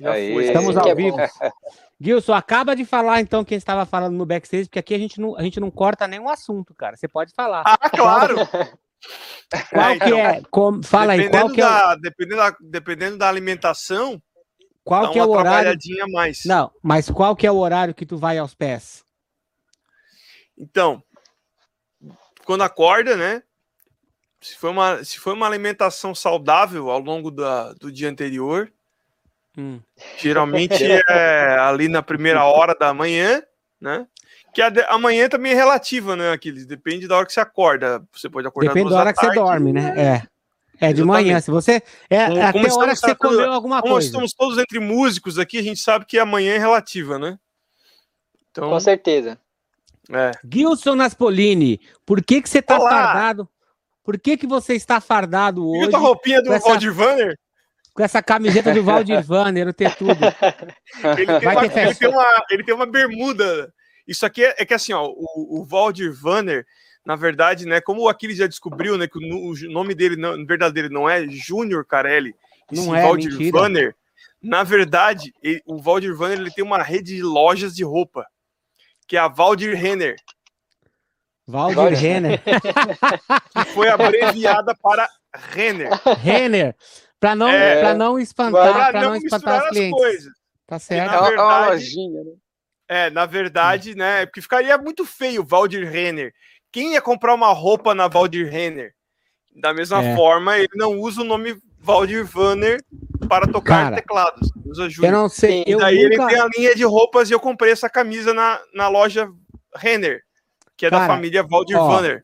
Já Aí, foi. Estamos ao é vivo. bom. Gilson, acaba de falar então quem estava falando no backstage, porque aqui a gente não, a gente não corta nenhum assunto, cara. Você pode falar. Ah, claro! Qual É, que então, é? com- fala aí, qual dependendo que é, da, dependendo, da, dependendo da alimentação, qual dá que é o horário? mais. Não, mas qual que é o horário que tu vai aos pés? Então, quando acorda, né? Se foi uma, se foi uma alimentação saudável ao longo da, do dia anterior, Hum. geralmente é ali na primeira hora da manhã, né? Que a, de- a manhã também é relativa, né, Aquiles? Depende da hora que você acorda. Você pode acordar Depende duas da hora que você tarde, dorme, né? É. É de Exatamente. manhã. Se você. É Como- até como a hora que você comeu alguma Como coisa. estamos todos entre músicos aqui, a gente sabe que a manhã é relativa, né? Então, Com certeza. é. Gilson Naspolini, por que, que você tá Olá! fardado? Por que, que você está fardado Viu hoje tua roupinha do essa- Vanner? Com essa camiseta do Valdir Vanner, o ter tudo? Ele tem, Vai uma, ter festa. ele, tem uma, ele tem uma bermuda. Isso aqui é, é que assim, ó, o, o Valdir Vanner, na verdade, né, como o Aquiles já descobriu, né, que o, o nome dele, não, verdadeiro, não é Júnior Carelli, Não sim é, Valdir mentira. Vanner. Na verdade, ele- o Valdir Vanner ele tem uma rede de lojas de roupa, que é a Valdir Renner, Valdir Valdir. Renner. que foi abreviada para Renner. Renner. Pra não, É. pra não espantar, Para pra não não espantar as clientes. coisas. Tá É certo. Na uma, é uma verdade- lojinha, né? É, na verdade, né? Porque ficaria muito feio o Valdir Renner. Quem ia comprar uma roupa na Valdir Renner? Da mesma É. forma, ele não usa o nome Valdir Vanner para tocar Cara, teclados. Usa Eu não sei, eu Daí ele nunca... tem a linha de roupas e eu comprei essa camisa na, na loja Renner, que é da Cara, família Valdir ó, Vanner.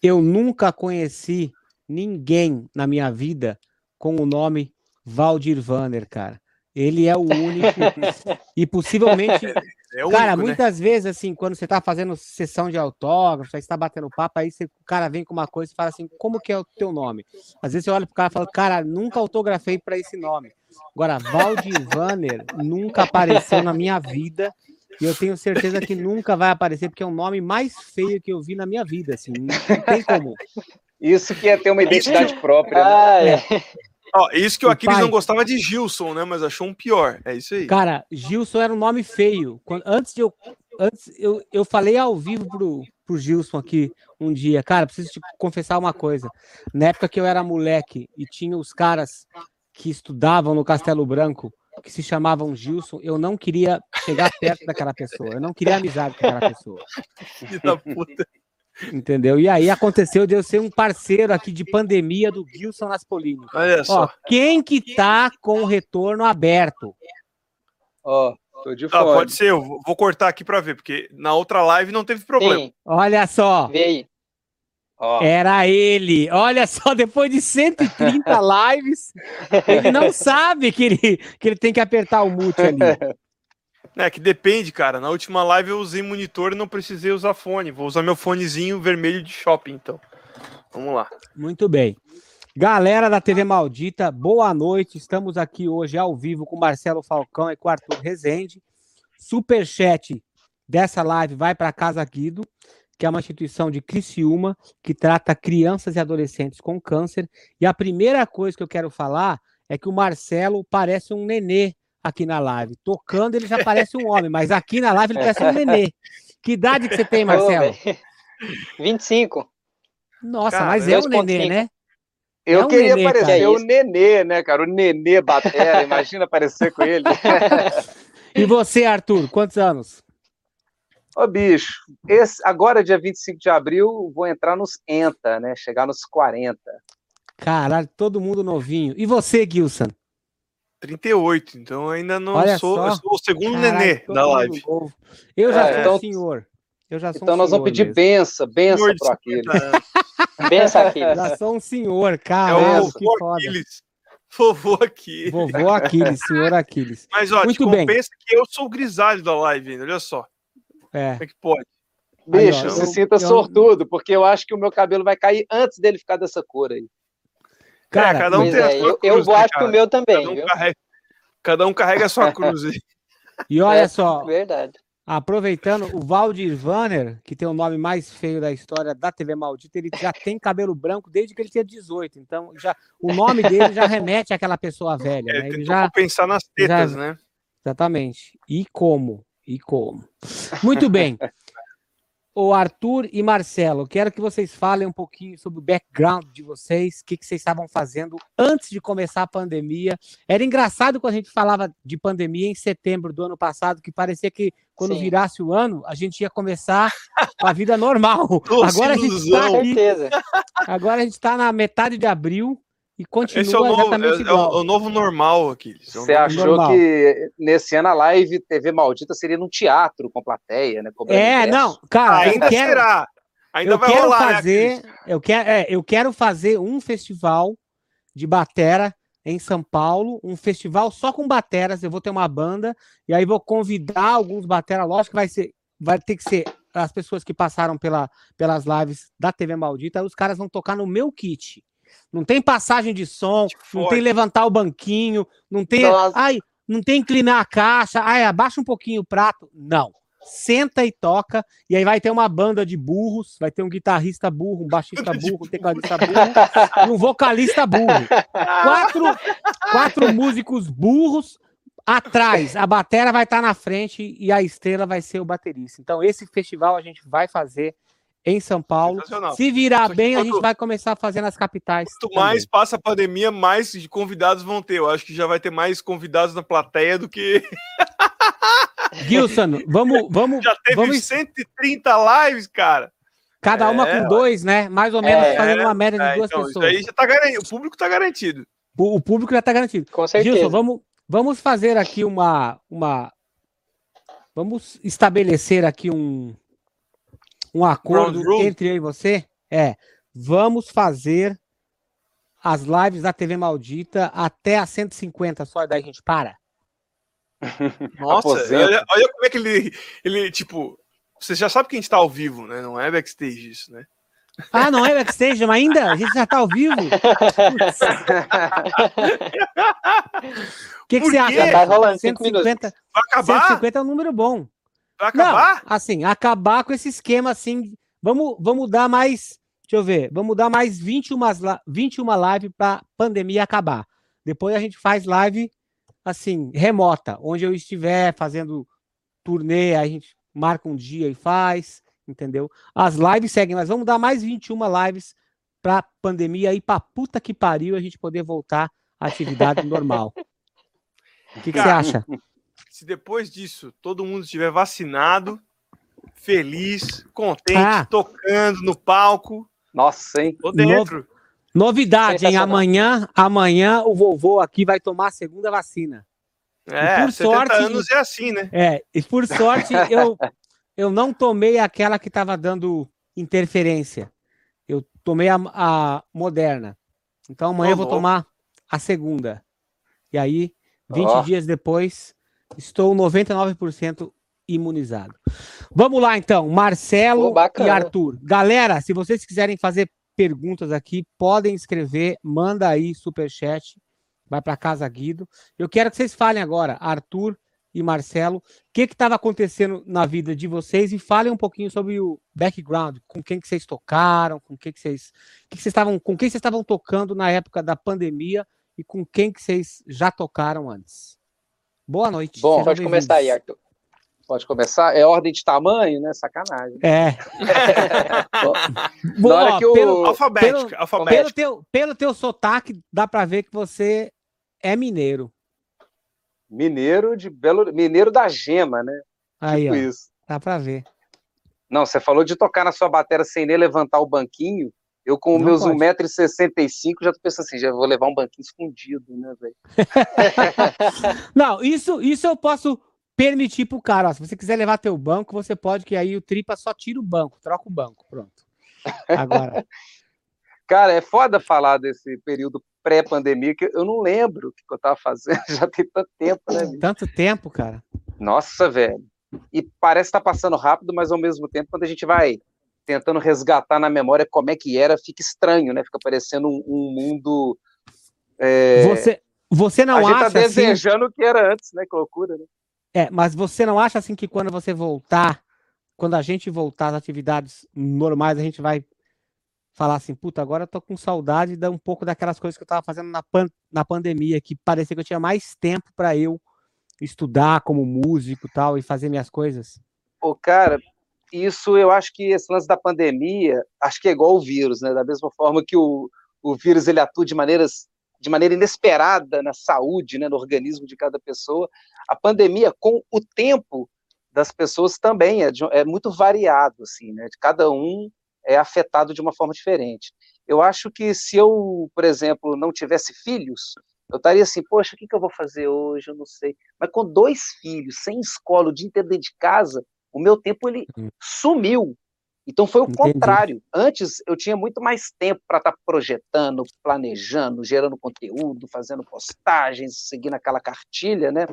eu nunca conheci ninguém na minha vida com o nome Valdir Vanner, cara. Ele é o único e possivelmente, É cara, único, né? muitas vezes assim, quando você tá fazendo sessão de autógrafo, aí você tá batendo papo, aí você- o cara vem com uma coisa e fala assim, como que é o teu nome? Às vezes você olha pro cara e fala, cara, nunca autografei para esse nome. Agora, Valdir Vanner nunca apareceu na minha vida e eu tenho certeza que nunca vai aparecer, porque é o nome mais feio que eu vi na minha vida, assim, não tem como. Isso que é ter uma identidade própria. né? Ah, é. Ó, isso que o O Aquiles pai- não gostava de Gilson, né? Mas achou um pior. É isso aí. Cara, Gilson era um nome feio. Quando, antes de eu. Antes, eu, eu falei ao vivo pro, pro Gilson aqui um dia, cara, preciso te confessar uma coisa. Na época que eu era moleque e tinha os caras que estudavam no Castelo Branco, que se chamavam Gilson, eu não queria chegar perto daquela pessoa. Eu não queria amizade com aquela pessoa. Filho da puta. Entendeu? E aí aconteceu de eu ser um parceiro aqui de pandemia do Gilson Naspolini. Olha só. Ó, quem que tá com o retorno aberto? Ó, tô de Ah, fone. pode ser, eu vou cortar aqui pra ver, porque na outra live não teve problema. Sim, Olha só. vê aí. Ó, Era ele. Olha só, depois de 130 lives, ele não sabe que ele, que ele tem que apertar o mute ali. É que depende, cara. Na última live eu usei monitor e não precisei usar fone. Vou usar meu fonezinho vermelho de shopping, então. Vamos lá. Muito bem. Galera da TV Maldita, boa noite. Estamos aqui hoje ao vivo com Marcelo Falcão e com Arthur Rezende. Superchat dessa live vai para Casa Guido, que é uma instituição de Criciúma que trata crianças e adolescentes com câncer. E a primeira coisa que eu quero falar é que o Marcelo parece um nenê aqui na live. Tocando ele já parece um homem, mas aqui na live ele parece um nenê. Que idade que você tem, Marcelo? Ô, velho. 25. Nossa, Cara, mas é um 2.5. nenê, né? eu é um queria nenê, parecer cara. o Nenê, né, cara? O Nenê Batera, imagina aparecer com ele. E você, Arthur, quantos anos? Ô, bicho, esse, agora, dia 25 de abril, vou entrar nos ENTA, né? Chegar nos 40. Caralho, todo mundo novinho. E você, Gilson? 38, então ainda não Olha sou. só. Eu sou o segundo Caralho, nenê da live. novo. Eu já É, sou então- um senhor. Eu já sou Então um nós vamos pedir mesmo. benção, benção Aquiles. 50 anos. Pensa aqui. Já sou um senhor, É caralho, o que foda. Aquiles. Vovô aqui. Vovô Aquiles, senhor Aquiles. Mas ó, Muito te bem. compensa que eu sou o grisalho da live ainda, olha só. É. Como é que pode? Bicho, Aí, ó, se eu- sinta eu- sortudo, porque eu acho que o meu cabelo vai cair antes dele ficar dessa cor aí. Cara, É, cada um tem a é, sua eu, eu cruz, né, acho que cara? o meu também, Cada um, viu? carrega, cada um carrega a sua cruz aí. E olha É, só, Verdade. Aproveitando, o Valdir Vanner, que tem o nome mais feio da história da TV Maldita, ele já tem cabelo branco desde que ele tinha 18. Então, já, o nome dele já remete àquela pessoa velha. É, né? Ele já, pensar nas tetas, já- né? Exatamente. E como? E como? Muito bem. O Arthur e Marcelo, quero que vocês falem um pouquinho sobre o background de vocês, o que, que vocês estavam fazendo antes de começar a pandemia. Era engraçado quando a gente falava de pandemia em setembro do ano passado, que parecia que quando Sim. virasse o ano, a gente ia começar a vida normal. Agora a gente está agora a gente está na metade de abril e continua Esse é o novo, exatamente é- é igual. o, o novo normal, Aquiles. É Você novo- achou normal. que nesse ano a live TV Maldita seria num teatro com plateia, né? É, não, cara, eu Ainda quero, será. Ainda eu vai quero rolar, né, fazer, Aquiles? eu quero, é, eu quero fazer um festival de batera em São Paulo, um festival só com bateras. Eu vou ter uma banda e aí vou convidar alguns bateras. Lógico que vai ser, vai ter que ser as pessoas que passaram pela, pelas lives da TV Maldita. Os caras vão tocar no meu kit. Não tem passagem de som, não tem levantar o banquinho, não tem, Nossa. ai, não tem inclinar a caixa, ai, abaixa um pouquinho o prato. Não. Senta e toca, e aí vai ter uma banda de burros, vai ter um guitarrista burro, um baixista burro, um tecladista burro e um vocalista burro. Quatro, quatro músicos burros atrás. A batera vai estar na frente e a estrela vai ser o baterista. Então, esse festival a gente vai fazer em São Paulo. Se virar bem, a gente vai começar a fazer nas capitais. Quanto também. mais passa a pandemia, mais de convidados vão ter. Eu acho que já vai ter mais convidados na plateia do que. Gilson, vamos, vamos, Já teve vamos 130 lives, cara. cada uma É, com dois, né? Mais ou menos É, fazendo uma média de É, duas então, isso pessoas. aí já tá garantido. O público tá garantido. O, o público já está garantido. Com certeza. Gilson, vamos, vamos fazer aqui uma, uma. Vamos estabelecer aqui um, um acordo entre eu e você. É, vamos fazer as lives da TV Maldita até a 150 só, e daí a gente para. Nossa, olha, olha como é que ele, ele, tipo, você já sabe que a gente tá ao vivo, né? Não é backstage isso, né? Ah, não é backstage, mas ainda? A gente já está ao vivo? O que, que você acha? Já tá rolando cinco 150, Vai acabar? 150 é um número bom. Vai acabar? Não, assim, acabar com esse esquema assim. Vamos, vamos dar mais. Deixa eu ver. Vamos dar mais 21, la- 21 live para pandemia acabar. Depois a gente faz live assim, remota, onde eu estiver fazendo turnê, a gente marca um dia e faz, entendeu? As lives seguem, mas vamos dar mais 21 lives para pandemia ir para puta que pariu a gente poder voltar à atividade normal. O que, que você acha? Se depois disso todo mundo estiver vacinado, feliz, contente, Ah. tocando no palco, Nossa, hein? tô dentro. Novidade, hein? Amanhã, amanhã o vovô aqui vai tomar a segunda vacina. É, por 70 sorte- anos é assim, né? É, e por sorte eu, eu não tomei aquela que estava dando interferência. Eu tomei a, a moderna. Então amanhã Ô, eu vou tomar a segunda. E aí, 20 Ó. dias depois, estou 99% imunizado. Vamos lá então, Marcelo Pô, e Arthur. Galera, se vocês quiserem fazer perguntas aqui, podem escrever, manda aí superchat, vai para casa Guido. Eu quero que vocês falem agora, Arthur e Marcelo, o que estava acontecendo na vida de vocês e falem um pouquinho sobre o background, com quem que vocês tocaram, com quem que vocês, que que vocês estavam, com quem vocês estavam tocando na época da pandemia e com quem que vocês já tocaram antes. Boa noite. Bom, Pode começar aí. Arthur. Pode começar? É ordem de tamanho, né? Sacanagem. É. Na hora Ó, que o- pelo, Alfabética, pelo alfabética. teu, pelo teu sotaque, dá para ver que você é mineiro. Mineiro de Belo. Mineiro da Gema, né? Aí, Tipo ó, isso. dá para ver. Não, você falou de tocar na sua bateria sem nem levantar o banquinho. Eu, com Não meus pode. 1,65m, já tô pensando assim, já vou levar um banquinho escondido, né, velho? Não, isso, isso eu posso permitir pro cara. ó, se você quiser levar teu banco, você pode, que aí o Tripa só tira o banco, troca o banco, pronto. Agora, Cara, é foda falar desse período pré-pandemia, que eu não lembro o que eu tava fazendo, já tem tanto tempo, né, bicho? tanto tempo, cara. Nossa, velho. E parece estar passando rápido, mas ao mesmo tempo, quando a gente vai tentando resgatar na memória como é que era, fica estranho, né? Fica parecendo um, um mundo. é, Você, você a não gente tá acha assim, desejando o que era antes, né? Que loucura, né? É, mas você não acha assim que quando você voltar, quando a gente voltar às atividades normais, a gente vai falar assim, puta, agora eu tô com saudade de um pouco daquelas coisas que eu tava fazendo na, pan na pandemia, que parecia que eu tinha mais tempo para eu estudar como músico tal e fazer minhas coisas? Pô, cara, isso eu acho que esse lance da pandemia, acho que é igual o vírus, né? Da mesma forma que o, o vírus ele atua de maneiras de maneira inesperada na saúde, né, no organismo de cada pessoa. A pandemia, com o tempo das pessoas também é, de, é muito variado, assim, né? Cada um é afetado de uma forma diferente. Eu acho que se eu, por exemplo, não tivesse filhos, eu estaria assim, poxa, o que, que eu vou fazer hoje? Eu não sei. Mas com dois filhos, sem escola, o dia inteiro dentro de casa, o meu tempo ele uhum. sumiu. Então foi o Entendi. contrário. Antes eu tinha muito mais tempo para estar tá projetando, planejando, gerando conteúdo, fazendo postagens, seguindo aquela cartilha, né?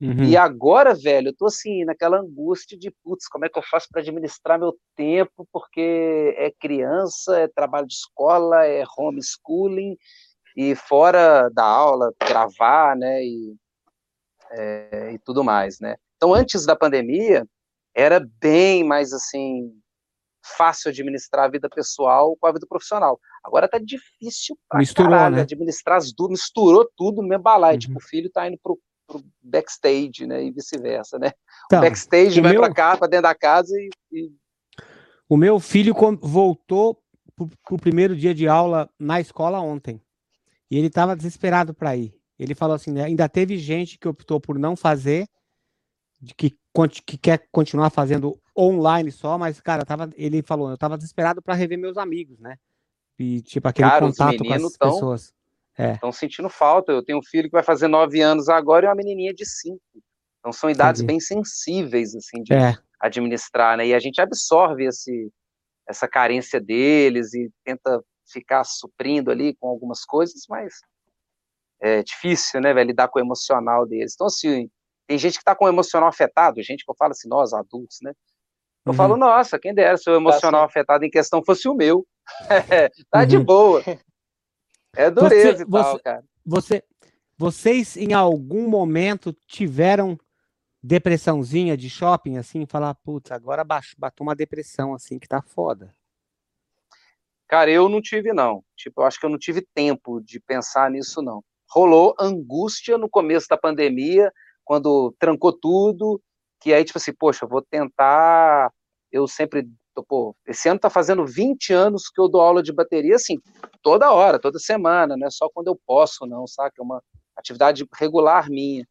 Uhum. E agora, velho, eu tô assim, naquela angústia de, putz, como é que eu faço para administrar meu tempo? Porque é criança, é trabalho de escola, é homeschooling, e fora da aula, gravar, né? E, é, e tudo mais, né? Então, antes da pandemia, era bem mais assim fácil administrar a vida pessoal com a vida profissional. Agora tá difícil pra misturou, caralho, né? administrar as duas, misturou tudo no mesmo balaio. Uhum. Tipo, o filho tá indo pro, pro backstage, né? E vice-versa, né? Então, o backstage o vai meu... para cá, para dentro da casa e, e... O meu filho voltou pro, pro primeiro dia de aula na escola ontem. E ele estava desesperado para ir. Ele falou assim: né, ainda teve gente que optou por não fazer, que, que quer continuar fazendo online só, mas, cara, tava, ele falou, eu tava desesperado para rever meus amigos, né? E, tipo, aquele cara, contato com as tão, pessoas. Estão é. sentindo falta. Eu tenho um filho que vai fazer nove anos agora e uma menininha de cinco. Então são idades Entendi. bem sensíveis, assim, de é. administrar, né? E a gente absorve esse, essa carência deles e tenta ficar suprindo ali com algumas coisas, mas é difícil, né, velho, lidar com o emocional deles. Então, assim, tem gente que está com o emocional afetado, gente que eu falo assim, nós adultos, né? Eu uhum. falo, nossa, quem dera se o emocional tá afetado em questão fosse o meu. tá uhum. de boa. É dureza você, e tal, você, cara. Você, vocês em algum momento tiveram depressãozinha de shopping, assim, falar, putz, agora bateu uma depressão, assim, que tá foda. Cara, eu não tive, não. Tipo, eu acho que eu não tive tempo de pensar nisso, não. Rolou angústia no começo da pandemia, quando trancou tudo, que aí, tipo assim, poxa, vou tentar. Eu sempre. Pô, esse ano tá fazendo 20 anos que eu dou aula de bateria, assim, toda hora, toda semana, não é só quando eu posso, não, sabe? É uma atividade regular minha.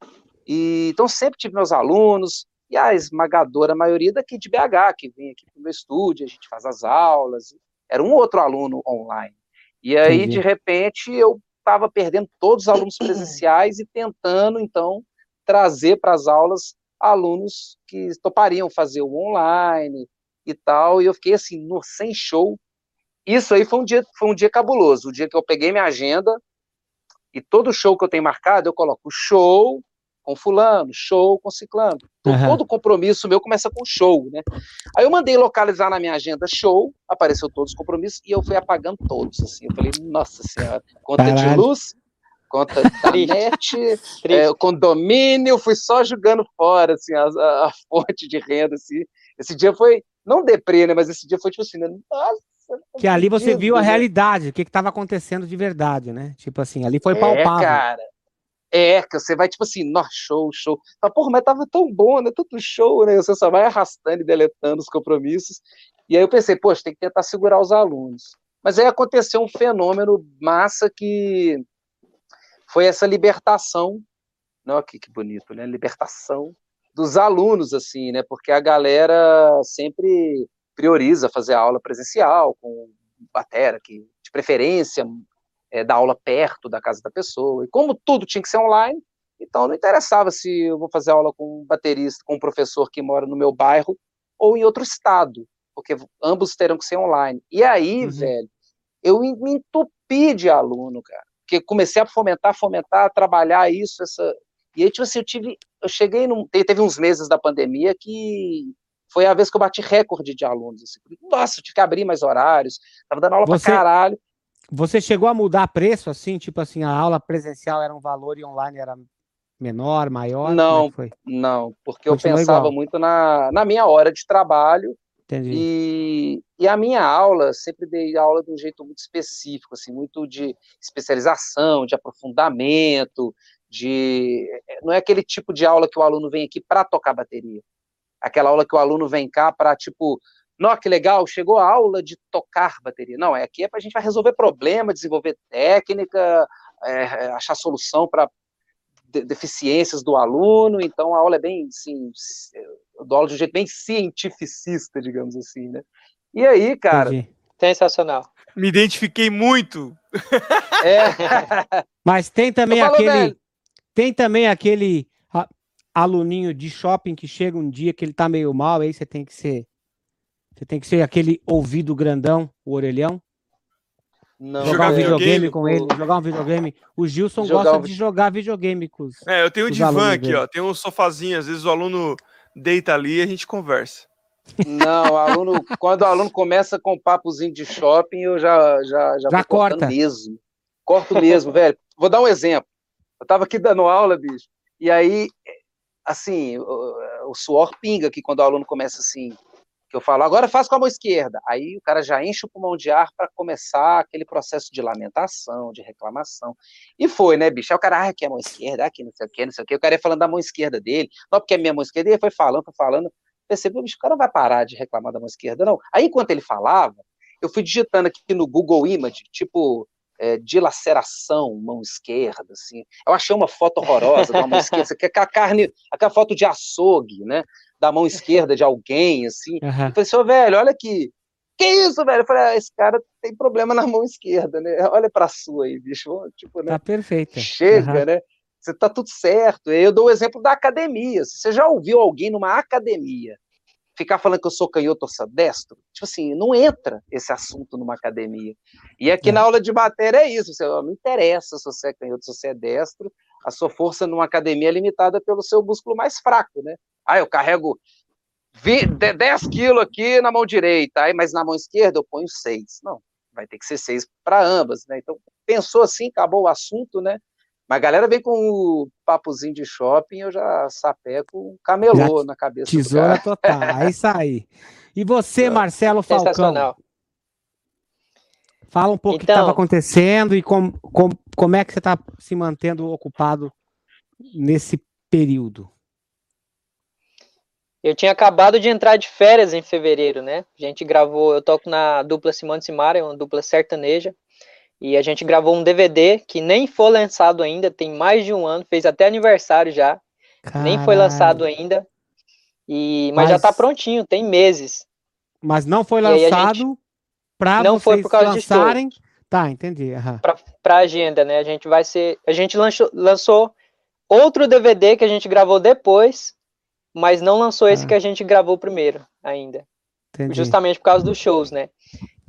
E, então, sempre tive meus alunos, e a esmagadora maioria daqui de BH, que vem aqui pro meu estúdio, a gente faz as aulas. Era um outro aluno online. E aí, Entendi. de repente, eu estava perdendo todos os alunos presenciais e tentando, então, trazer para as aulas alunos que topariam fazer o online e tal, e eu fiquei assim, no, sem show. Isso aí foi um dia, foi um dia cabuloso, o dia que eu peguei minha agenda e todo show que eu tenho marcado, eu coloco show com fulano, show com ciclano. Então, uhum. Todo compromisso meu começa com show, né? Aí eu mandei localizar na minha agenda show, apareceu todos os compromissos e eu fui apagando todos, assim. Eu falei, nossa senhora, conta Caralho. de luz, conta da net, é, condomínio, fui só jogando fora, assim, a, a, a, fonte de renda, assim. Esse dia foi, não deprê, né, mas esse dia foi tipo assim, né, nossa. Que ali você viu a né? realidade, o que estava acontecendo de verdade, né? Tipo assim, ali foi é, palpável. É, cara. É, que você vai tipo assim, nossa, show, show. Fala, porra, mas tava tão bom, né? Tanto show, né? Você só vai arrastando e deletando os compromissos. E aí eu pensei, poxa, tem que tentar segurar os alunos. Mas aí aconteceu um fenômeno massa que foi essa libertação, não aqui que bonito, né? Libertação dos alunos, assim, né? Porque a galera sempre prioriza fazer aula presencial com batera, que de preferência é, dar aula perto da casa da pessoa. E como tudo tinha que ser online, então não interessava se eu vou fazer aula com um baterista, com um professor que mora no meu bairro ou em outro estado, porque ambos terão que ser online. E aí, uhum. velho, eu me entupi de aluno, cara porque comecei a fomentar, fomentar, trabalhar isso, essa. E aí, tipo assim, eu tive. Eu cheguei num. Teve uns meses da pandemia que foi a vez que eu bati recorde de alunos. Assim. Nossa, eu tive que abrir mais horários, tava dando aula você, pra caralho. Você chegou a mudar preço, assim, tipo assim, a aula presencial era um valor e online era menor, maior? Não, é? Não, porque eu Continua pensava igual. muito na, na minha hora de trabalho Entendi. e, e a minha aula, sempre dei aula de um jeito muito específico, assim, muito de especialização, de aprofundamento, de não é aquele tipo de aula que o aluno vem aqui para tocar bateria. Aquela aula que o aluno vem cá para tipo, não, que legal, chegou a aula de tocar bateria. Não, é aqui é para a gente resolver problema, desenvolver técnica, é, achar solução para de- deficiências do aluno. Então a aula é bem, assim, aula de um jeito bem cientificista, digamos assim, né? E aí, cara, Entendi. Sensacional. Me identifiquei muito. é, Mas tem também aquele. Tem também aquele aluninho de shopping que chega um dia que ele tá meio mal, aí você tem que ser. Você tem que ser aquele ouvido grandão, o orelhão. não, jogar um videogame, videogame com ele, jogar um videogame. O Gilson Jogar gosta um de jogar videogame com os. É, eu tenho um divã aqui, dele. ó. Tem um sofazinho, às vezes o aluno deita ali e a gente conversa. Não, o aluno, quando o aluno começa com um papozinho de shopping, eu já já já, Já corta. mesmo. Corto mesmo, velho. Vou dar um exemplo. Eu tava aqui dando aula, bicho, e aí, assim, o, o suor pinga aqui quando o aluno começa assim, que eu falo, agora faz com a mão esquerda. Aí o cara já enche o pulmão de ar para começar aquele processo de lamentação, de reclamação. E foi, né, bicho? Aí o cara, ah, aqui é a mão esquerda, aqui não sei o que, não sei o que. O cara ia falando da mão esquerda dele, não, porque é minha mão esquerda, e ele foi falando, foi falando. Percebeu, bicho, o cara não vai parar de reclamar da mão esquerda, não. Aí, enquanto ele falava, eu fui digitando aqui no Google Image, tipo, é, dilaceração, mão esquerda, assim. Eu achei uma foto horrorosa da mão esquerda, aqui é aquela carne, aquela foto de açougue, né? Da mão esquerda de alguém, assim. Aham. Eu falei, senhor, velho, olha aqui. Que isso, velho? Eu falei, ah, esse cara tem problema na mão esquerda, né? Olha pra sua aí, bicho. Tipo, né? Tá perfeita. Chega, Aham. né? Você tá tudo certo. Eu dou o exemplo da academia. Se Você já ouviu alguém numa academia ficar falando que eu sou canhoto ou sou destro? Tipo assim, não entra esse assunto numa academia. E aqui É. na aula de matéria é isso. Você, não interessa se você é canhoto, se você é destro. A sua força numa academia é limitada pelo seu músculo mais fraco, né? Ah, eu carrego vi- de- 10 quilos aqui na mão direita, aí, mas na mão esquerda eu ponho 6. Não, vai ter que ser 6 para ambas, né? Então, pensou assim, acabou o assunto, né? Mas a galera vem com o papozinho de shopping, eu já sapeco um camelô Já na cabeça do Tesoura cara. total. É isso aí. E você, Marcelo Falcão? Sensacional. Fala um pouco o que Então- estava acontecendo e com, com- como é que você está se mantendo ocupado nesse período. Eu tinha acabado de entrar de férias em fevereiro, né? A gente gravou, eu toco na dupla Simone Simara, é uma dupla sertaneja, e a gente gravou um DVD que nem foi lançado ainda, tem mais de um ano, fez até aniversário já, nem foi Caralho. lançado ainda, e, mas, já Mas- tá prontinho, tem meses. Mas não foi lançado para Não foi por causa de show. lançarem. Tá, entendi. aham. para agenda, né? A gente vai ser, a gente lançou, lançou outro DVD que a gente gravou depois, mas não lançou esse Ah. que a gente gravou primeiro ainda, Entendi. justamente por causa dos shows, né?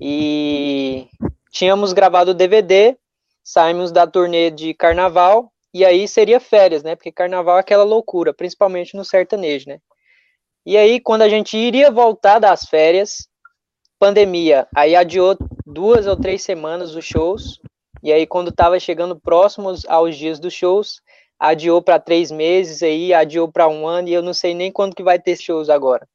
E tínhamos gravado o DVD, saímos da turnê de carnaval e aí seria férias, né? Porque carnaval é aquela loucura, principalmente no sertanejo, né? E aí quando a gente iria voltar das férias, pandemia, aí adiou duas ou três semanas os shows. E aí, quando estava chegando próximos aos dias dos shows, adiou para três meses, aí adiou para um ano, e eu não sei nem quando que vai ter shows agora.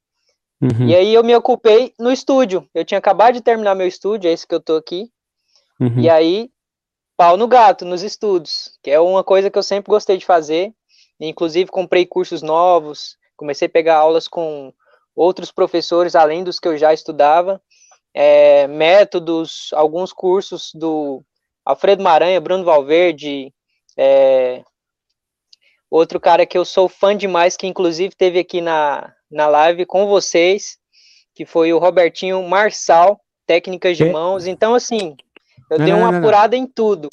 Uhum, E aí eu me ocupei no estúdio. Eu tinha acabado de terminar meu estúdio, é esse que eu tô aqui. Uhum. E aí, pau no gato, nos estudos, que é uma coisa que eu sempre gostei de fazer. Inclusive, comprei cursos novos, comecei a pegar aulas com outros professores, além dos que eu já estudava. É, métodos, alguns cursos do Alfredo Maranha, Bruno Valverde, é, outro cara que eu sou fã demais, que inclusive teve aqui na, na live com vocês, que foi o Robertinho Marçal, técnicas de mãos. Então, assim, eu Não, dei não, uma não, não. apurada em tudo.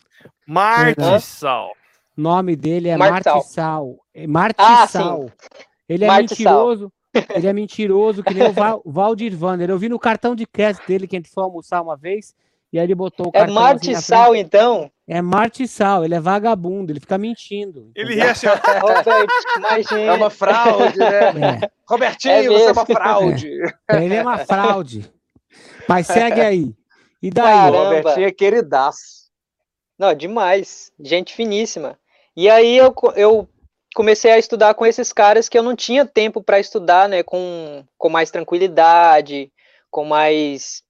Martissal. O nome dele é Marçal. Martissal. É Martissal. Ah. Ele é Martissal. mentiroso. Ele é mentiroso, que nem o Val, Valdir Vander. Eu vi no cartão de crédito dele que a gente foi almoçar uma vez, e aí ele botou o É assim Martissal, frente. então. É Martissal, ele é vagabundo, ele fica mentindo. Ele ria assim. É uma fraude, né? É, Robertinho, É você é uma fraude. ele é uma fraude. Mas segue aí. E daí? Caramba. O Robertinho é queridaço. Não, demais. Gente finíssima. E aí eu, eu comecei a estudar com esses caras que eu não tinha tempo para estudar, né, com, com mais tranquilidade, com mais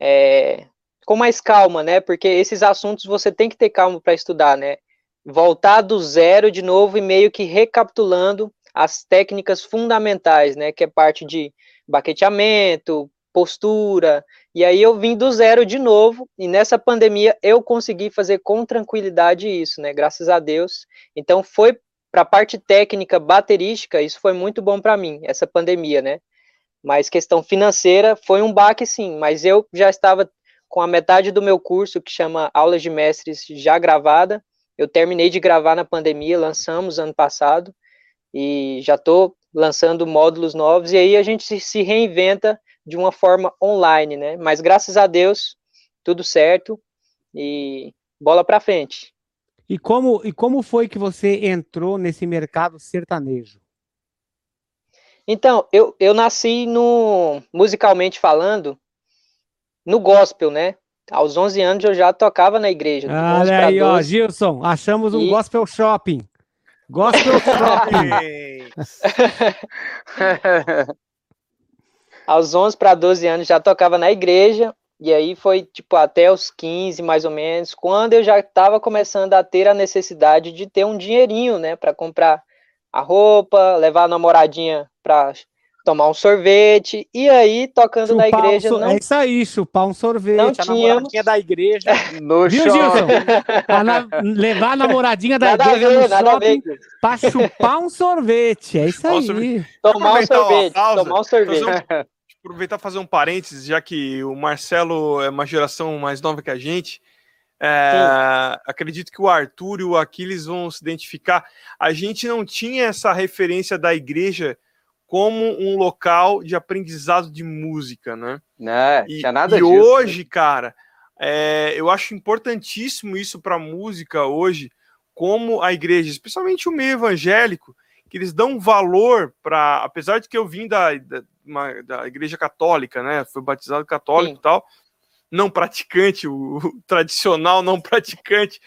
é, com mais calma, né? Porque esses assuntos você tem que ter calma para estudar, né? Voltar do zero de novo e meio que recapitulando as técnicas fundamentais, né? Que é parte de baqueteamento, postura. E aí eu vim do zero de novo e nessa pandemia eu consegui fazer com tranquilidade isso, né? Graças a Deus. Então foi para a parte técnica baterística, isso foi muito bom para mim, essa pandemia, né? Mas questão financeira foi um baque sim, mas eu já estava com a metade do meu curso, que chama Aulas de Mestres, já gravada. Eu terminei de gravar na pandemia, lançamos ano passado, e já estou lançando módulos novos, e aí a gente se reinventa de uma forma online, né? Mas graças a Deus, tudo certo, e bola para frente. E como, e como foi que você entrou nesse mercado sertanejo? Então, eu, eu nasci no, musicalmente falando, no gospel, né? Aos 11 anos eu já tocava na igreja. Olha aí, 12. ó, Gilson, achamos um e... gospel shopping. Gospel shopping. Aos 11 para 12 anos já tocava na igreja, e aí foi tipo até os 15 mais ou menos, quando eu já estava começando a ter a necessidade de ter um dinheirinho, né, para comprar a roupa, levar a namoradinha para tomar um sorvete, e aí, tocando chupar na igreja. Um não... É isso aí, chupar um sorvete, não a tínhamos... namoradinha da igreja. no Viu, Gilson? A na... Levar a namoradinha da nada igreja ver, no shopping pra chupar um sorvete. É isso aí. Tomar um sorvete. Pausa, tomar um sorvete. Um... Aproveitar e fazer um parênteses, já que o Marcelo é uma geração mais nova que a gente. É, acredito que o Arthur e o Aquiles vão se identificar. A gente não tinha essa referência da igreja como um local de aprendizado de música, né? Não, e, tinha nada e disso. hoje, né? cara, é, eu acho importantíssimo isso para música hoje, como a igreja, especialmente o meio evangélico, que eles dão valor para, apesar de que eu vim da, da, uma, da igreja católica, né? Fui batizado católico Sim. e tal, não praticante, o, o tradicional não praticante,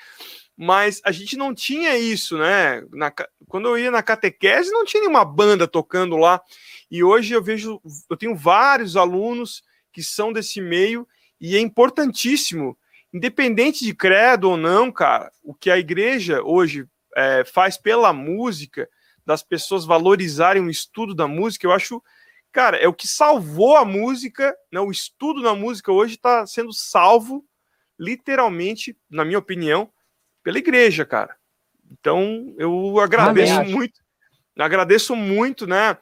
mas a gente não tinha isso, né? Na, quando eu ia na catequese, não tinha nenhuma banda tocando lá. E hoje eu vejo, eu tenho vários alunos que são desse meio e é importantíssimo, independente de credo ou não, cara, o que a igreja hoje é, faz pela música, das pessoas valorizarem o estudo da música, eu acho, cara, é o que salvou a música, né? O estudo na música hoje está sendo salvo, literalmente, na minha opinião, pela igreja, cara. Então, eu agradeço muito, agradeço muito, né?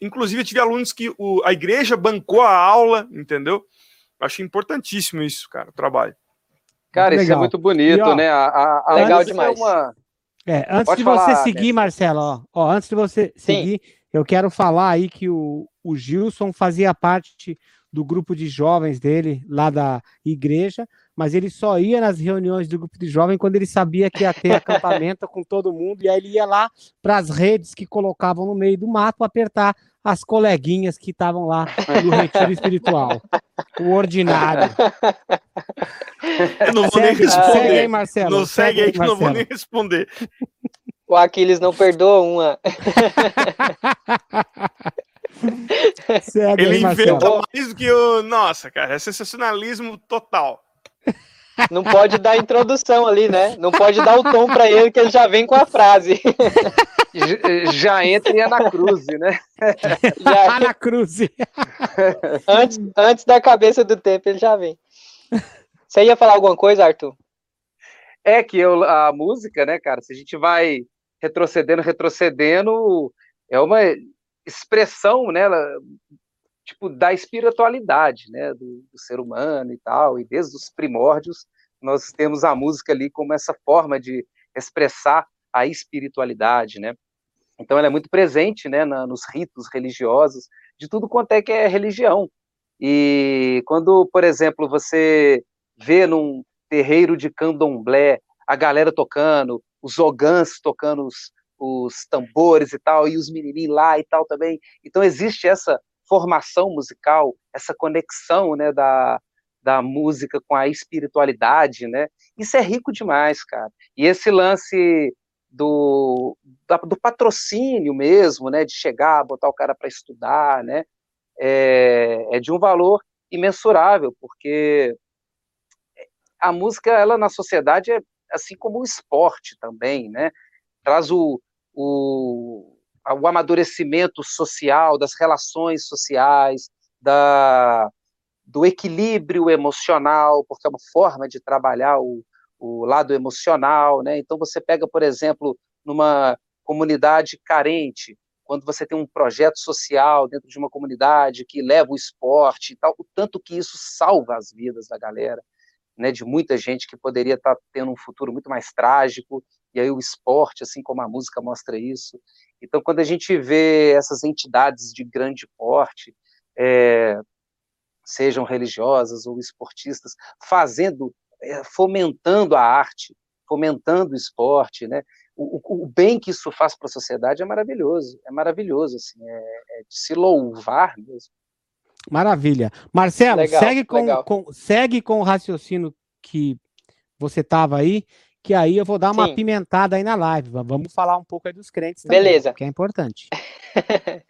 Inclusive, eu tive alunos que o, a igreja bancou a aula, entendeu? Acho importantíssimo isso, cara, o trabalho. Cara, isso é muito bonito, e, ó, né? A, a, a legal demais. É uma... É, antes Pode de falar, você seguir, né? Marcelo, ó, ó, antes de você Sim. seguir, eu quero falar aí que o, o Gilson fazia parte do grupo de jovens dele, lá da igreja, mas ele só ia nas reuniões do grupo de jovem quando ele sabia que ia ter acampamento com todo mundo, e aí ele ia lá para as redes que colocavam no meio do mato apertar as coleguinhas que estavam lá no retiro espiritual. O ordinário. Eu não vou segue, nem responder. Segue aí, Marcelo. Não segue, segue aí que Marcelo. não vou nem responder. O Aquiles não perdoa uma. Segue Ele aí, inventa mais do que o. Nossa, cara, é sensacionalismo total. Não pode dar introdução ali, né? Não pode dar o tom para ele, que ele já vem com a frase. Já entra em Anacruze, né? Já... Anacruze. Antes, antes da cabeça do tempo, ele já vem. Você ia falar alguma coisa, Arthur? É que eu, a música, né, cara, se a gente vai retrocedendo, retrocedendo, é uma expressão, né, tipo, da espiritualidade, né, do, do, ser humano e tal, e desde os primórdios nós temos a música ali como essa forma de expressar a espiritualidade, né, então ela é muito presente, né, na, nos ritos religiosos, de tudo quanto é que é religião, e quando, por exemplo, você vê num terreiro de candomblé a galera tocando, os ogãs tocando os, os tambores e tal, e os menininhos lá e tal também, então existe essa formação musical, essa conexão, né, da, da música com a espiritualidade, né? Isso é rico demais, cara. E esse lance do, da, do patrocínio mesmo, né, de chegar, botar o cara para estudar, né, é, é de um valor imensurável, porque a música, ela na sociedade é assim como o esporte também, né, traz o, o, o amadurecimento social, das relações sociais, da, do equilíbrio emocional, porque é uma forma de trabalhar o, o lado emocional, né? Então você pega, por exemplo, numa comunidade carente, quando você tem um projeto social dentro de uma comunidade que leva o esporte e tal, o tanto que isso salva as vidas da galera, né, de muita gente que poderia estar tendo um futuro muito mais trágico, e aí o esporte, assim como a música mostra isso. Então, quando a gente vê essas entidades de grande porte, é, sejam religiosas ou esportistas, fazendo é, fomentando a arte, fomentando o esporte, né? O, o, bem que isso faz para a sociedade é maravilhoso, é maravilhoso, assim, é, é, de se louvar mesmo. Maravilha. Marcelo, legal, segue, com, com, segue com o raciocínio que você estava aí, que aí eu vou dar uma Sim. pimentada aí na live. Vamos falar um pouco aí dos crentes também, Beleza. que é importante.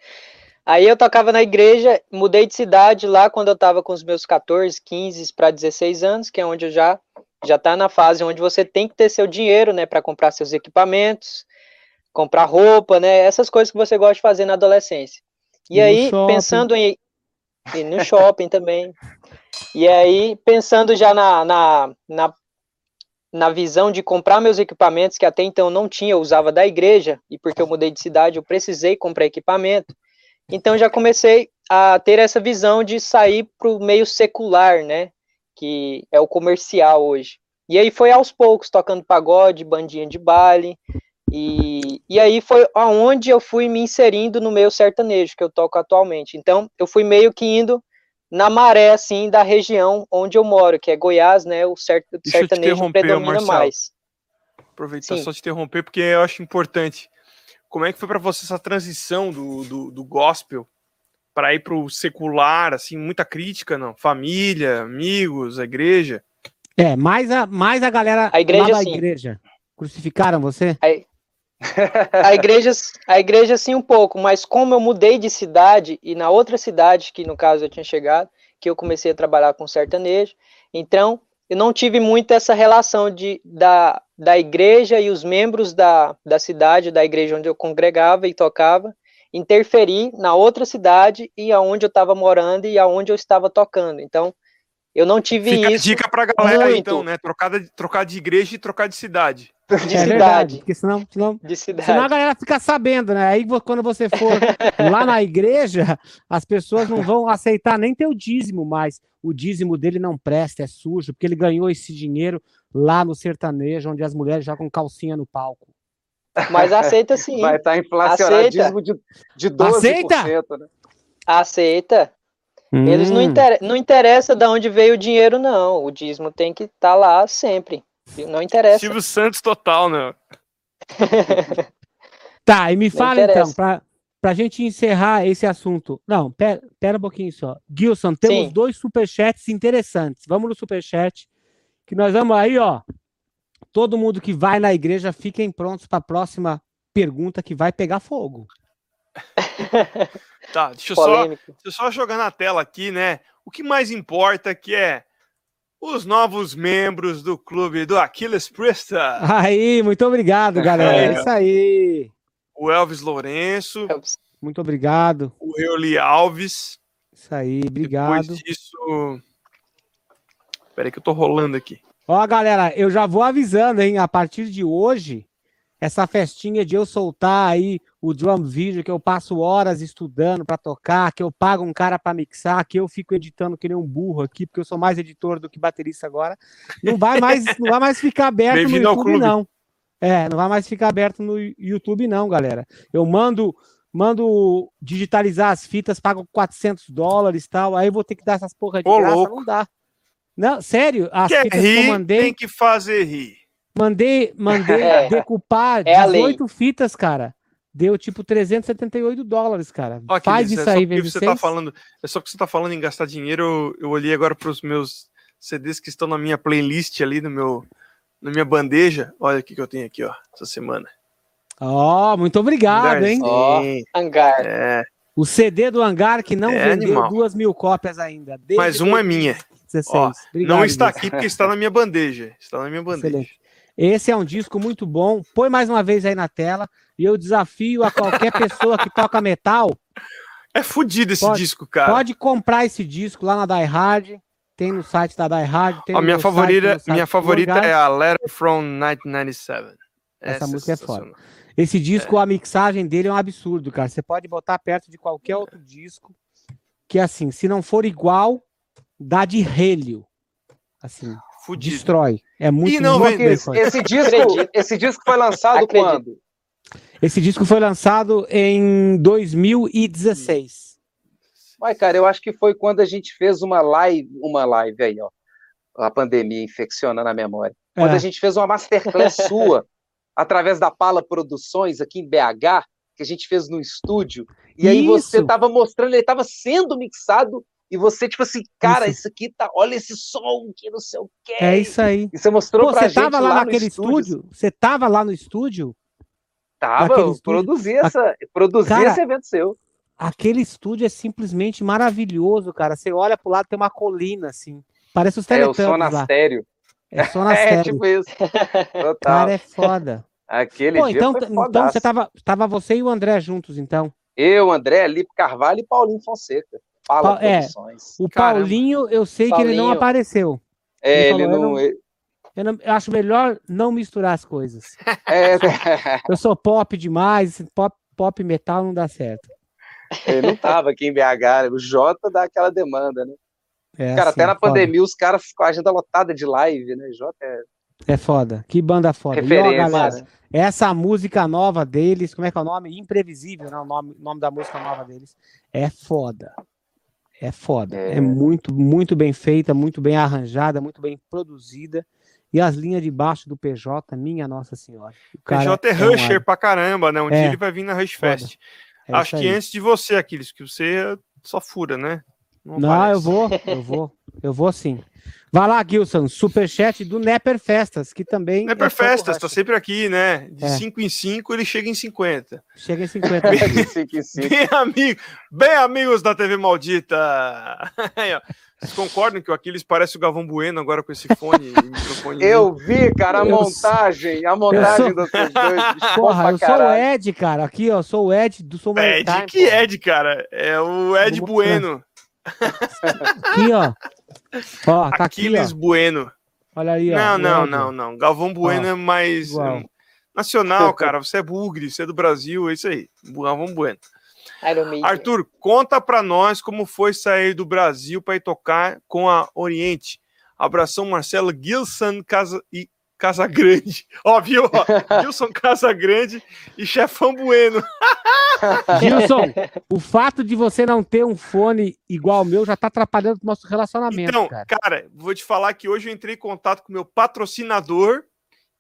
aí eu tocava na igreja, mudei de cidade lá quando eu estava com os meus 14, 15 para 16 anos, que é onde eu já já está na fase onde você tem que ter seu dinheiro, né, para comprar seus equipamentos, comprar roupa, né, essas coisas que você gosta de fazer na adolescência. E, e aí, pensando em e no shopping também. E aí, pensando já na, na, na na visão de comprar meus equipamentos, que até então não tinha, eu usava da igreja, e porque eu mudei de cidade, eu precisei comprar equipamento. Então já comecei a ter essa visão de sair para o meio secular, né? Que é o comercial hoje. E aí foi aos poucos, tocando pagode, bandinha de baile. E, e aí foi aonde eu fui me inserindo no meio sertanejo, que eu toco atualmente. Então, eu fui meio que indo na maré, assim, da região onde eu moro, que é Goiás, né? O sertanejo predomina Marcelo. mais. Aproveitar Sim. só te interromper, porque eu acho importante. Como é que foi para você essa transição do, do, do gospel para ir para o secular, assim, muita crítica, não? Família, amigos, a igreja? É, mais a, mais a galera a igreja, lá da igreja. Crucificaram você? A, a igreja, a igreja sim um pouco, mas como eu mudei de cidade e na outra cidade que no caso eu tinha chegado, que eu comecei a trabalhar com sertanejo, então eu não tive muito essa relação de, da, da igreja e os membros da, da cidade, da igreja onde eu congregava e tocava, interferir na outra cidade e aonde eu estava morando e aonde eu estava tocando. Então, eu não tive Fica isso. Dica pra galera, muito. então, né? Trocar de, trocar de igreja e trocar de cidade. De é cidade. Verdade, porque senão, senão, de cidade. senão a galera fica sabendo, né? Aí quando você for lá na igreja, as pessoas não vão aceitar nem teu dízimo mais. O dízimo dele não presta, é sujo, porque ele ganhou esse dinheiro lá no sertanejo, onde as mulheres jogam calcinha no palco. Mas aceita sim. Vai estar tá inflacionadíssimo de, de 12%. Aceita? Né? Aceita. Hum. Eles não, inter... não interessa de onde veio o dinheiro, não. O dízimo tem que estar tá lá sempre. Não interessa. Silvio Santos total, né? tá, e me fala então, pra, pra gente encerrar esse assunto. Não, pera, pera um pouquinho só. Gilson, temos Sim. dois superchats interessantes. Vamos no superchat, que nós vamos aí, ó. Todo mundo que vai na igreja, fiquem prontos para a próxima pergunta que vai pegar fogo. Tá, deixa eu, só, deixa eu só jogar na tela aqui, né? O que mais importa que é os novos membros do clube do Aquiles Presta. Aí, muito obrigado, galera. É, isso aí. O Elvis Lourenço. Muito obrigado. O Euli Alves. Isso aí, obrigado. Depois disso. Peraí que eu tô rolando aqui. Ó, galera, eu já vou avisando, hein? A partir de hoje, essa festinha de eu soltar aí o drum video, que eu passo horas estudando para tocar, que eu pago um cara para mixar, que eu fico editando que nem um burro aqui, porque eu sou mais editor do que baterista agora, não vai mais, não vai mais ficar aberto no YouTube, não. É, não vai mais ficar aberto no YouTube, não, galera. Eu mando mando digitalizar as fitas, pago 400 dólares tal, aí vou ter que dar essas porra de Ô, graça, louco. não dá. Não, sério, as Quer fitas rir, que eu mandei... tem que fazer rir. Mandei, mandei é, decupar é 18 fitas, cara. Deu tipo 378 dólares, cara. Ó, Faz isso é aí, vezes você tá falando, É só que você tá falando em gastar dinheiro. Eu, eu olhei agora para os meus CDs que estão na minha playlist ali, no meu, na minha bandeja. Olha o que, que eu tenho aqui, ó, essa semana. Ó, muito obrigado, hein? Ó, hangar. É, O CD do Hangar que não É vendeu animal. duas mil cópias ainda. desde mas uma é minha. 2016. Ó, Obrigado, não está Luiz. aqui porque está na minha bandeja. Está na minha bandeja. Excelente. Esse é um disco muito bom. Põe mais uma vez aí na tela. E eu desafio a qualquer pessoa que toca metal, É fudido esse Pode- disco, cara. pode comprar esse disco lá na Die Hard. Tem no site da Die Hard. Tem minha favorita, site, minha favorita é a Letter from 1997. Essa música é sensacional. Esse disco, a mixagem dele é um absurdo, cara. Você pode botar perto de qualquer outro disco, que assim, se não for igual, dá de relho. Assim, Fudido. destrói. É muito, E não Esse, esse disco, esse disco foi lançado Acredito. quando? Esse disco foi lançado em 2016. Uai, cara, eu acho que foi quando a gente fez uma live, uma live aí, ó. A pandemia infeccionando a memória. Quando É. a gente fez uma masterclass sua, através da Pala Produções, aqui em BH, que a gente fez no estúdio, e aí você Isso. tava mostrando, ele tava sendo mixado, e você, tipo assim, cara, Isso. isso, aqui tá, olha esse som, que não sei o quê. É isso aí. E você mostrou Pô, pra você gente tava lá, no naquele estúdio? Você tava lá no estúdio? Tava, eu estúdio? produzi, essa, produzi Cara, esse evento seu. Aquele estúdio é simplesmente maravilhoso, cara. Você olha pro lado, tem uma colina, assim. Parece os É, o teletampos lá. sonastério. É na É, tipo isso. Total. Cara, é foda. Aquele Pô, dia então, foi então você tava, tava você e o André juntos, então. Eu, André, Lipe Carvalho e Paulinho Fonseca. Fala Pa- é. O Caramba. Paulinho, eu sei que ele não Paulinho. apareceu. É, ele ele falou, não. eu Eu, não- eu acho melhor não misturar as coisas. É, Eu sou pop demais, pop, pop metal não dá certo. ele não tava aqui em BH. O Jota dá aquela demanda, né? É cara, assim, até na foda. pandemia os caras ficam com a agenda lotada de live, né? Jota é É foda. Que banda foda. E ó, referência. galera, né? essa música nova deles, como é que é o nome? Imprevisível, né? O nome, nome da música nova deles. É foda. É foda. É. É. muito, muito bem feita, muito bem arranjada, muito bem produzida. E as linhas de baixo do PJ, minha Nossa Senhora. O cara PJ é um Rusher pra caramba, né? Um É. dia ele vai vir na Rush. Fest. É Acho que aí. antes de você, Aquiles, que você só fura, né? Não, aparece. eu vou, eu vou, eu vou sim. Vai lá, Gilson, superchat do Neper Festas, que também. Não é festas, tá sempre aqui, né? De É. 5 em 5 ele chega em 50. Chega em 50. De cinco em cinco. Bem, amigo, bem amigos da TV Maldita. Aí, ó. Vocês concordam que o Aquiles parece o Galvão Bueno agora com esse fone? e microfone? Eu vi, cara, a Eu montagem, a montagem sou- dos dois. Porra, eu sou o. Ed, cara. Aqui, ó, sou o Ed do Sou Ed, Time, que porra. Ed, cara? É o Ed. Bueno. Aqui, ó. Ó, tá aqui, Aquiles ó. Bueno. Olha aí, ó. Não, não, não, não. Galvão Bueno é mais igual. é, nacional, cara. Você é bugre, você é do Brasil, é isso aí. Galvão Bueno. Iron Maiden. Arthur, conta pra nós como foi sair do Brasil para ir tocar com a Oriente. Abração, Marcelo Gilson Casa e Casagrande. Ó, viu? Ó, Gilson Casagrande e Chefão Bueno. Gilson, o fato de você não ter um fone igual ao meu já tá atrapalhando o nosso relacionamento, Então, cara. cara, vou te falar que hoje eu entrei em contato com meu patrocinador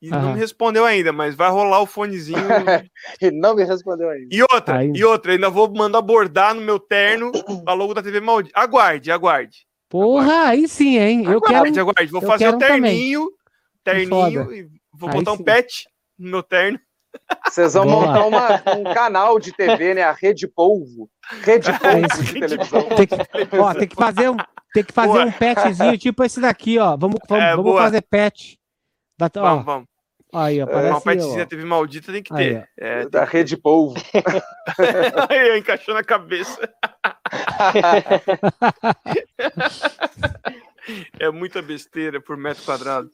e não Aham. me respondeu ainda, mas vai rolar o fonezinho. E não me respondeu ainda. E outra, Aí. e outra, ainda vou mandar bordar no meu terno a logo da TV Maldita. Aguarde, aguarde. Porra, aí sim, hein? Eu aguarde, quero. aguarde. Vou eu fazer o um também. terninho, terninho, foda. e vou Aí botar um sim. pet no meu terno. Vocês vão Boa. montar uma- um canal de TV, né? A Rede Polvo. Rede Polvo de televisão. Tem que, ó, tem que fazer um, tem que fazer Boa. um petzinho tipo esse daqui, ó. Vamos, vamos, É, vamos fazer pet. Da, ó, Vamos, vamos. Aí, ó, Uma parece, petzinha ó. da TV Maldita tem que Aí, ter. É, Da Rede Polvo. Aí, encaixou na cabeça. É muita besteira por metro quadrado.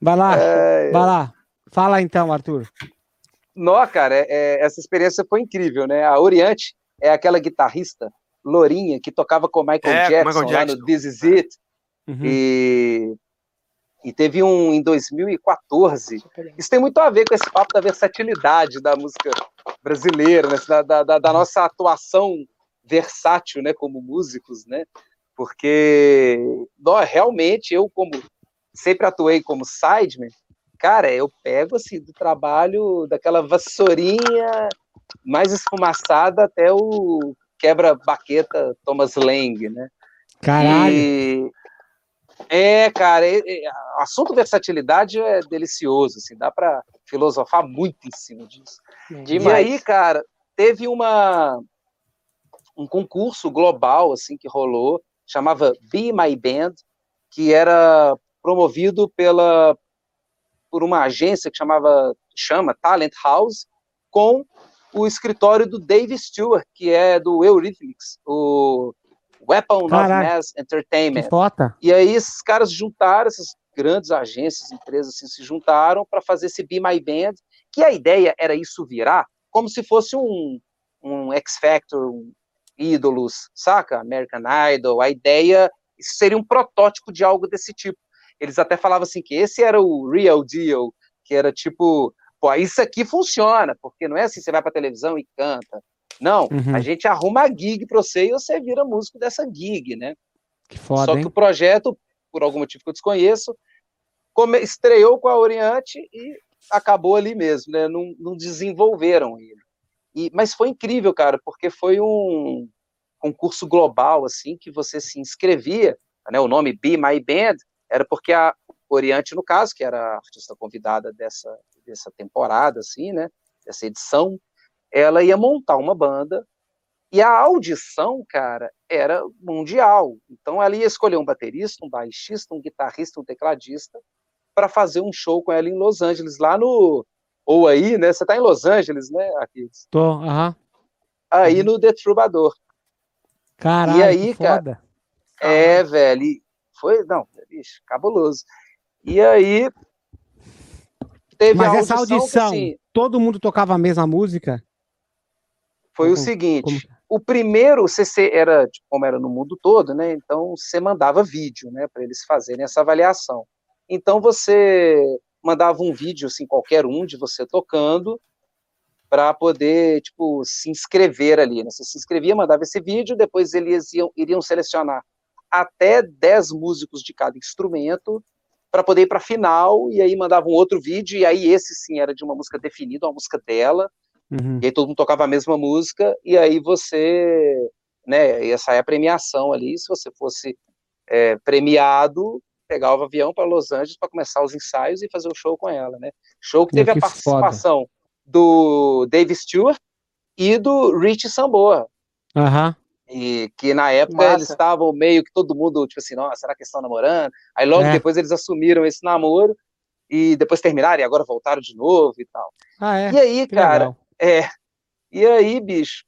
Vai lá, É, vai lá. Fala então, Arthur. Nó, cara, é- é- essa experiência foi incrível, né? A Oriente é aquela guitarrista lourinha que tocava com o Michael, É, com Jackson, Michael lá Jackson. no This Is It. Uhum. E, e teve um em 2014. Isso tem muito a ver com esse papo da versatilidade da música brasileira, né? da, da- da- da nossa atuação versátil, né? Como músicos, né? Porque realmente eu, como sempre atuei como sideman, cara, eu pego assim do trabalho daquela vassourinha mais esfumaçada até o quebra-baqueta Thomas Lang, né? Caralho. E, É, cara, é, é, assunto versatilidade é delicioso, assim, dá para filosofar muito em cima disso. Demais. E aí, cara, teve uma um concurso global assim que rolou, chamava Be My Band, que era promovido pela por uma agência que chamava chama Talent House, com o escritório do Dave Stewart, que é do Eurythmics, o Weapon Caraca, of Mass Entertainment. E aí esses caras juntaram, essas grandes agências, empresas assim, se juntaram para fazer esse Be My Band, que a ideia era isso virar como se fosse um, um X Factor, um ídolos, saca? American Idol, a ideia seria um protótipo de algo desse tipo. Eles até falavam assim que esse era o real deal, que era tipo, pô, isso aqui funciona, porque não é assim, você vai pra televisão e canta. Não, uhum. a gente arruma a gig pra você e você vira músico dessa gig, né? Que foda, Só hein? que o projeto, por algum motivo que eu desconheço, come, estreou com a Oriente e acabou ali mesmo, né? Não, não desenvolveram ele. E, mas foi incrível, cara, porque foi um concurso global, assim, que você se inscrevia, né? O nome Be My Band era porque a Oriente, no caso, que era a artista convidada dessa, dessa temporada, assim, né? Dessa edição, ela ia montar uma banda e a audição, cara, era mundial. Então ela ia escolher um baterista, um baixista, um guitarrista, um tecladista para fazer um show com ela em Los Angeles, lá no ou aí, né? Você tá em Los Angeles, né, Aquiles? Tô, aham. Aí uhum. no The Troubadour. Caralho, e aí, cara, é, velho, foi, não, bicho, cabuloso. E aí teve Mas audição, essa audição, assim, todo mundo tocava a mesma música? Foi o seguinte, como... o primeiro CC era, tipo, como era no mundo todo, né? Então você mandava vídeo, né, para eles fazerem essa avaliação. Então você mandava um vídeo, assim, qualquer um de você tocando, para poder, tipo, se inscrever ali, né? Você se inscrevia, mandava esse vídeo, depois eles iam, iriam selecionar até 10 músicos de cada instrumento para poder ir para a final, e aí mandavam um outro vídeo, e aí esse sim era de uma música definida, uma música dela, uhum. e aí todo mundo tocava a mesma música, e aí você, né, essa é a premiação ali, se você fosse é, premiado, pegava o avião para Los Angeles para começar os ensaios e fazer o show com ela, né? Show que teve que a participação foda. do Dave Stewart e do Rich Sambora. Aham. E que na época Massa. eles estavam meio que todo mundo, tipo assim, nossa, será que estão namorando? Aí logo é. depois eles assumiram esse namoro e depois terminaram e agora voltaram de novo e tal. Ah, é? E aí, que cara, legal. É. E aí, bicho,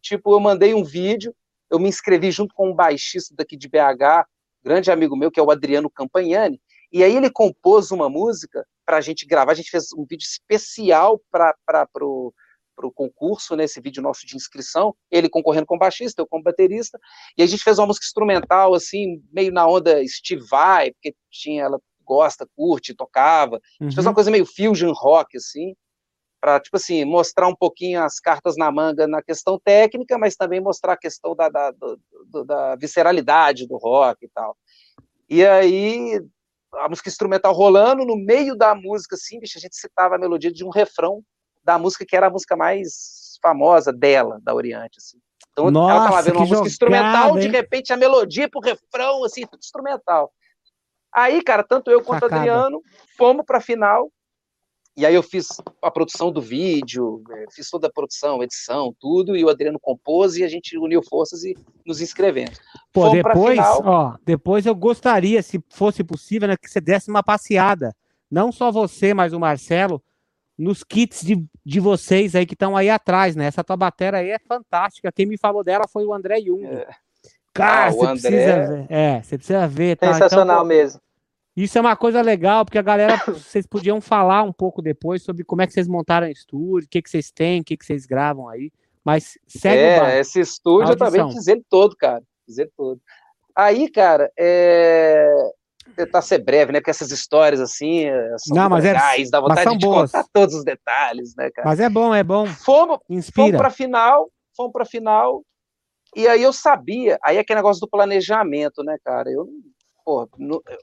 tipo, eu mandei um vídeo, eu me inscrevi junto com um baixista daqui de BH, grande amigo meu, que é o Adriano Campagnani, e aí ele compôs uma música para a gente gravar, a gente fez um vídeo especial para o concurso, nesse né, vídeo nosso de inscrição, ele concorrendo com baixista, eu como baterista, e a gente fez uma música instrumental, assim, meio na onda Steve Vai, porque tinha, ela gosta, curte, tocava, a gente fez uma uhum. coisa meio fusion rock, assim, para, tipo assim, mostrar um pouquinho as cartas na manga na questão técnica, mas também mostrar a questão da, da, da visceralidade do rock e tal. E aí, a música instrumental rolando, no meio da música, assim, bicho, a gente citava a melodia de um refrão da música que era a música mais famosa dela, da Oriente, assim. Então, Nossa, ela tava vendo uma música instrumental, hein? de repente a melodia pro refrão, assim, tudo instrumental. Aí, cara, tanto eu quanto o Adriano fomos pra final, e aí eu fiz a produção do vídeo, é, fiz toda a produção, edição, tudo, e o Adriano compôs e a gente uniu forças e nos inscrevemos. Pô, Fomos depois, final... ó, depois eu gostaria, se fosse possível, né, que você desse uma passeada. Não só você, mas o Marcelo, nos kits de, de vocês aí que estão aí atrás, né? Essa tua bateria aí é fantástica. Quem me falou dela foi o André Jung. É. Cara, ah, você André... precisa ver. É, você precisa ver. Tá? Sensacional então, mesmo. Isso é uma coisa legal, porque a galera, vocês podiam falar um pouco depois sobre como é que vocês montaram o estúdio, o que, que vocês têm, o que, que vocês gravam aí. Mas segue É, esse estúdio eu também quis ele todo, cara. Quis ele todo. Aí, cara, é... tentar ser breve, né? Porque essas histórias assim são Não, mas legais, é... dá vontade de boas. contar todos os detalhes, né, cara? Mas é bom, é bom. Fomos, Inspira. fomos pra final, fomos pra final, e aí eu sabia, aí é aquele negócio do planejamento, né, cara? Eu pô,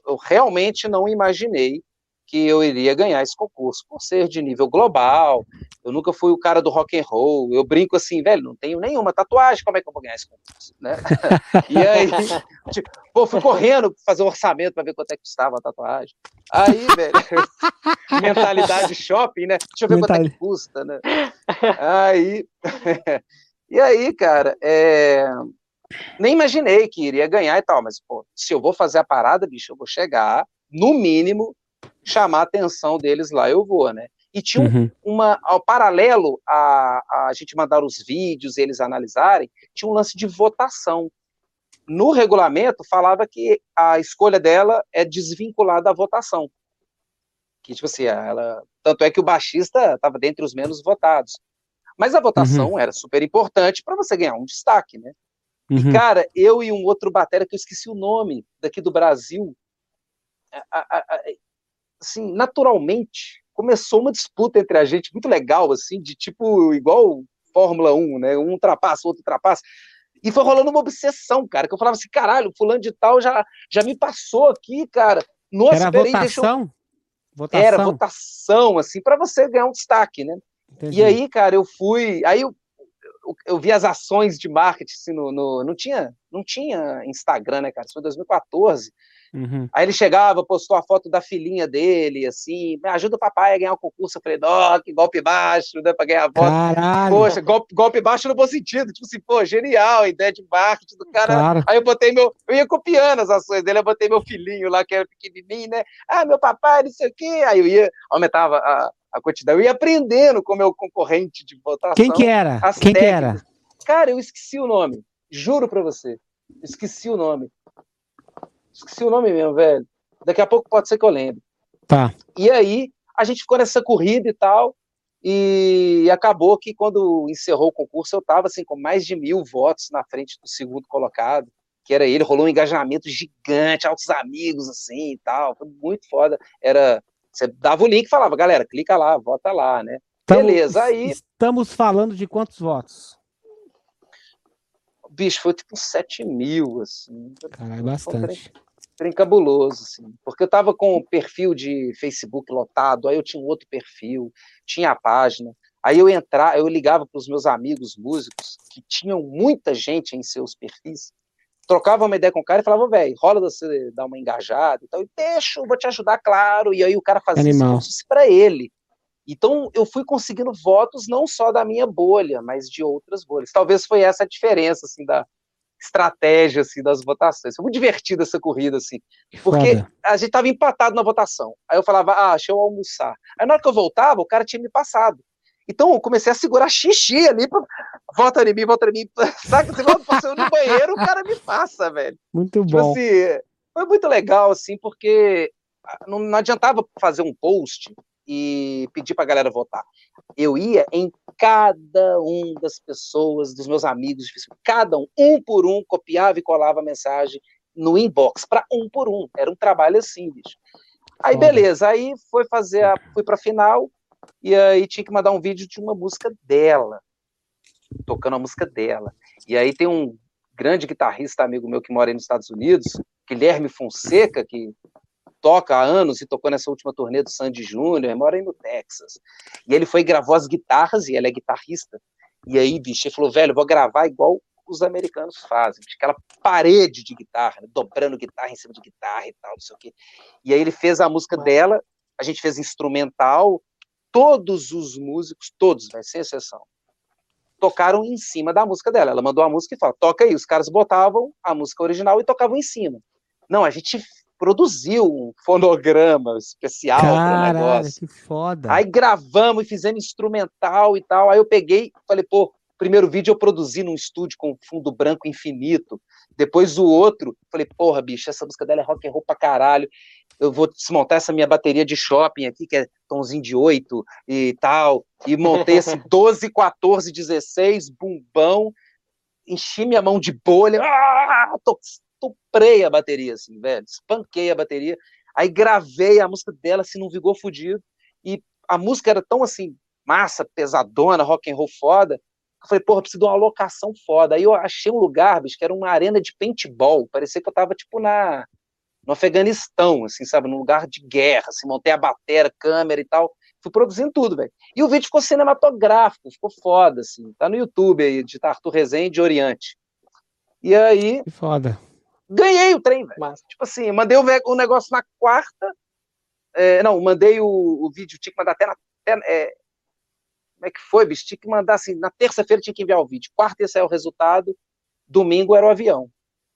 eu realmente não imaginei que eu iria ganhar esse concurso por ser de nível global. Eu nunca fui o cara do rock and roll. Eu brinco assim, velho, não tenho nenhuma tatuagem, como é que eu vou ganhar esse concurso, né? e aí, tipo, pô, fui correndo fazer um orçamento para ver quanto é que custava a tatuagem. Aí, velho, mentalidade shopping, né? Deixa eu ver quanto é que custa, né? Aí, e aí, cara, é... nem imaginei que iria ganhar e tal, mas, pô, se eu vou fazer a parada, bicho, eu vou chegar, no mínimo, chamar a atenção deles lá, eu vou, né? E tinha uhum. uma, ao paralelo a, a gente mandar os vídeos eles analisarem, tinha um lance de votação. No regulamento falava que a escolha dela é desvinculada da votação. Que, tipo assim, ela. Tanto é que o baixista estava dentre os menos votados. Mas a votação uhum. era super importante para você ganhar um destaque, né? Uhum. E, cara, eu e um outro batera que eu esqueci o nome daqui do Brasil, a, a, a, assim, naturalmente, começou uma disputa entre a gente muito legal, assim, de tipo, igual Fórmula 1, né? Um ultrapassa, outro ultrapassa. E foi rolando uma obsessão, cara, que eu falava assim, caralho, fulano de tal já, já me passou aqui, cara. Nossa, Era peraí, votação? Eu... votação? Era votação, assim, para você ganhar um destaque, né? Entendi. E aí, cara, eu fui. Aí eu, eu, vi as ações de marketing assim, no, no, não tinha não tinha Instagram, né, cara? Isso foi em 2014. Uhum. Aí ele chegava, postou a foto da filhinha dele, assim, me ajuda o papai a ganhar o concurso. Eu falei, ó, que golpe baixo, né, pra ganhar a voto. Caralho. Poxa, golpe, golpe baixo no bom sentido, tipo assim, pô, genial, ideia de marketing do cara. Claro. Aí eu botei meu, eu ia copiando as ações dele, eu botei meu filhinho lá, que era pequenininho, né, ah, meu papai, não sei o quê. Aí eu ia, aumentava a, a quantidade, eu ia aprendendo com o meu concorrente de votação. Quem que era? Quem técnicas. que era? Cara, eu esqueci o nome, juro pra você, esqueci o nome. Esqueci o nome mesmo, velho. Daqui a pouco pode ser que eu lembre. Tá. E aí, a gente ficou nessa corrida e tal, e acabou que quando encerrou o concurso, eu tava assim, com mais de mil votos na frente do segundo colocado, que era ele, rolou um engajamento gigante, altos amigos, assim, e tal, foi muito foda. Era, você dava o link e falava, galera, clica lá, vota lá, né? Estamos, Beleza, aí... Estamos falando de quantos votos? bicho, foi tipo 7 mil, assim. Caralho, bastante. Trem cabuloso, assim. Porque eu tava com o perfil de Facebook lotado, aí eu tinha um outro perfil, tinha a página. Aí eu entrava, eu ligava para os meus amigos músicos, que tinham muita gente em seus perfis, trocava uma ideia com o cara e falava, velho, rola você dar uma engajada e tal. E deixa, vou te ajudar, claro. E aí o cara fazia Animal. isso para ele. Então eu fui conseguindo votos não só da minha bolha, mas de outras bolhas. Talvez foi essa a diferença assim da estratégia assim das votações. Foi muito divertida essa corrida assim, porque Foda. a gente estava empatado na votação. Aí eu falava: "Ah, deixa eu almoçar". Aí na hora que eu voltava, o cara tinha me passado. Então eu comecei a segurar xixi ali, pra... volta em mim, volta em mim. Sabe, você vai passando no banheiro, o cara me passa, velho. Muito tipo bom. Assim, foi muito legal assim, porque não, não adiantava fazer um post e pedir para a galera votar. Eu ia em cada um das pessoas, dos meus amigos, cada um, um por um, copiava e colava a mensagem no inbox, para um por um. Era um trabalho assim, bicho. Aí, beleza, aí foi fazer a. fui pra final, e aí tinha que mandar um vídeo de uma música dela, tocando a música dela. E aí tem um grande guitarrista amigo meu que mora aí nos Estados Unidos, Guilherme Fonseca, que toca há anos e tocou nessa última turnê do Sandy Júnior, mora aí no Texas. E ele foi e gravou as guitarras, e ela é guitarrista. E aí, bicho, ele falou, velho, vou gravar igual os americanos fazem, aquela parede de guitarra, né, dobrando guitarra em cima de guitarra e tal, não sei o quê. E aí ele fez a música dela, a gente fez instrumental, todos os músicos, todos, vai sem exceção, tocaram em cima da música dela. Ela mandou a música e falou, toca aí. Os caras botavam a música original e tocavam em cima. Não, a gente produziu um fonograma especial para o negócio. que foda. Aí gravamos e fizemos instrumental e tal. Aí eu peguei, falei, pô, primeiro vídeo eu produzi num estúdio com fundo branco infinito. Depois o outro, falei, porra, bicho, essa música dela é rock and roll pra caralho. Eu vou desmontar essa minha bateria de shopping aqui, que é tomzinho de 8 e tal. E montei esse 12, 14, 16, bumbão. Enchi minha mão de bolha. Ah, estuprei a bateria, assim, velho. Espanquei a bateria. Aí gravei a música dela, assim, num vigor fudido. E a música era tão, assim, massa, pesadona, rock and roll foda. Eu falei, porra, preciso de uma locação foda. Aí eu achei um lugar, bicho, que era uma arena de paintball. Parecia que eu tava, tipo, na no Afeganistão, assim, sabe, num lugar de guerra, assim, montei a bateria, câmera e tal, fui produzindo tudo, velho. E o vídeo ficou cinematográfico, ficou foda, assim, tá no YouTube aí, de Arthur Rezende Oriente. E aí... Que foda. Ganhei o trem, velho. Tipo assim, mandei o, o negócio na quarta, é, não, mandei o, o, vídeo, tinha que mandar até na... Até, é, como é que foi, bicho? Tinha que mandar, assim, na terça-feira tinha que enviar o vídeo, quarta ia sair o resultado, domingo era o avião.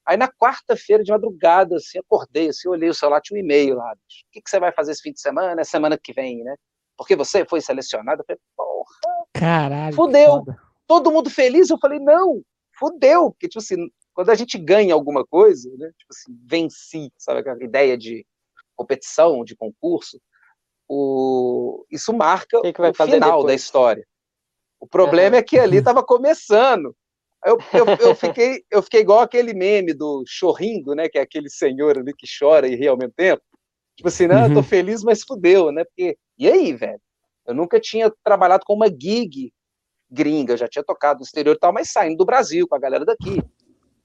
Aí na quarta-feira de madrugada, assim, acordei, assim, olhei o celular, tinha um e-mail lá. O que, que você vai fazer esse fim de semana? É semana que vem, né? Porque você foi selecionado. Eu falei, porra. Caralho. Fudeu. Todo mundo feliz. Eu falei, não, fudeu. Porque, tipo assim, quando a gente ganha alguma coisa, né? Tipo assim, venci, sabe? Aquela ideia de competição, de concurso. O... Isso marca que que o final depois? da história. O problema uhum. é que ali estava começando. Eu, eu, eu, fiquei, eu fiquei igual aquele meme do chorrindo, né? Que é aquele senhor ali que chora e ri ao mesmo tempo. Tipo assim, não, uhum. tô feliz, mas fudeu, né? Porque, e aí, velho? Eu nunca tinha trabalhado com uma gig gringa, já tinha tocado no exterior e tal, mas saindo do Brasil, com a galera daqui.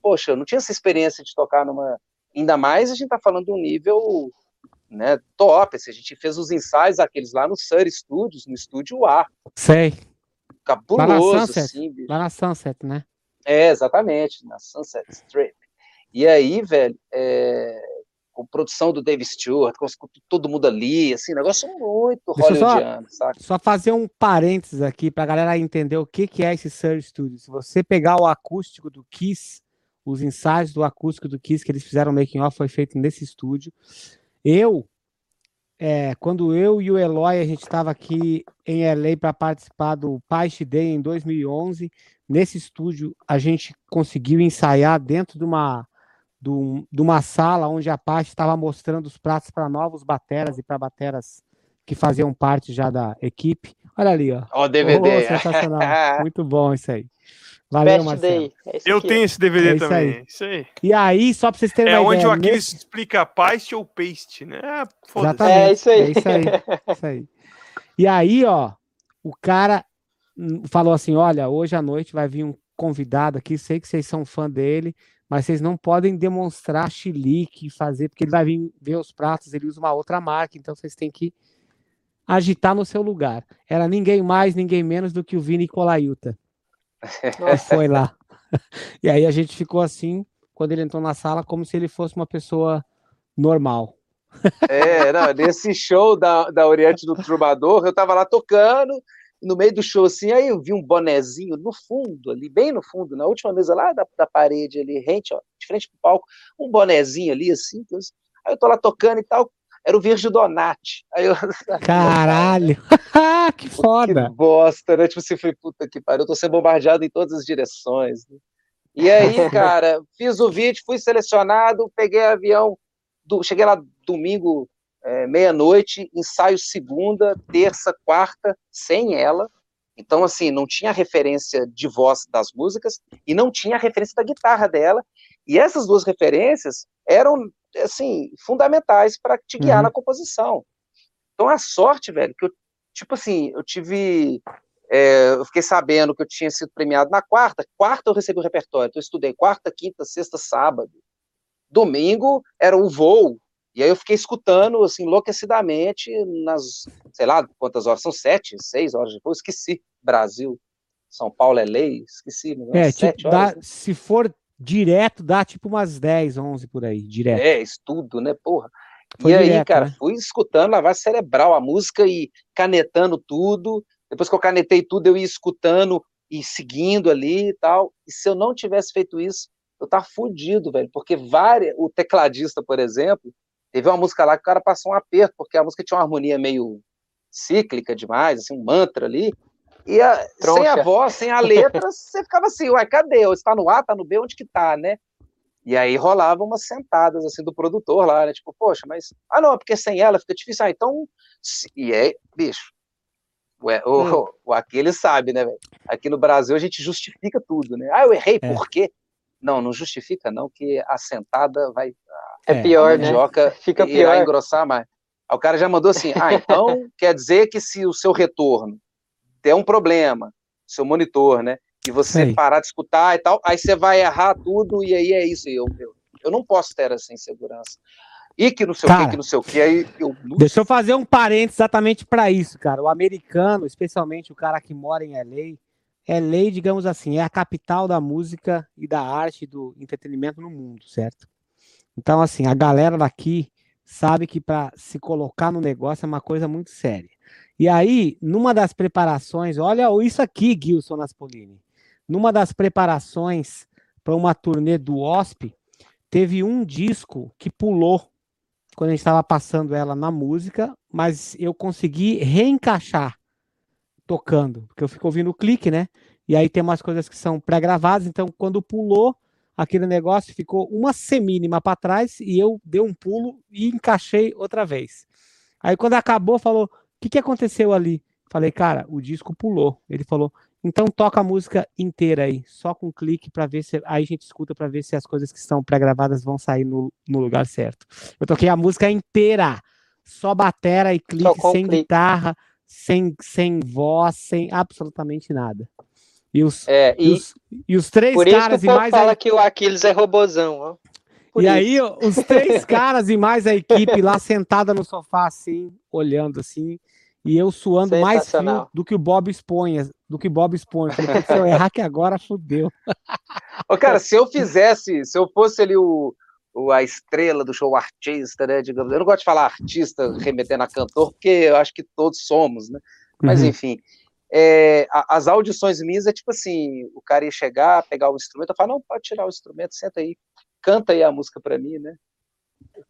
Poxa, eu não tinha essa experiência de tocar numa. Ainda mais a gente tá falando de um nível né, top. Assim, a gente fez os ensaios aqueles lá no Sur Studios, no estúdio A. Sei. Cabuloso, lá na Sunset, assim, Lá na Sunset, né? É, exatamente, na Sunset Strip. E aí, velho, é, com produção do Dave Stewart, com todo mundo ali, assim, negócio muito hollywoodiano, só, sabe? Só fazer um parênteses aqui pra galera entender o que, que é esse Surge Studio. Se você pegar o acústico do Kiss, os ensaios do acústico do Kiss que eles fizeram making off foi feito nesse estúdio. Eu, é, quando eu e o Eloy, a gente estava aqui em LA para participar do Paiche Day em 2011, Nesse estúdio, a gente conseguiu ensaiar dentro de uma, de, uma sala onde a parte estava mostrando os pratos para novos bateras e para bateras que faziam parte já da equipe. Olha ali, ó. Ó, o DVD. Oh, sensacional. Muito bom isso aí. Valeu, Best Marcelo. É eu tenho esse DVD é também. Aí. Isso aí. E aí, só para vocês terem é uma ideia. É onde o Aquiles nesse... explica paste ou paste, né? Ah, Exatamente. É isso aí. É isso aí. isso aí. E aí, ó, o cara falou assim: olha, hoje à noite vai vir um convidado aqui, sei que vocês são fã dele, mas vocês não podem demonstrar chilique e fazer, porque ele vai vir ver os pratos, ele usa uma outra marca, então vocês têm que agitar no seu lugar. Era ninguém mais, ninguém menos do que o Vini Colaiuta. foi lá. E aí a gente ficou assim, quando ele entrou na sala, como se ele fosse uma pessoa normal. É, não, nesse show da, da Oriente do Trubador, eu tava lá tocando, no meio do show, assim, aí eu vi um bonezinho no fundo, ali, bem no fundo, na última mesa lá da, da parede ali, rente, ó, de frente pro palco, um bonezinho ali, assim, aí eu tô lá tocando e tal, era o Virgil Donati. Aí eu, Caralho! que foda! Que bosta, né? Tipo assim, foi puta que pariu, eu tô sendo bombardeado em todas as direções. Né? E aí, cara, fiz o vídeo, fui selecionado, peguei avião, do, cheguei lá domingo é, meia-noite, ensaio segunda, terça, quarta, sem ela. Então, assim, não tinha referência de voz das músicas e não tinha referência da guitarra dela. E essas duas referências eram, assim, fundamentais para te guiar uhum. na composição. Então, a sorte, velho, que eu, tipo assim, eu tive. É, eu fiquei sabendo que eu tinha sido premiado na quarta. Quarta eu recebi o repertório. Então, eu estudei quarta, quinta, sexta, sábado. Domingo era o voo e aí eu fiquei escutando, assim, enlouquecidamente, nas, sei lá, quantas horas? São sete, seis horas depois, esqueci. Brasil, São Paulo é lei, esqueci. É, tipo, dá, se for direto, dá tipo umas 10, 11 por aí, direto. É, estudo, né, porra. Foi e direto, aí, cara, né? fui escutando lavagem cerebral, a música e canetando tudo. Depois que eu canetei tudo, eu ia escutando e seguindo ali e tal. E se eu não tivesse feito isso, eu tava fudido, velho, porque várias, o tecladista, por exemplo, Teve uma música lá que o cara passou um aperto, porque a música tinha uma harmonia meio cíclica demais, assim, um mantra ali. E a, sem a voz, sem a letra, você ficava assim, uai, cadê? Está no A, tá no B, onde que tá, né? E aí rolavam umas sentadas, assim, do produtor lá, né? Tipo, poxa, mas... Ah, não, é porque sem ela fica difícil. Ah, então... E é, bicho, Ué, o, hum. o, aqui ele sabe, né, velho? Aqui no Brasil a gente justifica tudo, né? Ah, eu errei, é. por quê? Não, não justifica, não, que a sentada vai. É, é pior, né? Fica pior. Irá engrossar mais. Aí o cara já mandou assim: ah, então quer dizer que se o seu retorno der um problema, seu monitor, né? E você parar de escutar e tal, aí você vai errar tudo e aí é isso. Eu, eu, eu não posso ter essa insegurança. e que não sei cara, o que, que não sei o que. Aí eu... Deixa eu fazer um parênteses exatamente para isso, cara. O americano, especialmente o cara que mora em LA, LA, digamos assim, é a capital da música e da arte do entretenimento no mundo, certo? Então, assim, a galera daqui sabe que para se colocar no negócio é uma coisa muito séria. E aí, numa das preparações, olha isso aqui, Gilson Naspolini. Numa das preparações para uma turnê do OSP, teve um disco que pulou quando a gente estava passando ela na música, mas eu consegui reencaixar tocando, porque eu fico ouvindo o clique, né? E aí tem umas coisas que são pré-gravadas, então quando pulou aquele negócio, ficou uma semínima para trás e eu dei um pulo e encaixei outra vez. Aí quando acabou, falou: "O que, que aconteceu ali?" Falei: "Cara, o disco pulou". Ele falou: então toca a música inteira aí, só com clique para ver se aí a gente escuta para ver se as coisas que estão pré-gravadas vão sair no, no lugar certo. Eu toquei a música inteira, só batera e clique, sem clique. guitarra, sem, sem voz, sem absolutamente nada. E os, é, e, e, os, e os três por caras isso e mais fala aí... que o Aquiles é robozão, ó. Por e isso. aí os três caras e mais a equipe lá sentada no sofá assim, olhando assim, e eu suando mais frio do que o Bob Esponha, do que Bob Esponja. Falei, se eu errar que agora fudeu. Ô, cara, se eu fizesse, se eu fosse ali o, o, a estrela do show artista, né? Digamos, eu não gosto de falar artista remetendo a cantor, porque eu acho que todos somos, né? Mas uhum. enfim, é, as audições minhas é tipo assim, o cara ia chegar, pegar o instrumento, eu falo, não, pode tirar o instrumento, senta aí, canta aí a música para mim, né?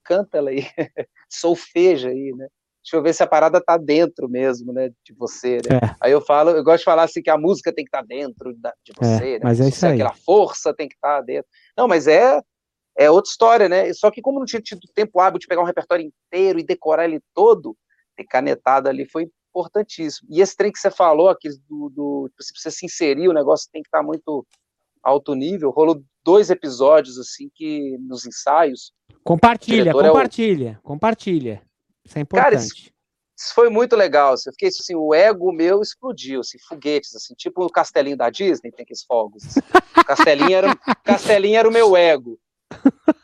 Canta ela aí, solfeja aí, né? deixa eu ver se a parada tá dentro mesmo, né, de você, né? É. Aí eu falo, eu gosto de falar assim que a música tem que estar tá dentro da, de é, você, é, né? Mas é isso aí. Aquela força tem que estar tá dentro. Não, mas é é outra história, né? Só que como não tinha tido tempo hábil de pegar um repertório inteiro e decorar ele todo, ter canetado ali foi importantíssimo. E esse trem que você falou, aqui do, do tipo, se você se inserir, o negócio tem que estar tá muito alto nível. Rolou dois episódios assim que nos ensaios. Compartilha, compartilha, é o... compartilha. Isso é importante. Cara, isso, isso foi muito legal. Assim, eu fiquei assim, o ego meu explodiu, assim, foguetes, assim, tipo o castelinho da Disney, tem aqueles fogos. Assim. O castelinho era, castelinho era o meu ego.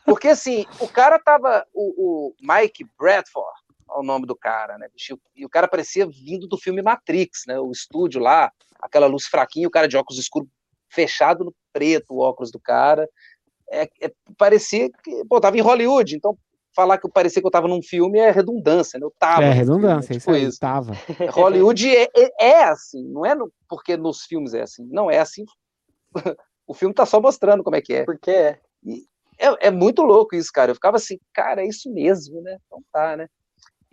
Porque assim, o cara tava. O, o Mike Bradford, é o nome do cara, né? E o cara parecia vindo do filme Matrix, né? O estúdio lá, aquela luz fraquinha, o cara de óculos escuros fechado no preto, o óculos do cara. É, é, parecia que, pô, tava em Hollywood, então falar que eu parecia que eu estava num filme é redundância, né? Eu tava. É redundância, filme, tipo isso isso. tava. Hollywood é, é, é, assim, não é no, porque nos filmes é assim, não é assim. o filme tá só mostrando como é que é. Porque é. é, é muito louco isso, cara. Eu ficava assim, cara, é isso mesmo, né? Então tá, né?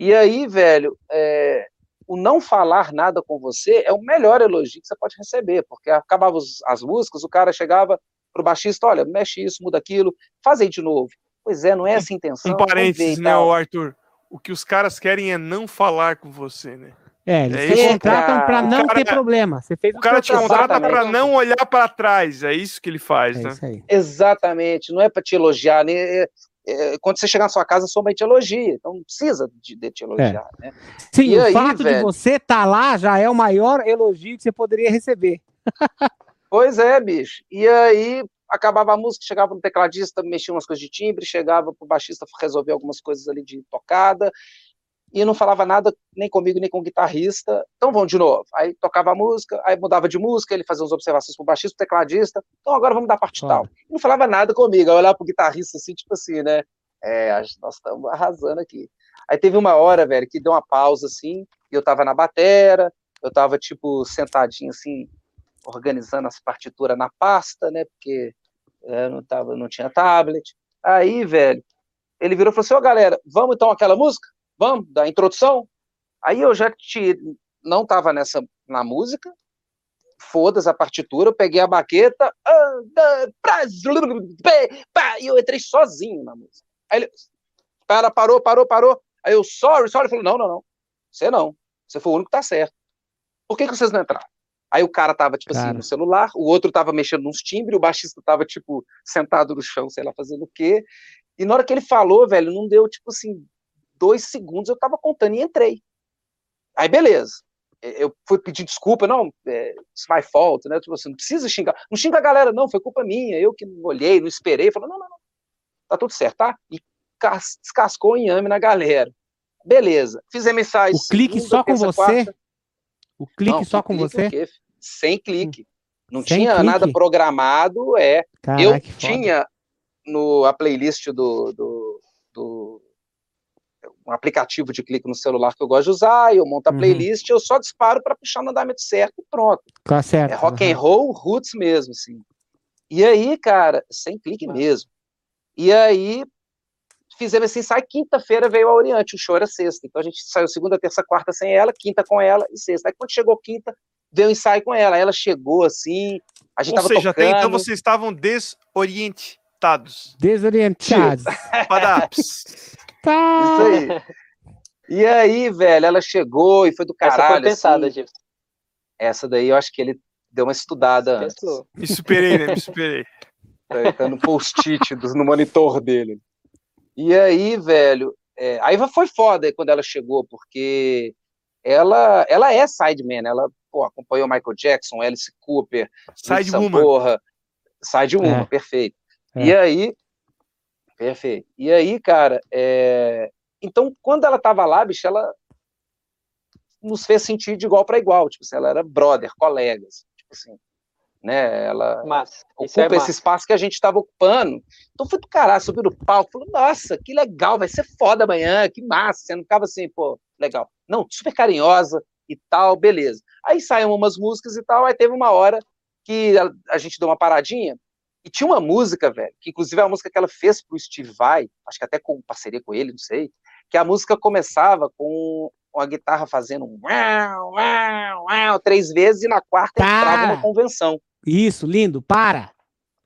E aí, velho, é, o não falar nada com você é o melhor elogio que você pode receber, porque acabava as músicas, o cara chegava pro baixista, olha, mexe isso, muda aquilo, faz aí de novo. Pois é, não é essa a intenção. Um parênteses, né, Arthur? O que os caras querem é não falar com você, né? É, eles é te contratam para não cara, ter problema. Você fez o cara te contrata para não olhar para trás. É isso que ele faz, é né? Exatamente. Não é para te elogiar. Né? É, quando você chegar na sua casa, sua mãe te elogia. Então não precisa de, de te elogiar. É. Né? Sim, e o aí, fato velho... de você estar tá lá já é o maior elogio que você poderia receber. pois é, bicho. E aí, acabava a música, chegava no tecladista, mexia umas coisas de timbre, chegava pro baixista resolver algumas coisas ali de tocada, e não falava nada nem comigo, nem com o guitarrista. Então vamos de novo. Aí tocava a música, aí mudava de música, ele fazia umas observações pro baixista, pro tecladista. Então agora vamos dar parte claro. tal. Não falava nada comigo, eu olhava pro guitarrista assim, tipo assim, né? É, nós estamos arrasando aqui. Aí teve uma hora, velho, que deu uma pausa assim, e eu tava na batera, eu tava tipo sentadinho assim, organizando as partituras na pasta, né? Porque é, não, tava, não tinha tablet. Aí, velho, ele virou e falou assim: Ô galera, vamos então aquela música? Vamos, da introdução? Aí eu já te, não tava nessa na música, foda-se a partitura, eu peguei a baqueta, e eu entrei sozinho na música. Aí ele, cara, parou, parou, parou. Aí eu, sorry, sorry, falou: não, não, não, você não, você foi o único que tá certo. Por que, que vocês não entraram? Aí o cara tava, tipo cara. assim, no celular, o outro tava mexendo nos timbres, o baixista tava, tipo, sentado no chão, sei lá, fazendo o quê. E na hora que ele falou, velho, não deu, tipo assim, dois segundos, eu tava contando e entrei. Aí, beleza. Eu fui pedir desculpa, não, é, it's my fault, né? Tipo assim, não precisa xingar. Não xinga a galera, não, foi culpa minha, eu que não olhei, não esperei. Falei, não, não, não, tá tudo certo, tá? E descascou o inhame na galera. Beleza, fizemos ensaio. O clique segunda, só com você? Quarta. O clique Não, só com clique você? Sem clique. Não Sem tinha clique. nada programado, é. Caraca, eu tinha no a playlist do, do, um aplicativo de clique no celular que eu gosto de usar, eu monto a uhum. playlist, uhum. eu só disparo para puxar no andamento certo e pronto. Tá certo. É rock uhum. and roll roots mesmo, assim. E aí, cara, sem clique mesmo. E aí fizemos assim, sai quinta-feira veio a Oriente, o show era sexta. Então a gente saiu segunda, terça, quarta sem ela, quinta com ela e sexta. Aí quando chegou quinta, veio o ensaio com ela. Aí ela chegou assim, a gente Ou tava seja, tocando. então vocês estavam desorientados. Desorientados. Padaps. tá. Isso aí. E aí, velho, ela chegou e foi do caralho. Essa foi pensada, assim. Gibson. Essa daí eu acho que ele deu uma estudada antes. Me superei, né? Me superei. Tá, tá no post-it no monitor dele. E aí, velho, é, aí foi foda quando ela chegou, porque ela, ela é sideman, ela pô, acompanhou Michael Jackson, Alice Cooper, Side Woman. Side Woman, é. perfeito. É. E aí, perfeito. E aí, cara, é... então, quando ela tava lá, bicho, ela nos fez sentir de igual para igual, tipo assim, ela era brother, colegas, tipo assim né? Ela massa. ocupa é esse espaço que a gente estava ocupando. Então foi do caralho, subiu no palco, falou, nossa, que legal, vai ser foda amanhã, que massa. Você não ficava assim, pô, legal. Não, super carinhosa e tal, beleza. Aí saíram umas músicas e tal, aí teve uma hora que a, a gente deu uma paradinha, e tinha uma música, velho, que inclusive é uma música que ela fez pro Steve Vai, acho que até com parceria com ele, não sei, que a música começava com uma guitarra fazendo um uau, uau, uau, três vezes e na quarta tá. entrava uma convenção. Isso, lindo. Para.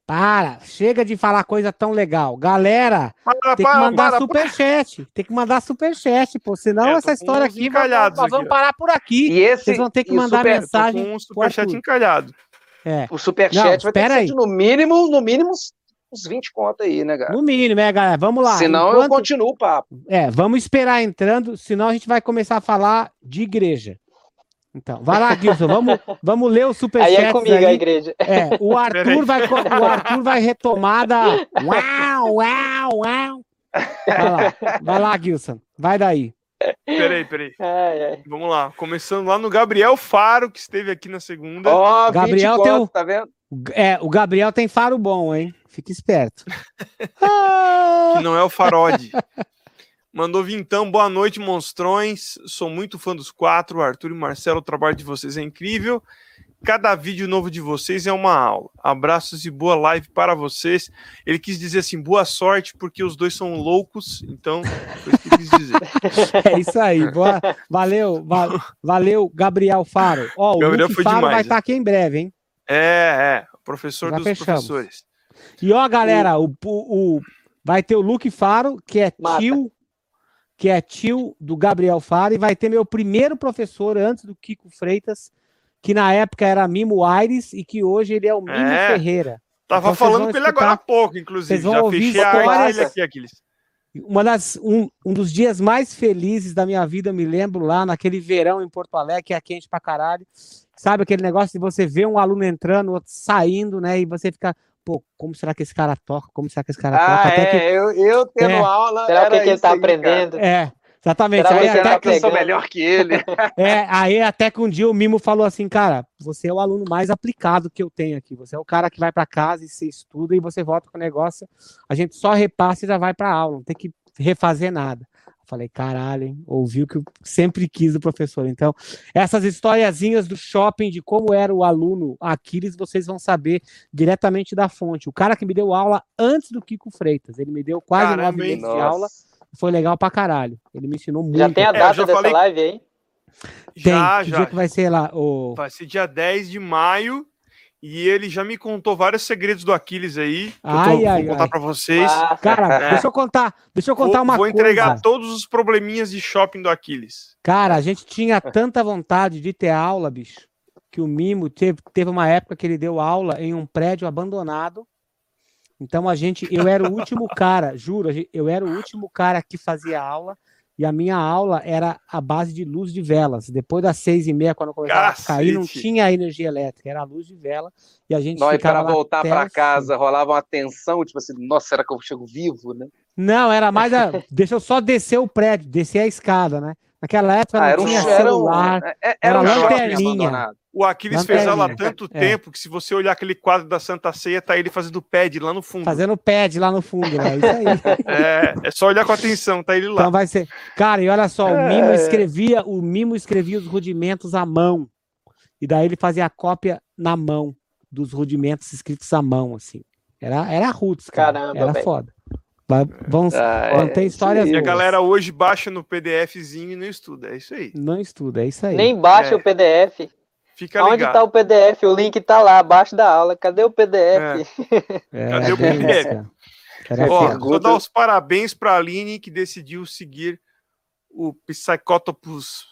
Para. Chega de falar coisa tão legal. Galera, para, tem que mandar para, superchat. Para. Tem que mandar superchat, pô. Senão é, essa história aqui vai, nós vamos parar por aqui. E esse, Vocês vão ter que mandar super, mensagem. Com um superchat encalhado. É. O superchat vai ter que ser no mínimo, no mínimo uns 20 conto aí, né, galera? No mínimo, né, galera? Vamos lá. Senão Enquanto... eu continuo o papo. É, vamos esperar entrando, senão a gente vai começar a falar de igreja. Então, vai lá, Gilson, vamos, vamos ler o superchat. Aí é comigo aí. a igreja. É, o Arthur vai, o Arthur vai retomar da uau, uau, uau. Vai lá, vai lá, Gilson, vai daí. Peraí, peraí. Ai, ai. Vamos lá, começando lá no Gabriel Faro, que esteve aqui na segunda. Ó, oh, Gabriel tem o... tá vendo? É, o Gabriel tem faro bom, hein? Fica esperto. que não é o Farode. Mandou vintão, boa noite, monstrões. Sou muito fã dos quatro, Arthur e Marcelo. O trabalho de vocês é incrível. Cada vídeo novo de vocês é uma aula. Abraços e boa live para vocês. Ele quis dizer assim, boa sorte, porque os dois são loucos. Então, foi isso que ele quis dizer. É isso aí. Boa, valeu, va valeu, Gabriel Faro. Ó, o Gabriel Luke Faro demais, vai estar tá aqui em breve, hein? É, é. Professor Já dos fechamos. professores. E ó, galera, o, o, o, vai ter o Luke Faro, que é Mata. tio que é tio do Gabriel Fara, e vai ter meu primeiro professor antes do Kiko Freitas, que na época era Mimo Aires e que hoje ele é o Mimo é, Ferreira. Tava então, falando com ele agora há pouco, inclusive. Já fechei a ele aqui, Aquiles. Uma das, um, um dos dias mais felizes da minha vida, eu me lembro lá naquele verão em Porto Alegre, que é quente pra caralho. Sabe aquele negócio de você ver um aluno entrando, outro saindo, né? E você fica, pô, como será que esse cara toca? Como será que esse cara ah, toca? Até é, que... eu, eu tendo é. aula. Será que, que ele tá aí, aprendendo? Cara. É. Exatamente. Será aí, que até que eu sou melhor que ele? é, aí até que um dia o Mimo falou assim, cara, você é o aluno mais aplicado que eu tenho aqui. Você é o cara que vai para casa e você estuda e você volta com o negócio. A gente só repassa e já vai para aula, não tem que refazer nada. Falei, caralho, hein? ouvi o que eu sempre quis do professor. Então, essas historiazinhas do shopping, de como era o aluno Aquiles, vocês vão saber diretamente da fonte. O cara que me deu aula antes do Kiko Freitas, ele me deu quase Caramba, nove meses de aula. Foi legal pra caralho. Ele me ensinou muito. Já tem a data é, dessa falei... live aí? Tem. Já, que já. dia que vai ser lá? O... Vai ser dia 10 de maio e ele já me contou vários segredos do Aquiles aí. Ai, eu ai, vou contar para vocês. Ah, cara, é. deixa eu contar, deixa eu contar vou, uma coisa. Vou entregar todos os probleminhas de shopping do Aquiles. Cara, a gente tinha tanta vontade de ter aula, bicho, que o Mimo teve, teve uma época que ele deu aula em um prédio abandonado. Então a gente, eu era o último cara, juro, eu era o último cara que fazia aula e a minha aula era a base de luz de velas. Depois das seis e meia, quando começava Cacete. a cair, não tinha energia elétrica, era a luz de vela. E a gente Nós, para voltar para casa, rolava uma tensão, tipo assim, nossa, será que eu chego vivo, né? Não, era mais a. Deixa eu só descer o prédio, descer a escada, né? Naquela época Ah, não era um tinha era um- celular. é- era era um lanterninha. O Aquiles Lanterna. fez aula há tanto É. tempo que se você olhar aquele quadro da Santa Ceia, tá ele fazendo pad lá no fundo. Fazendo pad lá no fundo, né? Isso aí. É, é só olhar com atenção, tá ele lá. Então vai ser. Cara, e olha só, o É. Mimo escrevia, o Mimo escrevia os rudimentos à mão. E daí ele fazia a cópia na mão dos rudimentos escritos à mão, assim. Era, era roots, cara. Caramba, era velho. foda. Vai- vamos, Ah, é, histórias E a galera hoje baixa no PDFzinho e não estuda. É isso aí. Não estuda, é isso aí. Nem baixa É. o PDF. Fica Onde ligado. tá o PDF? O link tá lá, abaixo da aula. Cadê o PDF? É, Cadê o PDF? Ó, vou dar os parabéns pra Aline que decidiu seguir o Psychotopus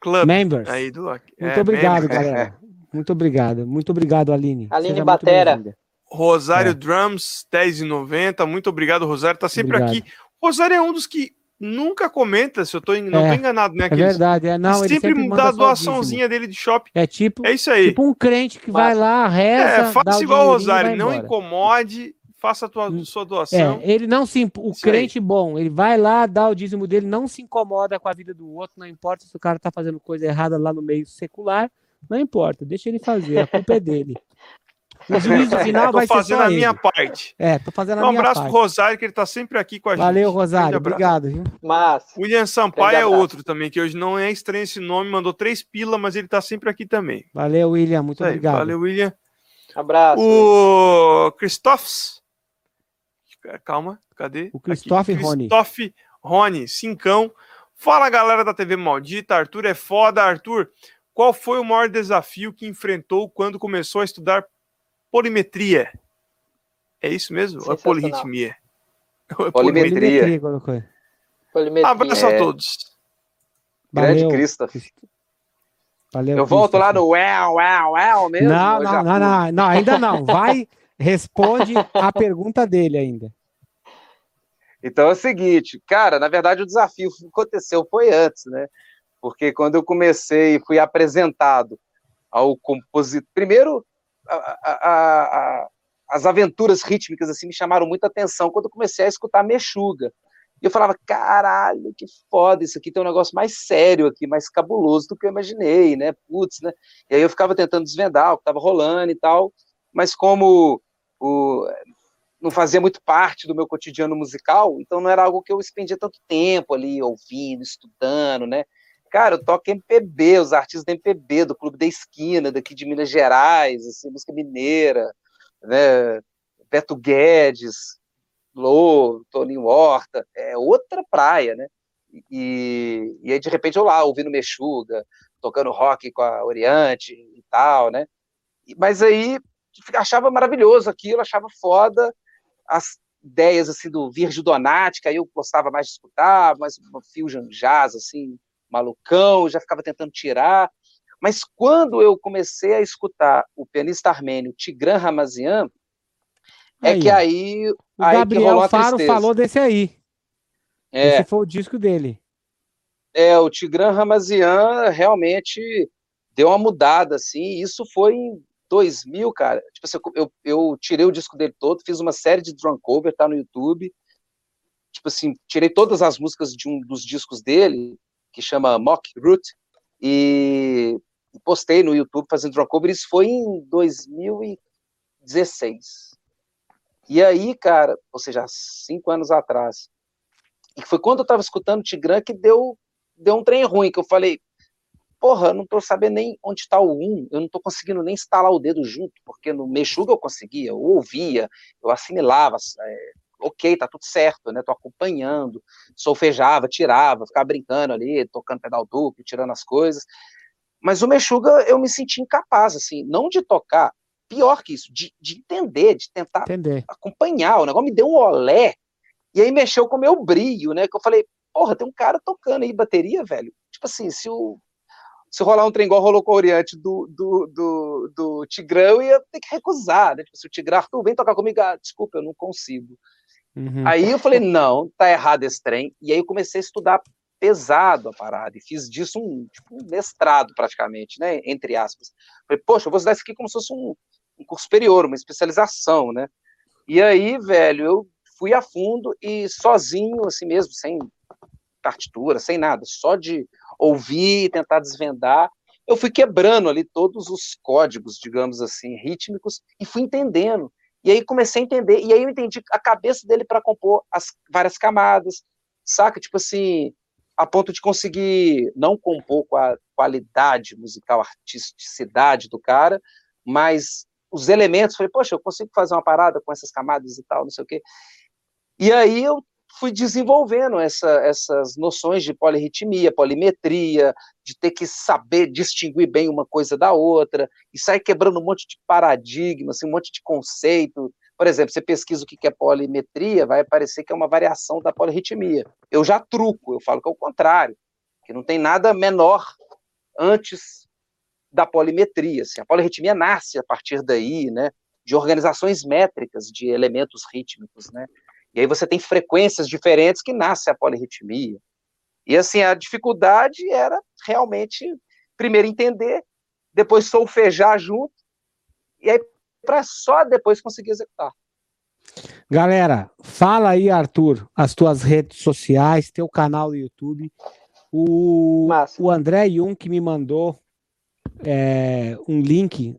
Club Members. aí do. Muito É, obrigado, members. galera. Muito obrigado. Muito obrigado, Aline. Aline Seja muito Batera. Rosário É. Drums, 10,90. Muito obrigado, Rosário. Tá sempre Obrigado. aqui. Rosário é um dos que nunca comenta, se eu tô, não É, tô enganado, né? É Aqueles- verdade, é. Não, ele sempre, sempre dá a doaçãozinha dele de shopping. É tipo, É isso aí. tipo um crente que vai lá, reza, é, faça igual o Rosário, não incomode, faça a tua, Hum. sua doação. É, ele não se o Isso aí. crente bom, ele vai lá, dá o dízimo dele, não se incomoda com a vida do outro, não importa se o cara tá fazendo coisa errada lá no meio secular, não importa, deixa ele fazer, a culpa é dele. O juízo final Tô vai ser fazendo só a ele. minha parte. É, tô fazendo a Um minha abraço parte. pro Rosário, que ele tá sempre aqui com a gente. Valeu, Rosário, abraço. obrigado, viu? Mas, William Sampaio é abraço. outro também, que hoje não é estranho esse nome, mandou três pila, mas ele tá sempre aqui também. Valeu, William, muito Isso aí, obrigado. Valeu, William. abraço. O Christophs. Calma, cadê? O Christophe. Rony. Christophe Rony, cincão. Fala, galera da TV Maldita. Arthur é foda. Arthur, qual foi o maior desafio que enfrentou quando começou a estudar polimetria? É isso mesmo? Ou é polirritmia? É Polimetria. Polimetria. Polimetria. Abraço É. a todos. Grande Valeu, Christoph. valeu, Eu volto lá no uau, uau, uau mesmo? Não, não, já não, não, não, ainda não. Vai, responde a pergunta dele ainda. Então é o seguinte, cara, na verdade o desafio que aconteceu foi antes, né? Porque quando eu comecei e fui apresentado ao compositor, primeiro a- a- as aventuras rítmicas assim me chamaram muita atenção quando comecei a escutar Mexuga. E eu falava, caralho, que foda, isso aqui tem um negócio mais sério aqui, mais cabuloso do que eu imaginei, né? Putz, né? E aí eu ficava tentando desvendar o que estava rolando e tal, mas como o, não fazia muito parte do meu cotidiano musical, então não era algo que eu expendia tanto tempo ali ouvindo, estudando, né? Cara, eu toco MPB, os artistas da MPB, do Clube da Esquina, daqui de Minas Gerais, assim, música mineira, né? Beto Guedes, Lô, Toninho Horta, é outra praia, né? E, e aí, de repente, eu lá, ouvindo Mexuga, tocando rock com a Oriente e tal, né? Mas aí, achava maravilhoso aquilo, achava foda, as ideias assim do Virgil Donati, que aí eu gostava mais de escutar, mas uma fusion jazz assim, malucão, já ficava tentando tirar. Mas quando eu comecei a escutar o pianista armênio Tigran Ramazian, é Aí, que aí, O aí Gabriel Faro falou desse aí. É, Esse foi o disco dele. é, o Tigran Ramazian realmente deu uma mudada, assim, e isso foi em 2000, cara. Tipo assim, eu, eu tirei o disco dele todo, fiz uma série de drum cover, tá no YouTube. Tipo assim, tirei todas as músicas de um dos discos dele, que chama Mock Root, e postei no YouTube fazendo drum cover. Isso foi em 2016. E aí, cara, ou seja, cinco anos atrás. E foi quando eu tava escutando o Tigran que deu, deu um trem ruim, que eu falei, porra, eu não tô sabendo nem onde está o 1, eu não tô conseguindo nem instalar o dedo junto, porque no Mexuga eu conseguia, eu ouvia, eu assimilava, é, ok, tá tudo certo, né, tô acompanhando, solfejava, tirava, ficava brincando ali, tocando pedal duplo, tirando as coisas, mas o Mexuga eu me senti incapaz, assim, não de tocar, pior que isso, de, de entender, de tentar Entender. acompanhar, o negócio me deu um olé, e aí mexeu com o meu brilho, né? Que eu falei, porra, tem um cara tocando aí bateria, velho. Tipo assim, se o. Se rolar um trem igual rolou com o Oriente do, do, do, do Tigrão, eu ia ter que recusar, né? Tipo, se o Tigrão, Arthur, vem tocar comigo, ah, desculpa, eu não consigo. Uhum. Aí eu falei, não, tá errado esse trem. E aí eu comecei a estudar pesado a parada, e fiz disso um, tipo, um mestrado praticamente, né? Entre aspas. Falei, poxa, eu vou estudar isso aqui como se fosse um, um curso superior, uma especialização, né? E aí, velho, eu fui a fundo e sozinho, assim mesmo, sem partitura, sem nada, só de ouvir e tentar desvendar, eu fui quebrando ali todos os códigos, digamos assim, rítmicos e fui entendendo. E aí comecei a entender, e aí eu entendi a cabeça dele para compor as várias camadas, saca? Tipo assim, a ponto de conseguir não compor com a qualidade musical, artisticidade do cara, mas os elementos, falei, poxa, eu consigo fazer uma parada com essas camadas e tal, não sei o quê. E aí eu fui desenvolvendo essa, essas noções de polirritmia, polimetria, de ter que saber distinguir bem uma coisa da outra, e sair quebrando um monte de paradigmas, assim, um monte de conceito. Por exemplo, você pesquisa o que é polimetria, vai aparecer que é uma variação da polirritmia. Eu já truco, eu falo que é o contrário, que não tem nada menor antes da polimetria. Assim. A polirritmia nasce a partir daí, né, de organizações métricas de elementos rítmicos, né? E aí você tem frequências diferentes que nasce a polirritmia. E assim, a dificuldade era realmente primeiro entender, depois solfejar junto, e aí para só depois conseguir executar. Galera, fala aí, Arthur, as tuas redes sociais, teu canal no YouTube. O, o André Jung que me mandou é, um link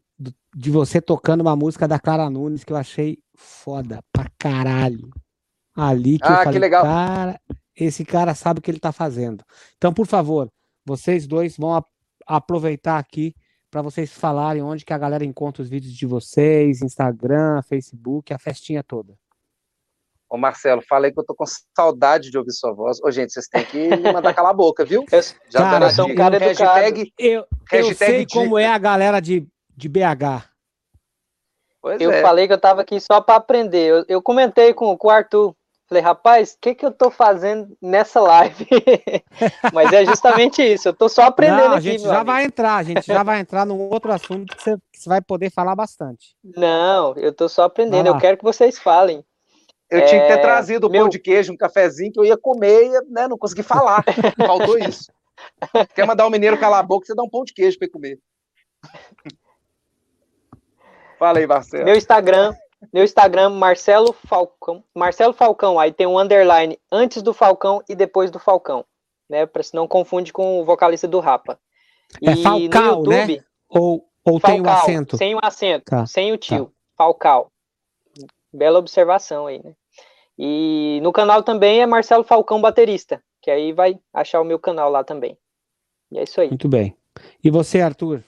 de você tocando uma música da Clara Nunes que eu achei foda pra caralho. Ali que ah, eu falei, que legal. cara, esse cara sabe o que ele tá fazendo. Então, por favor, vocês dois vão aproveitar aqui para vocês falarem onde que a galera encontra os vídeos de vocês, Instagram, Facebook, a festinha toda. Ô Marcelo, fala aí que eu tô com saudade de ouvir sua voz. Ô, gente, vocês têm que me mandar calar a boca, viu? Já cara, sou um cara hashtag, eu, eu sei como é a galera de, de BH. Pois eu é. falei que eu tava aqui só para aprender. Eu, eu, comentei com, com o Arthur. Falei, rapaz, o que, que eu tô fazendo nessa live? Mas é justamente isso, eu tô só aprendendo Não, a gente já amigo. vai entrar, a gente já vai entrar num outro assunto que você, que você, vai poder falar bastante. Não, eu tô só aprendendo, eu quero que vocês falem. Eu é... tinha que ter é, trazido um meu... pão de queijo, um cafezinho que eu ia comer e né, não consegui falar. Faltou isso. Quer mandar o um mineiro calar a boca, você dá um pão de queijo para ele comer. Fala aí, Marcelo. Meu Instagram, meu Instagram, Marcelo Falcão. Marcelo Falcão, aí tem um underline antes do Falcão e depois do Falcão, né? Para se não confunde com o vocalista do Rapa. É e Falcão, no YouTube, né? Ou, ou Falcal, tem o um acento? Sem o acento, tá, sem o tio. Tá. Falcal. Bela observação aí, né? E no canal também é Marcelo Falcão Baterista, que aí vai achar o meu canal lá também. E é isso aí. Muito bem. E você, Arthur?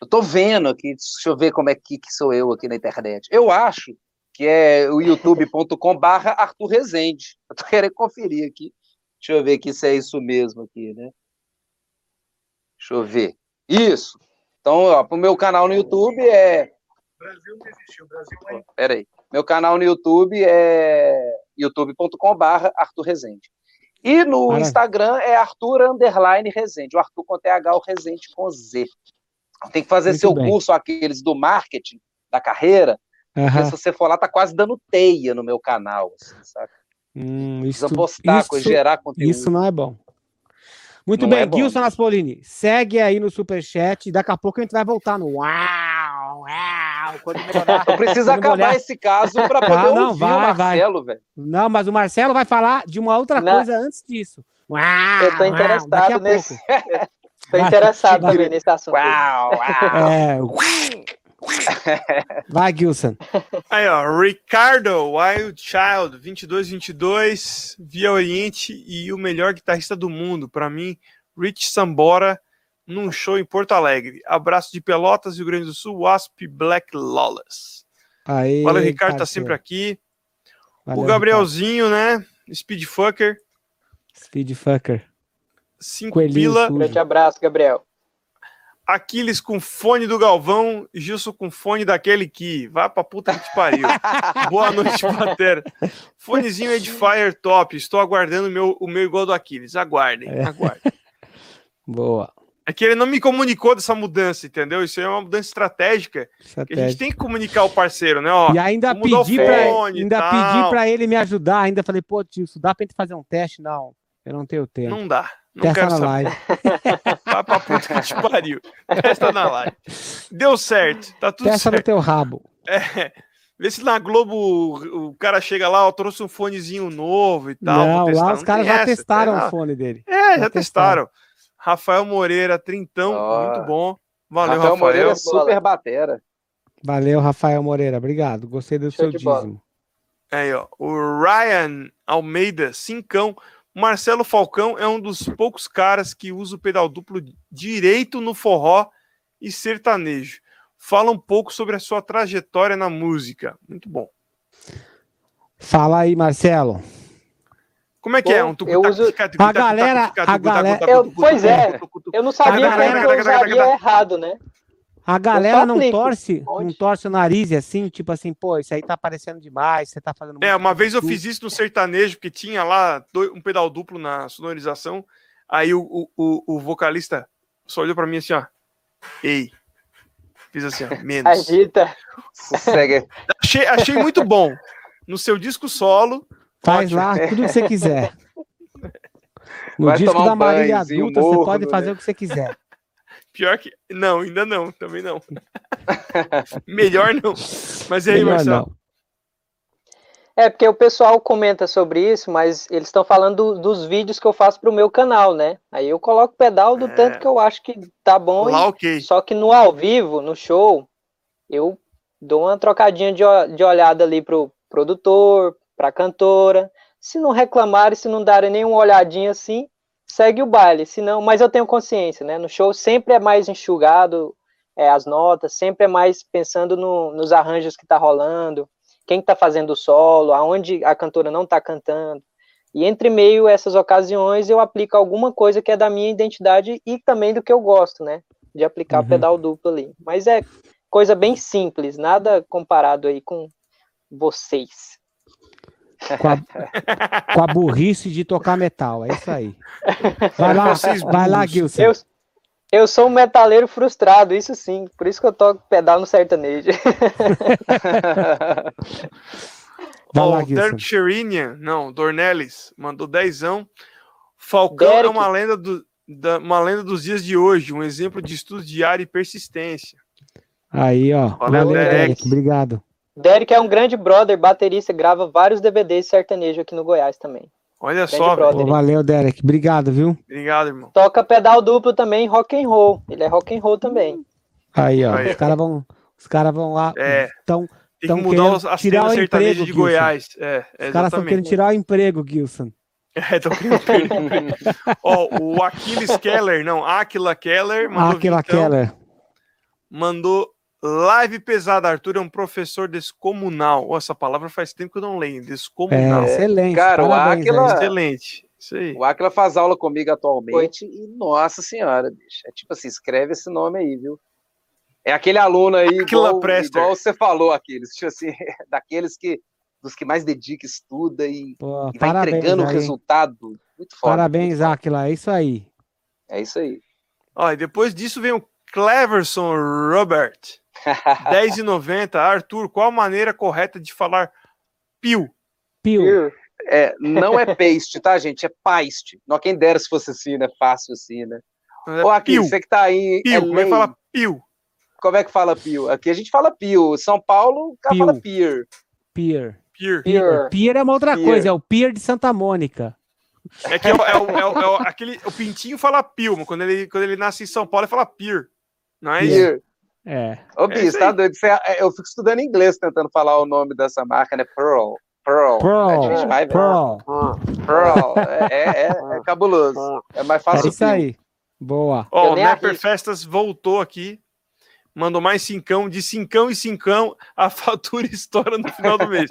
Eu tô vendo aqui, deixa eu ver como é que, que sou eu aqui na internet. Eu acho que é o youtube.com barra Arthur Rezende. Eu tô querendo conferir aqui. Deixa eu ver aqui se é isso mesmo aqui, né? Deixa eu ver. Isso. Então, ó, pro meu canal no YouTube é... Brasil não existiu, Brasil é... Peraí. Meu canal no YouTube é youtube.com barra Arthur Rezende. E no Instagram é Arthur Underline Rezende. O Arthur com TH, o Rezende com Z. Tem que fazer Muito seu bem. curso, aqueles do marketing, da carreira. Uhum. Porque se você for lá, tá quase dando teia no meu canal, assim, saca? Hum, isso, Precisa postar, isso, gerar conteúdo. Isso não é bom. Muito não bem, é Gilson Naspolini, segue aí no superchat. Daqui a pouco a gente vai voltar no uau, uau. Quando melhorar, Eu preciso acabar olhar... esse caso para poder ah, não, ouvir vai, o Marcelo, velho. Não, mas o Marcelo vai falar de uma outra não. coisa antes disso. Uau, Eu tô interessado uau, nesse. Estou interessado também nesse assunto. Uau, uau. É. Vai, Gilson. Aí, ó, Ricardo Wild Child, 2222, Via Oriente e o melhor guitarrista do mundo, para mim, Rich Sambora, num show em Porto Alegre. Abraço de Pelotas, Rio Grande do Sul, Wasp Black Lawless. Aí, Valeu, Ricardo, tá sempre aqui. Valeu, o Gabrielzinho, Ricardo. né? Speedfucker. Speedfucker. 5 pila. Grande abraço, Gabriel. Aquiles com fone do Galvão, Gilson com fone daquele que. Vai pra puta que te pariu. Boa noite, Patera. Fonezinho Edifier top. Estou aguardando o meu, o meu igual do Aquiles. Aguardem, é. aguardem. Boa. É que ele não me comunicou dessa mudança, entendeu? Isso é uma mudança estratégica. Que a gente tem que comunicar o parceiro, né? Ó, e ainda pedi para ainda pedi para ele me ajudar. Ainda falei, pô, tio, dá pra gente fazer um teste? Não, eu não tenho tempo. Não dá. Não Testa quero na saber. live. Vai pra puta que te pariu. Testa na live. Deu certo. Tá tudo Testa certo. no teu rabo. É. Vê se na Globo o, cara chega lá, ó, trouxe um fonezinho novo e tal. Não, testar. lá os caras já essa, testaram é, o fone dele. É, já Já testaram. Rafael Moreira, Trintão, Ó. muito bom. Valeu, Rafael Rafael. Moreira é super batera. Valeu, Rafael Moreira. Obrigado. Gostei do Show seu de bola. dízimo. Aí, ó. O Ryan Almeida, cincão. Marcelo Falcão é um dos poucos caras que usa o pedal duplo direito no forró e sertanejo. Fala um pouco sobre a sua trajetória na música. Muito bom. Fala aí, Marcelo. Como é que é? Bom, Um eu uso- A galera- a galera- Eu- pois é. Eu não sabia que eu usaria errado, né? A galera não torce, não torce o nariz assim, tipo assim, pô, isso aí tá aparecendo demais, você tá fazendo É, uma vez eu fiz isso no sertanejo, porque tinha lá um pedal duplo na sonorização. Aí o, o, o, o vocalista só olhou pra mim assim, ó. Ei. Fiz assim, ó, menos. Agita. Sossega. Achei, achei muito bom. No seu disco solo, Faz ótimo. lá tudo que você quiser. No Vai disco tomar um da Marília Adulta, você pode fazer né? o que você quiser. Pior que. Não, ainda não, também não. Melhor não. Mas e aí, Melhor Marcelo? não. É, porque o pessoal comenta sobre isso, mas eles estão falando do- dos vídeos que eu faço pro meu canal, né? Aí eu coloco o pedal do É. tanto que eu acho que tá bom. e- Lá, ok. Só que no ao vivo, no show, eu dou uma trocadinha de, o- de olhada ali pro produtor, pra cantora. Se não reclamarem, se não darem nenhuma olhadinha assim, segue o baile. Se não, mas eu tenho consciência, né? No show sempre é mais enxugado é, as notas, sempre é mais pensando no- nos arranjos que tá rolando, quem tá fazendo o solo, aonde a cantora não tá cantando. E entre meio essas ocasiões eu aplico alguma coisa que é da minha identidade e também do que eu gosto, né? De aplicar Uhum. o pedal duplo ali. Mas é coisa bem simples, nada comparado aí com vocês. Com a, com a burrice de tocar metal, é isso aí. Vai lá, Vocês vai lá. Gilson. Eu, eu sou um metaleiro frustrado, isso sim. Por isso que eu toco pedal no sertanejo. Vai lá, Gilson. Derek Sherinian, não, Dornelles, mandou dezão. Falcão é Derek. uma lenda, do, da, uma lenda dos dias de hoje, um exemplo de estudo diário e persistência. Aí, ó. Valeu, Valeu, Derek. Derek. Obrigado. Derek é um grande brother, baterista, grava vários DVDs sertanejo aqui no Goiás também. Olha Grande só, brother. Pô, valeu, Derek. Obrigado, viu? Obrigado, irmão. Toca pedal duplo também, rock and roll. Ele é rock and roll também. Aí, ó. Aí, Os caras vão, os caras vão lá. É, Tão, Tem Tão que mudar querendo os- a tirar o emprego, de Gilson. Goiás. É, os caras estão querendo tirar o emprego, Gilson. É, tão querendo perder o emprego. Ó, o Aquiles Keller, não, Aquila Keller, mandou Aquela vintão, Keller. mandou live pesada. Arthur é um professor descomunal. Ó, essa palavra faz tempo que eu não leio. É, Descomunal. excelente. Cara, o parabéns, Aquila- aí. Excelente. Isso aí. O Aquila faz aula comigo atualmente e, nossa senhora, bicho. É tipo assim, escreve esse nome aí, viu? É aquele aluno aí, Aquila igual, igual você falou, aqueles, tipo assim, daqueles que, dos que mais dedica, estuda e, Pô, e vai parabéns, entregando o resultado. Muito foda. Parabéns. Aquila. É isso aí. É isso aí. Ó, e depois disso vem o Cleverson Robert. 10,90. Arthur, qual a maneira correta de falar pio? Pio. É, não é paste, tá, gente? É paste. Não, quem dera se fosse assim, né? Fácil assim, né? É Ô, aqui, pio. você que tá aí. Pio. é Como é que fala pio? Como é que fala pio? Aqui a gente fala pio. São Paulo, o cara Pio. fala pier. Pier. Pier. Pier. Pier é uma outra Pier. coisa, é o Pier de Santa Mônica. É que é, o- é o- é o- é aquele, o Pintinho fala pio, mas quando ele, quando ele nasce em São Paulo, ele fala pier. Não é isso? Pier. É. Ô, É Bis, tá aí. doido? Você- é, eu fico estudando inglês tentando falar o nome dessa marca, né? Pearl. Pearl. Pearl. É demais. Pearl. Pearl. É, é, é- é cabuloso. É mais É fácil isso aí. Boa. Ó, Eu o Nepper. Festas voltou aqui. Mandou mais cincão, de cincão e cincão, a fatura estoura no final do mês.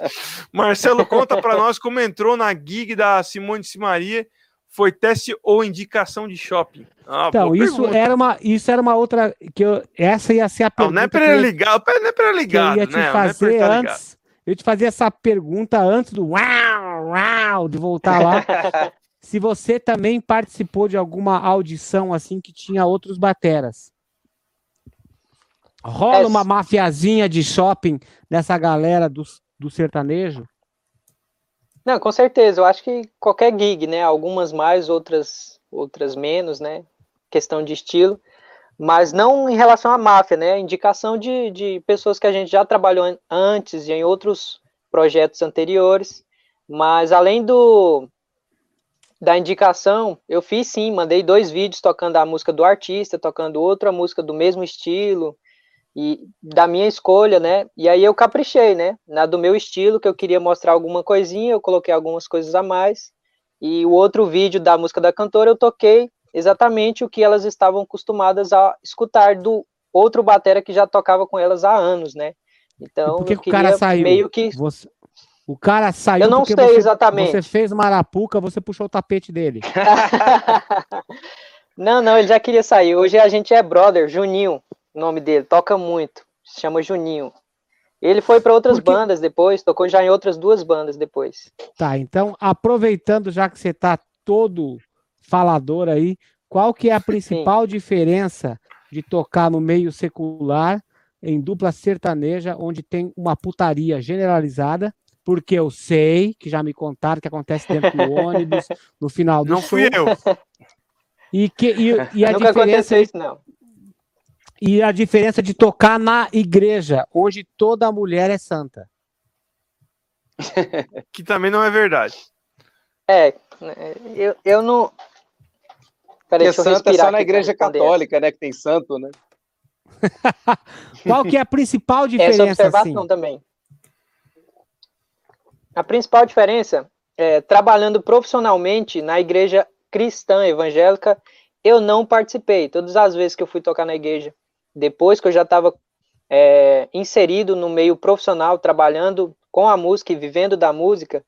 Marcelo, conta pra nós como entrou na gig da Simone Simaria. Foi teste ou indicação de shopping? Ah, Então, isso pergunta. era uma, isso era uma outra que eu, essa ia ser a pergunta Nepper que é eu, ligado, o Nepper é que eu ligado, ia te né? O fazer ligado. antes. Eu ia te fazer essa pergunta antes do uau, uau, de voltar lá. se você também participou de alguma audição assim que tinha outros bateras. Rola É, uma mafiazinha de shopping nessa galera do, do sertanejo? Não, com certeza. Eu acho que qualquer gig, né? Algumas mais, outras, outras menos, né? Questão de estilo. mas não em relação à máfia, né? Indicação de, de pessoas que a gente já trabalhou antes e em outros projetos anteriores. Mas além do da indicação, eu fiz sim, mandei dois vídeos tocando a música do artista, tocando outra música do mesmo estilo e da minha escolha, né? E aí eu caprichei, né? Na do meu estilo, que eu queria mostrar alguma coisinha, eu coloquei algumas coisas a mais. E o outro vídeo da música da cantora eu toquei exatamente o que elas estavam acostumadas a escutar do outro batera que já tocava com elas há anos, né? Então, e por que, que o cara saiu? Meio que você, o cara saiu Eu não sei você, exatamente. Você fez uma arapuca, você puxou o tapete dele. não, não, ele já queria sair. Hoje a gente é brother, Juninho, o nome dele, toca muito. Se chama Juninho. Ele foi para outras Porque... bandas depois, tocou já em outras duas bandas depois. Tá, então aproveitando já que você tá todo falador aí, qual que é a principal Sim. diferença de tocar no meio secular em dupla sertaneja, onde tem uma putaria generalizada, porque eu sei que já me contaram que acontece dentro do ônibus, no final do não show. Não fui eu. E, que, e, e a Nunca diferença isso, não. E a diferença de tocar na igreja, onde toda mulher é santa. que também não é verdade. É, eu, eu não, Peraí, Porque santo é só na igreja católica, né? Que tem santo, né? Qual que é a principal diferença? Essa observação assim? também. A principal diferença é, trabalhando profissionalmente na igreja cristã evangélica, eu não participei. Todas as vezes que eu fui tocar na igreja, depois que eu já estava é, inserido no meio profissional, trabalhando com a música e vivendo da música,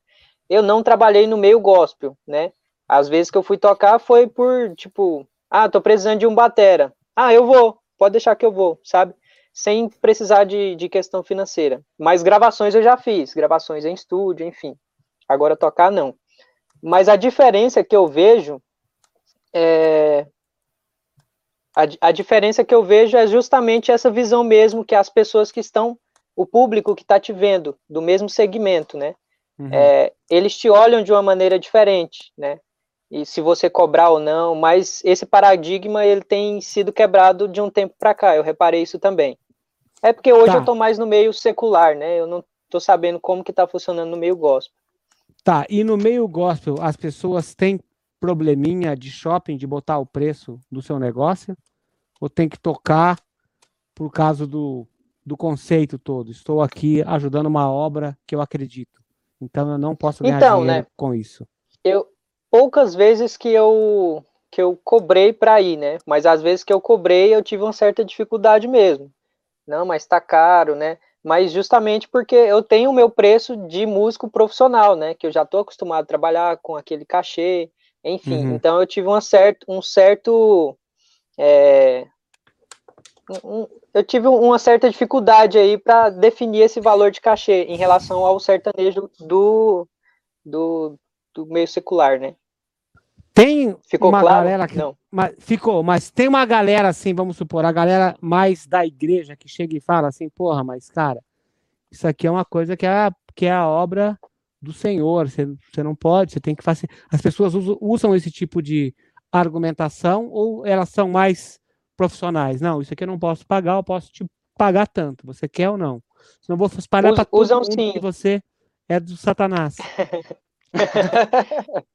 eu não trabalhei no meio gospel, né? Às vezes que eu fui tocar foi por, tipo, ah, tô precisando de um batera. Ah, eu vou, pode deixar que eu vou, sabe? Sem precisar de, de questão financeira. Mas gravações eu já fiz, gravações em estúdio, enfim. Agora tocar, não. Mas a diferença que eu vejo é. A, a diferença que eu vejo é justamente essa visão mesmo que as pessoas que estão, o público que está te vendo, do mesmo segmento, né? Uhum. É, eles te olham de uma maneira diferente, né? e se você cobrar ou não, mas esse paradigma ele tem sido quebrado de um tempo para cá, eu reparei isso também. É porque hoje tá. eu tô mais no meio secular, né? Eu não tô sabendo como que tá funcionando no meio gospel. Tá, e no meio gospel, as pessoas têm probleminha de shopping de botar o preço do seu negócio? Ou tem que tocar por causa do, do conceito todo? Estou aqui ajudando uma obra que eu acredito. Então eu não posso ganhar então, dinheiro né, com isso. Eu, poucas vezes que eu que eu cobrei para ir, né? Mas às vezes que eu cobrei, eu tive uma certa dificuldade mesmo. Não, mas tá caro, né? Mas justamente porque eu tenho o meu preço de músico profissional, né? Que eu já tô acostumado a trabalhar com aquele cachê, enfim. Uhum. Então eu tive um certo, um certo é, um, eu tive uma certa dificuldade aí para definir esse valor de cachê em relação ao sertanejo do, do, do meio secular, né? Tem ficou uma claro? galera que. Não. Mas, ficou, mas tem uma galera assim, vamos supor, a galera mais da igreja que chega e fala assim, porra, mas cara, isso aqui é uma coisa que é, que é a obra do Senhor, você, você não pode, você tem que fazer. As pessoas usam, usam esse tipo de argumentação ou elas são mais profissionais? Não, isso aqui eu não posso pagar, eu posso te pagar tanto. Você quer ou não? Senão vou espalhar para todo usam mundo sim. que você é do Satanás.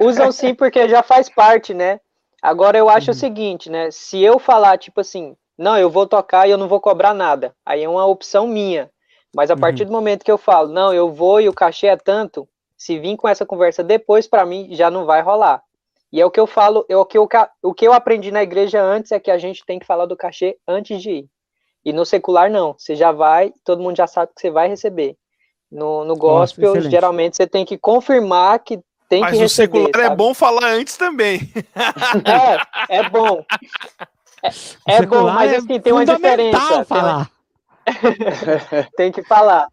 Usam sim porque já faz parte, né? Agora eu acho uhum. o seguinte, né? Se eu falar, tipo assim, não, eu vou tocar e eu não vou cobrar nada, aí é uma opção minha. Mas a uhum. partir do momento que eu falo, não, eu vou e o cachê é tanto, se vir com essa conversa depois, para mim, já não vai rolar. E é o que eu falo, é o, que eu, o que eu aprendi na igreja antes é que a gente tem que falar do cachê antes de ir. E no secular, não. Você já vai, todo mundo já sabe que você vai receber. No, no gospel, Nossa, geralmente você tem que confirmar que tem mas que receber. Mas o secular é bom falar antes também. É, é bom. É, é bom, mas assim, tem uma diferença. Falar. Tem, que falar.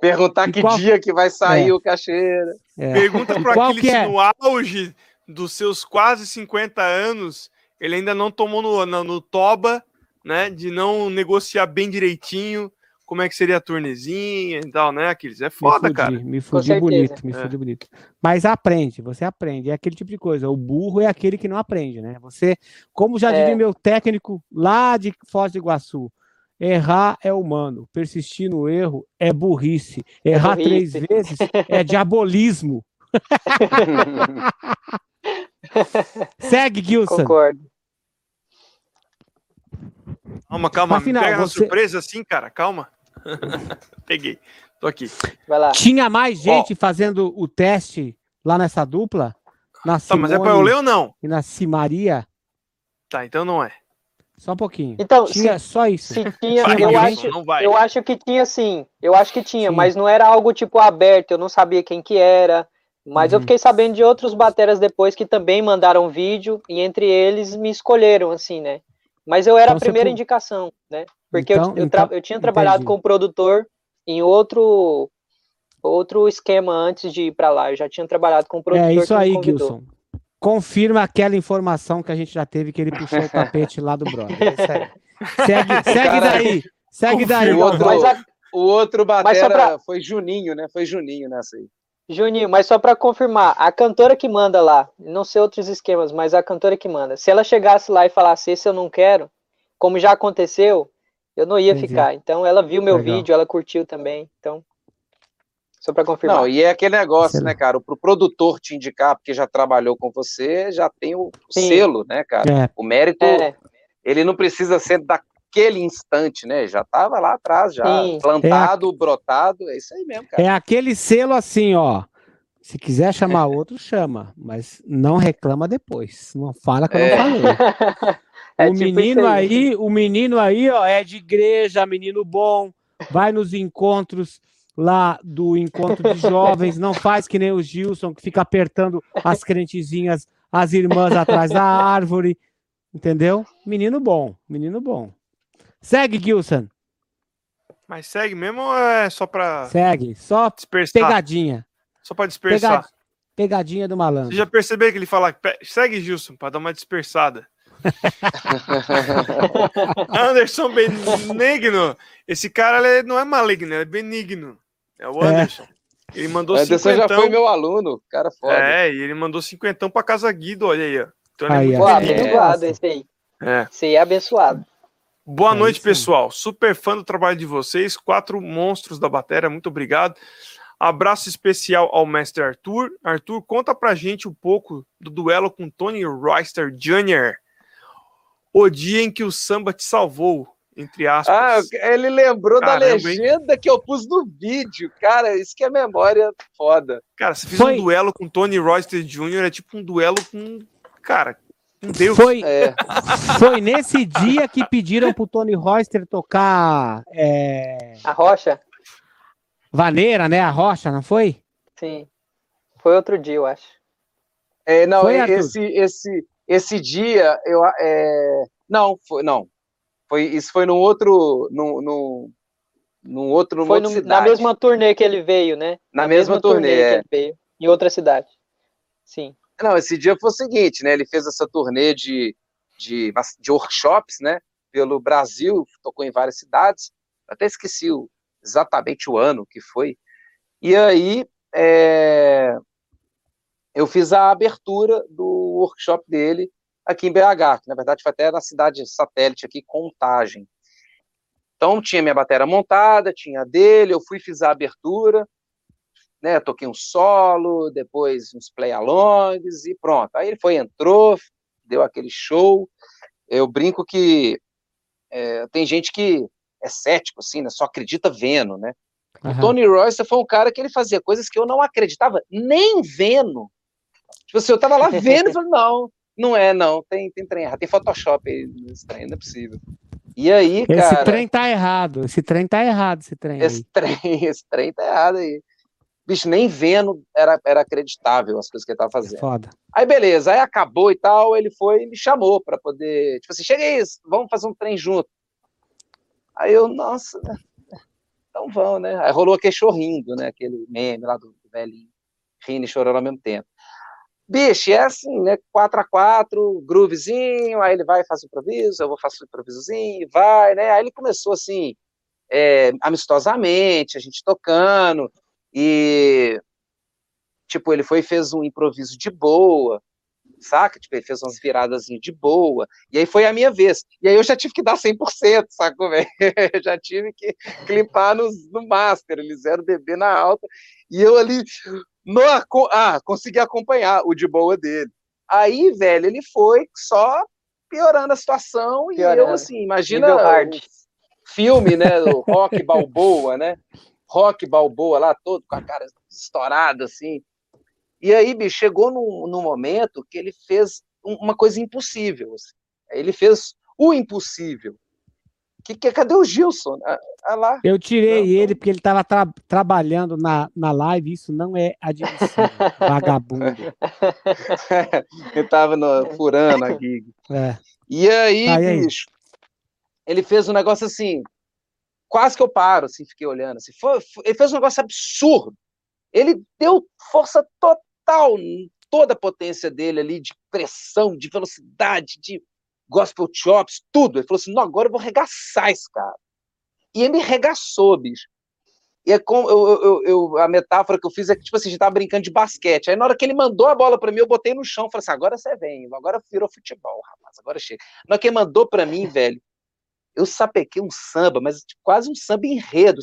Perguntar e que qual... dia que vai sair é. o cachê. É. Pergunta para aquele é? no auge dos seus quase 50 anos, ele ainda não tomou no, no, no toba, né, de não negociar bem direitinho, como é que seria a turnezinha e tal, né, Aquiles? É foda, me fudi, cara. Me fudi bonito, me É. fudi bonito. Mas aprende, você aprende. É aquele tipo de coisa. O burro é aquele que não aprende, né? Você, como já É. diria meu técnico lá de Foz do Iguaçu, errar é humano, persistir no erro é burrice. Errar três burrice. vezes é diabolismo. Segue, Gilson. Concordo. Calma, calma. Afinal, me pega na você- surpresa assim, cara. Calma. Peguei. Tô aqui. Vai lá. Tinha mais gente fazendo o teste lá nessa dupla? Na Tá, mas é pra eu Simone ler ou não? e na Simaria? Tá, então não é. Só um pouquinho. Então, Tinha só isso. Se tinha, Vai, eu acho, não vai. eu acho que tinha sim. Eu acho que tinha, Sim. mas não era algo tipo aberto, eu não sabia quem que era. Mas eu Uhum. fiquei sabendo de outros bateras depois que também mandaram vídeo e entre eles me escolheram assim, né? Mas eu era Então a você primeira pu- indicação, né? Porque eu- Então- eu, tra- então- eu tinha trabalhado entendi. com o produtor em outro outro esquema antes de ir pra lá. Eu já tinha trabalhado com o produtor É isso aí. Gilson. Confirma aquela informação que a gente já teve que ele puxou o tapete lá do brother. É. Segue, segue Cara, daí. Segue daí. O outro, Mas a- o outro Mas só batera pra- foi Juninho, né? Foi Juninho nessa aí. Juninho, mas só para confirmar, a cantora que manda lá, não sei outros esquemas, mas a cantora que manda, se ela chegasse lá e falasse esse eu não quero, como já aconteceu, eu não ia Entendi. ficar. Então ela viu meu Legal. vídeo, ela curtiu também. Então, só para confirmar. Não, e é aquele negócio, Excelente. né, cara? Pro produtor te indicar, porque já trabalhou com você, já tem o Sim. selo, né, cara? É, O mérito, É, ele não precisa ser daquele instante, né? Já tava lá atrás, já Sim. plantado, brotado, é isso aí mesmo, cara. é aquele selo assim, ó. Se quiser chamar outro, chama. Mas não reclama depois. Não fala que eu É. não falei. É o tipo menino aí, o menino aí, ó, é de igreja, menino bom, vai nos encontros lá do encontro de jovens, não faz que nem o Gilson, que fica apertando as crentezinhas, as irmãs atrás da árvore, entendeu? Menino bom, menino bom. Segue, Gilson, Mas segue mesmo ou é só pra segue, só dispersar? pegadinha, Só pra dispersar. Pega- pegadinha do malandro. Você já percebeu que ele fala, "Pe- segue Gilson, pra dar uma dispersada. Anderson Benigno. Esse cara ele não é maligno, ele é benigno. É o É. Anderson. Ele mandou O Anderson já cinquentão. foi meu aluno, cara foda. É, e ele mandou cinquentão pra Casa Guido, olha aí, ó. Então ele é Aí, Pô, ó. benigno. abençoado esse aí. É. Esse aí é abençoado. Boa É noite, pessoal. Super fã do trabalho de vocês. Quatro monstros da bateria, muito obrigado. Abraço especial ao mestre Arthur. Arthur, conta pra gente um pouco do duelo com Tony Royster Jr. O dia em que o samba te salvou, entre Ah, aspas. ele lembrou da Caramba, hein? legenda que eu pus no vídeo. Cara, isso que é memória foda. Cara, você fez Foi- um duelo com Tony Royster Jr. É tipo um duelo com. Cara, com Deus. Foi, É, foi nesse dia que pediram pro Tony Royster tocar é, A rocha? vaneira, né? A rocha, não foi? Sim. Foi outro dia, eu acho. é, não, Foi, esse, esse, esse dia, eu, é, não, foi, não. Foi, isso foi num outro, num, num, num outro, Foi no- na mesma turnê que ele veio, né? Na mesma turnê, é. que ele veio. Em outra cidade. Sim. Não, esse dia foi o seguinte, né? Ele fez essa turnê de, de, de workshops, né? Pelo Brasil, tocou em várias cidades. Até esqueci o- exatamente o ano que foi. E aí é, eu fiz a abertura do workshop dele aqui em BH, que na verdade foi até na cidade satélite aqui, Contagem. Então tinha minha bateria montada, tinha a dele, eu fui fiz a abertura, né, toquei um solo, depois uns play-alongs e pronto. Aí ele foi, entrou, deu aquele show. Eu brinco que é, tem gente que é cético, assim, né, só acredita vendo, né? Aham. Tony Royce foi um cara que ele fazia coisas que eu não acreditava nem vendo. Tipo assim, eu tava lá vendo e falei, não, não é, não, tem, tem trem errado, tem Photoshop aí nesse trem, não é possível. E aí, Esse cara, trem tá errado. Esse trem tá errado, esse trem. aí. esse trem, esse trem tá errado aí. Bicho, nem vendo era, era acreditável as coisas que ele tava fazendo. Foda. Aí beleza, aí acabou e tal, ele foi e me chamou pra poder, tipo assim, chega aí, vamos fazer um trem junto. Aí eu, nossa, né? então vão, né? Aí rolou aquele chorrindo, né? Aquele meme lá do, do velhinho, rindo e chorando ao mesmo tempo. Bicho, é assim, né? 4x4, groovezinho, aí ele vai e faz o improviso, eu vou fazer o improvisozinho, vai, né? Aí ele começou assim, é, amistosamente, a gente tocando, e tipo, ele foi e fez um improviso de boa, saca? Tipo, ele fez umas viradas de boa, e aí foi a minha vez. E aí eu já tive que dar 100%, sacou, velho? já tive que clipar no, no master, eles fizeram bebê na alta, e eu ali, no, ah, consegui acompanhar o de boa dele. Aí, velho, ele foi só piorando a situação, piorando. e eu, assim, imagina o filme, né, o Rock Balboa, né? Rock Balboa lá, todo com a cara estourada, assim, e aí, bicho, chegou num, num momento que ele fez uma coisa impossível. Assim. Ele fez o impossível. Que, que, cadê o Gilson? Ah, ah lá. Eu tirei não, ele porque ele estava tra trabalhando na, na live, isso não é admissível, vagabundo. ele estava furando a gig. É. E aí, tá, e bicho, aí? ele fez um negócio assim, quase que eu paro, assim, fiquei olhando. Assim, foi, foi, ele fez um negócio absurdo. Ele deu força total, toda a potência dele ali, de pressão, de velocidade, de gospel chops, tudo. Ele falou assim: não, agora eu vou regaçar esse cara. E ele regaçou, bicho. E é como eu, eu, eu, a metáfora que eu fiz é que, tipo assim, a gente tava brincando de basquete. Aí na hora que ele mandou a bola para mim, eu botei no chão, falei assim: agora você vem, agora virou futebol, rapaz, agora chega. Na hora que ele mandou para mim, velho, eu sapequei um samba, mas tipo, quase um samba enredo.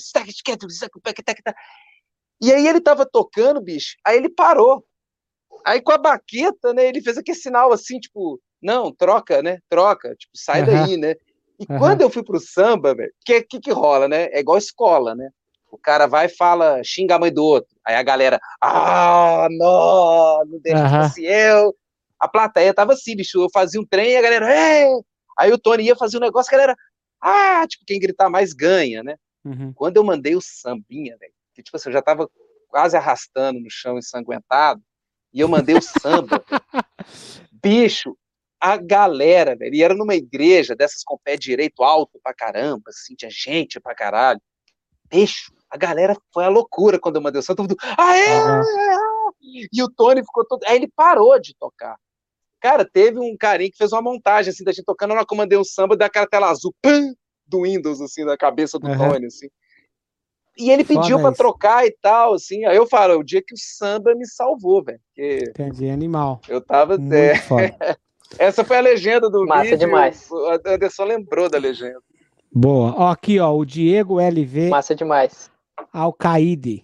E aí ele tava tocando, bicho, aí ele parou. Aí com a baqueta, né, ele fez aquele sinal assim, tipo, não, troca, né? Troca, tipo, sai uhum. daí, né? E uhum. quando eu fui pro samba, o que, que que rola, né? É igual escola, né? O cara vai e fala, xinga a mãe do outro. Aí a galera, ah, não, não deixa uhum. fosse eu. A plateia tava assim, bicho, eu fazia um trem e a galera, é! Aí o Tony ia fazer um negócio, a galera, ah, tipo, quem gritar mais ganha, né? Uhum. Quando eu mandei o sambinha, velho, que tipo assim, eu já tava quase arrastando no chão ensanguentado, e eu mandei o samba. Bicho, a galera, velho, e era numa igreja dessas com pé direito alto pra caramba, assim, tinha gente pra caralho. Bicho, a galera foi a loucura quando eu mandei o todo mundo, aê! Uhum. E o Tony ficou todo. Aí ele parou de tocar. Cara, teve um carinha que fez uma montagem assim da gente tocando, na comandei um samba daquela tela azul, pam, do Windows, assim, na cabeça do uhum. Tony, assim. E ele pediu para trocar e tal, assim. Aí eu falo, o dia que o samba me salvou, velho. Entendi, animal. Eu tava. É... Essa foi a legenda do Massa vídeo. demais. O Anderson lembrou da legenda. Boa. Ó, aqui, ó, o Diego LV. Massa demais. Alcaide.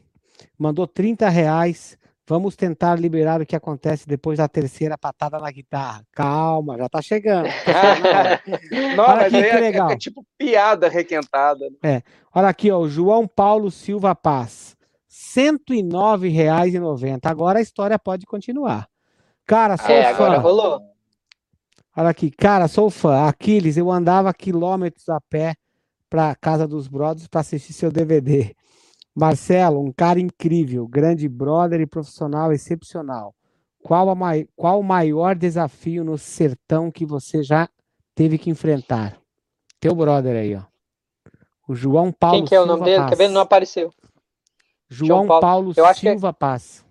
Mandou 30 reais. Vamos tentar liberar o que acontece depois da terceira patada na guitarra. Calma, já tá chegando. Não, Olha aqui, que é, legal. É, é, tipo piada requentada. Né? É. Olha aqui, ó, o João Paulo Silva Paz. R$ 109,90. Agora a história pode continuar. Cara, sou é, fã. Agora rolou. Olha aqui, cara, sou fã. Aquiles, eu andava quilômetros a pé para casa dos brothers para assistir seu DVD. Marcelo, um cara incrível, grande brother e profissional excepcional. Qual, a mai... Qual o maior desafio no sertão que você já teve que enfrentar? Teu brother aí, ó. O João Paulo Quem que é o nome dele? Paz. Quer ver? Não apareceu. João, João Paulo, Paulo Eu Silva que... Paz.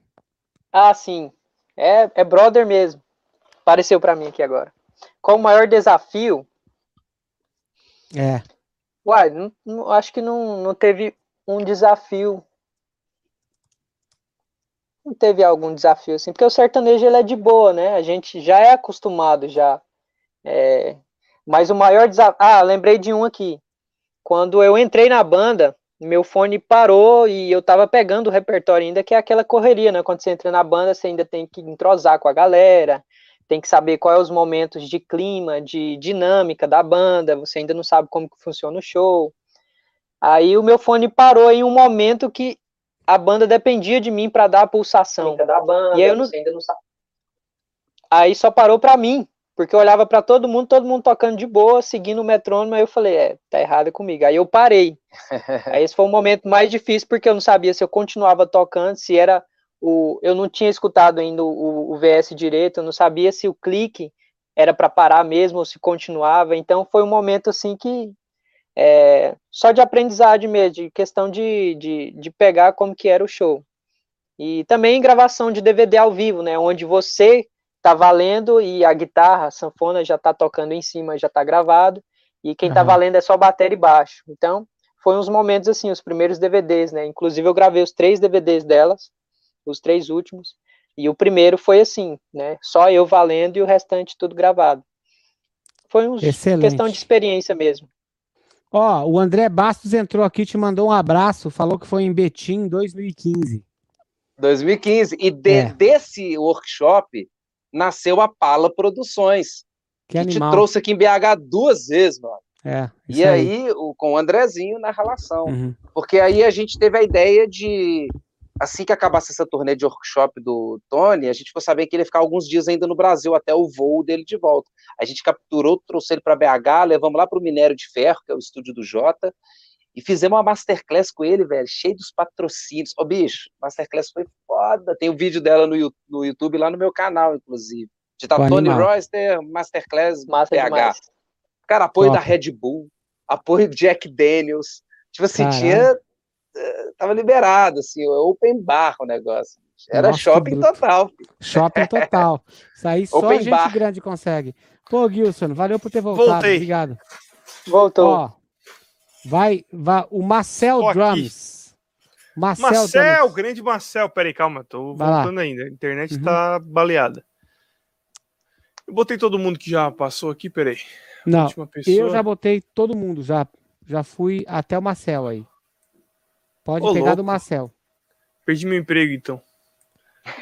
Ah, sim. É, é brother mesmo. Apareceu para mim aqui agora. Qual o maior desafio? É. Uai, não, não, acho que não, não teve um desafio. Não teve algum desafio assim, porque o sertanejo ele é de boa, né? A gente já é acostumado já. É... Mas o maior desafio. Ah, lembrei de um aqui. Quando eu entrei na banda, meu fone parou e eu tava pegando o repertório ainda, que é aquela correria, né? Quando você entra na banda, você ainda tem que entrosar com a galera, tem que saber quais é os momentos de clima, de dinâmica da banda, você ainda não sabe como que funciona o show. Aí o meu fone parou em um momento que a banda dependia de mim para dar a pulsação. Da banda, e aí eu não... ainda não sabe. Aí só parou para mim, porque eu olhava para todo mundo, todo mundo tocando de boa, seguindo o metrônomo, aí eu falei, é, tá errado comigo. Aí eu parei. aí esse foi o momento mais difícil, porque eu não sabia se eu continuava tocando, se era o. Eu não tinha escutado ainda o, o VS direito, eu não sabia se o clique era para parar mesmo ou se continuava. Então foi um momento assim que é, só de aprendizagem mesmo, de questão de, de, de pegar como que era o show. E também gravação de DVD ao vivo, né, onde você tá valendo e a guitarra, a sanfona já tá tocando em cima, já tá gravado, e quem uhum. tá valendo é só bateria e baixo. Então, foi uns momentos assim, os primeiros DVDs, né? Inclusive eu gravei os três DVDs delas, os três últimos, e o primeiro foi assim, né? Só eu valendo e o restante tudo gravado. Foi uma questão de experiência mesmo. Ó, o André Bastos entrou aqui, te mandou um abraço, falou que foi em Betim em 2015. 2015. E de, é. desse workshop nasceu a Pala Produções. Que, que te trouxe aqui em BH duas vezes, mano. É, e aí, aí o, com o Andrezinho na relação. Uhum. Porque aí a gente teve a ideia de, assim que acabasse essa turnê de workshop do Tony, a gente ficou sabendo que ele ia ficar alguns dias ainda no Brasil, até o voo dele de volta. A gente capturou, trouxe ele para BH, levamos lá para o Minério de Ferro, que é o estúdio do Jota, e fizemos uma masterclass com ele, velho, cheio dos patrocínios. Ô, bicho, masterclass foi foda. Tem o um vídeo dela no, no YouTube, lá no meu canal, inclusive. De tá Tony Royster, Masterclass Massa BH. Demais. Cara, apoio Top. da Red Bull, apoio Jack Daniels. Tipo assim, Caramba. tinha. Tava liberado, assim, open bar o negócio. Era Nossa, shopping total. Shopping total. Isso aí só open gente bar. grande consegue. Pô, Gilson, valeu por ter voltado. Voltei. Obrigado. Voltou. Ó, vai, vai o Marcel Tô Drums. Marcel, Marcel Drums. grande Marcel. Peraí, calma, tô vai voltando lá. ainda. A internet uhum. tá baleada. Eu botei todo mundo que já passou aqui, peraí. Não, eu já botei todo mundo, já, já fui até o Marcel aí. Pode Ô, pegar louco. do Marcel. Perdi meu emprego, então.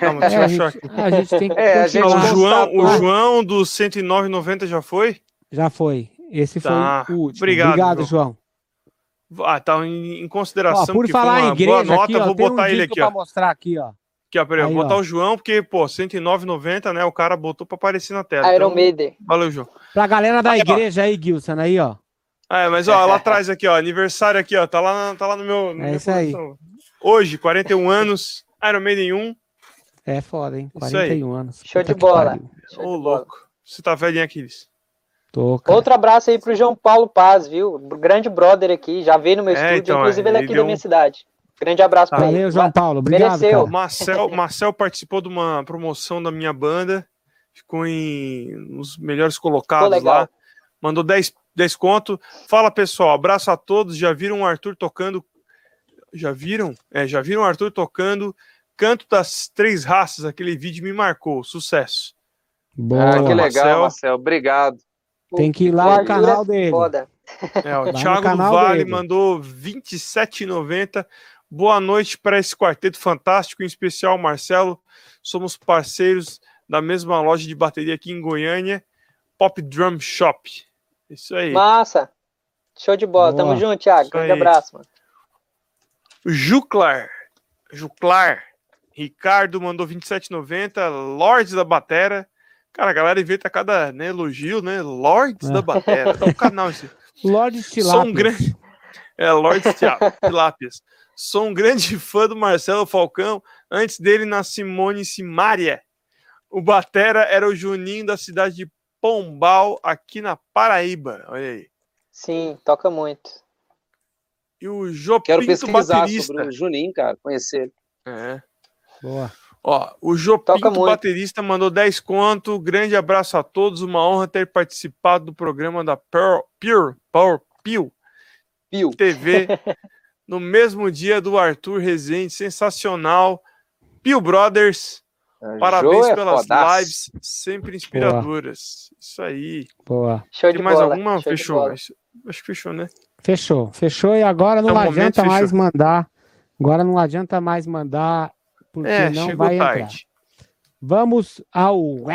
Calma, deixa é, eu achar aqui. A gente tem que é, gente, o, João, o João do 109,90 já foi? Já foi. Esse tá. foi o último. Obrigado, Obrigado João. João. Ah, tá em, em consideração. Ó, por falar em igreja, boa nota, aqui, ó, vou botar um ele aqui. Ó. mostrar aqui, ó. Aqui, ó, peraí, aí, vou botar ó. o João, porque, pô, 109,90, né? O cara botou pra aparecer na tela. Iron então. Valeu, João. Pra galera da aí, igreja ó. aí, Gilson, aí, ó. É, mas ó, lá atrás aqui, ó, aniversário aqui, ó, tá lá, tá lá no meu. No é isso aí. Hoje, 41 anos, Iron Maiden 1. É foda, hein? 41 anos. Show de bola. Ô, louco. Você tá velhinho aqui, Tô, cara. Outro abraço aí pro João Paulo Paz, viu? Grande brother aqui, já veio no meu é, estúdio, então, inclusive ele é aqui da minha cidade. Grande abraço para ele. Valeu, João Paulo. Obrigado. Mereceu. Marcel, Marcel participou de uma promoção da minha banda, ficou em nos melhores colocados lá. Mandou 10, 10 conto. Fala pessoal, abraço a todos. Já viram o Arthur tocando? Já viram? É, já viram o Arthur tocando Canto das Três Raças? Aquele vídeo me marcou. Sucesso. Boa. Ah, que legal, Marcel. Marcel. Obrigado. Tem que ir lá no canal é dele. Foda. É, o Thiago do Vale dele. mandou 27,90. Boa noite para esse quarteto fantástico, em especial Marcelo. Somos parceiros da mesma loja de bateria aqui em Goiânia, Pop Drum Shop. Isso aí. Massa. Show de bola. Boa. Tamo junto, Thiago. Grande abraço, mano. Juclar. Juclar. Ricardo mandou 27,90. Lords da Batera. Cara, a galera inventa cada né, elogio, né? Lords é. da Batera. É um canal esse. Lords Tilápias. Sou um grande... É, Lords Tilápias. Sou um grande fã do Marcelo Falcão. Antes dele, na Simone Simária. O Batera era o Juninho da cidade de Pombal, aqui na Paraíba. Olha aí. Sim, toca muito. E o Jô Quero Pinto pesquisar baterista. sobre o Juninho, cara, conhecer. É. Boa. Ó, o Jô Pinto, baterista, mandou 10 conto. Grande abraço a todos. Uma honra ter participado do programa da Pearl, Pure Power Pio. TV no mesmo dia do Arthur Rezende. Sensacional. Pio Brothers. Parabéns é pelas fodaço. lives, sempre inspiradoras. Boa. Isso aí. Boa. Show Tem de mais bola. alguma? Show Fechou. Acho que fechou, né? Fechou. Fechou e agora não é adianta momento, mais mandar. Agora não adianta mais mandar, porque é, não vai tarde. entrar. Vamos ao. Uau!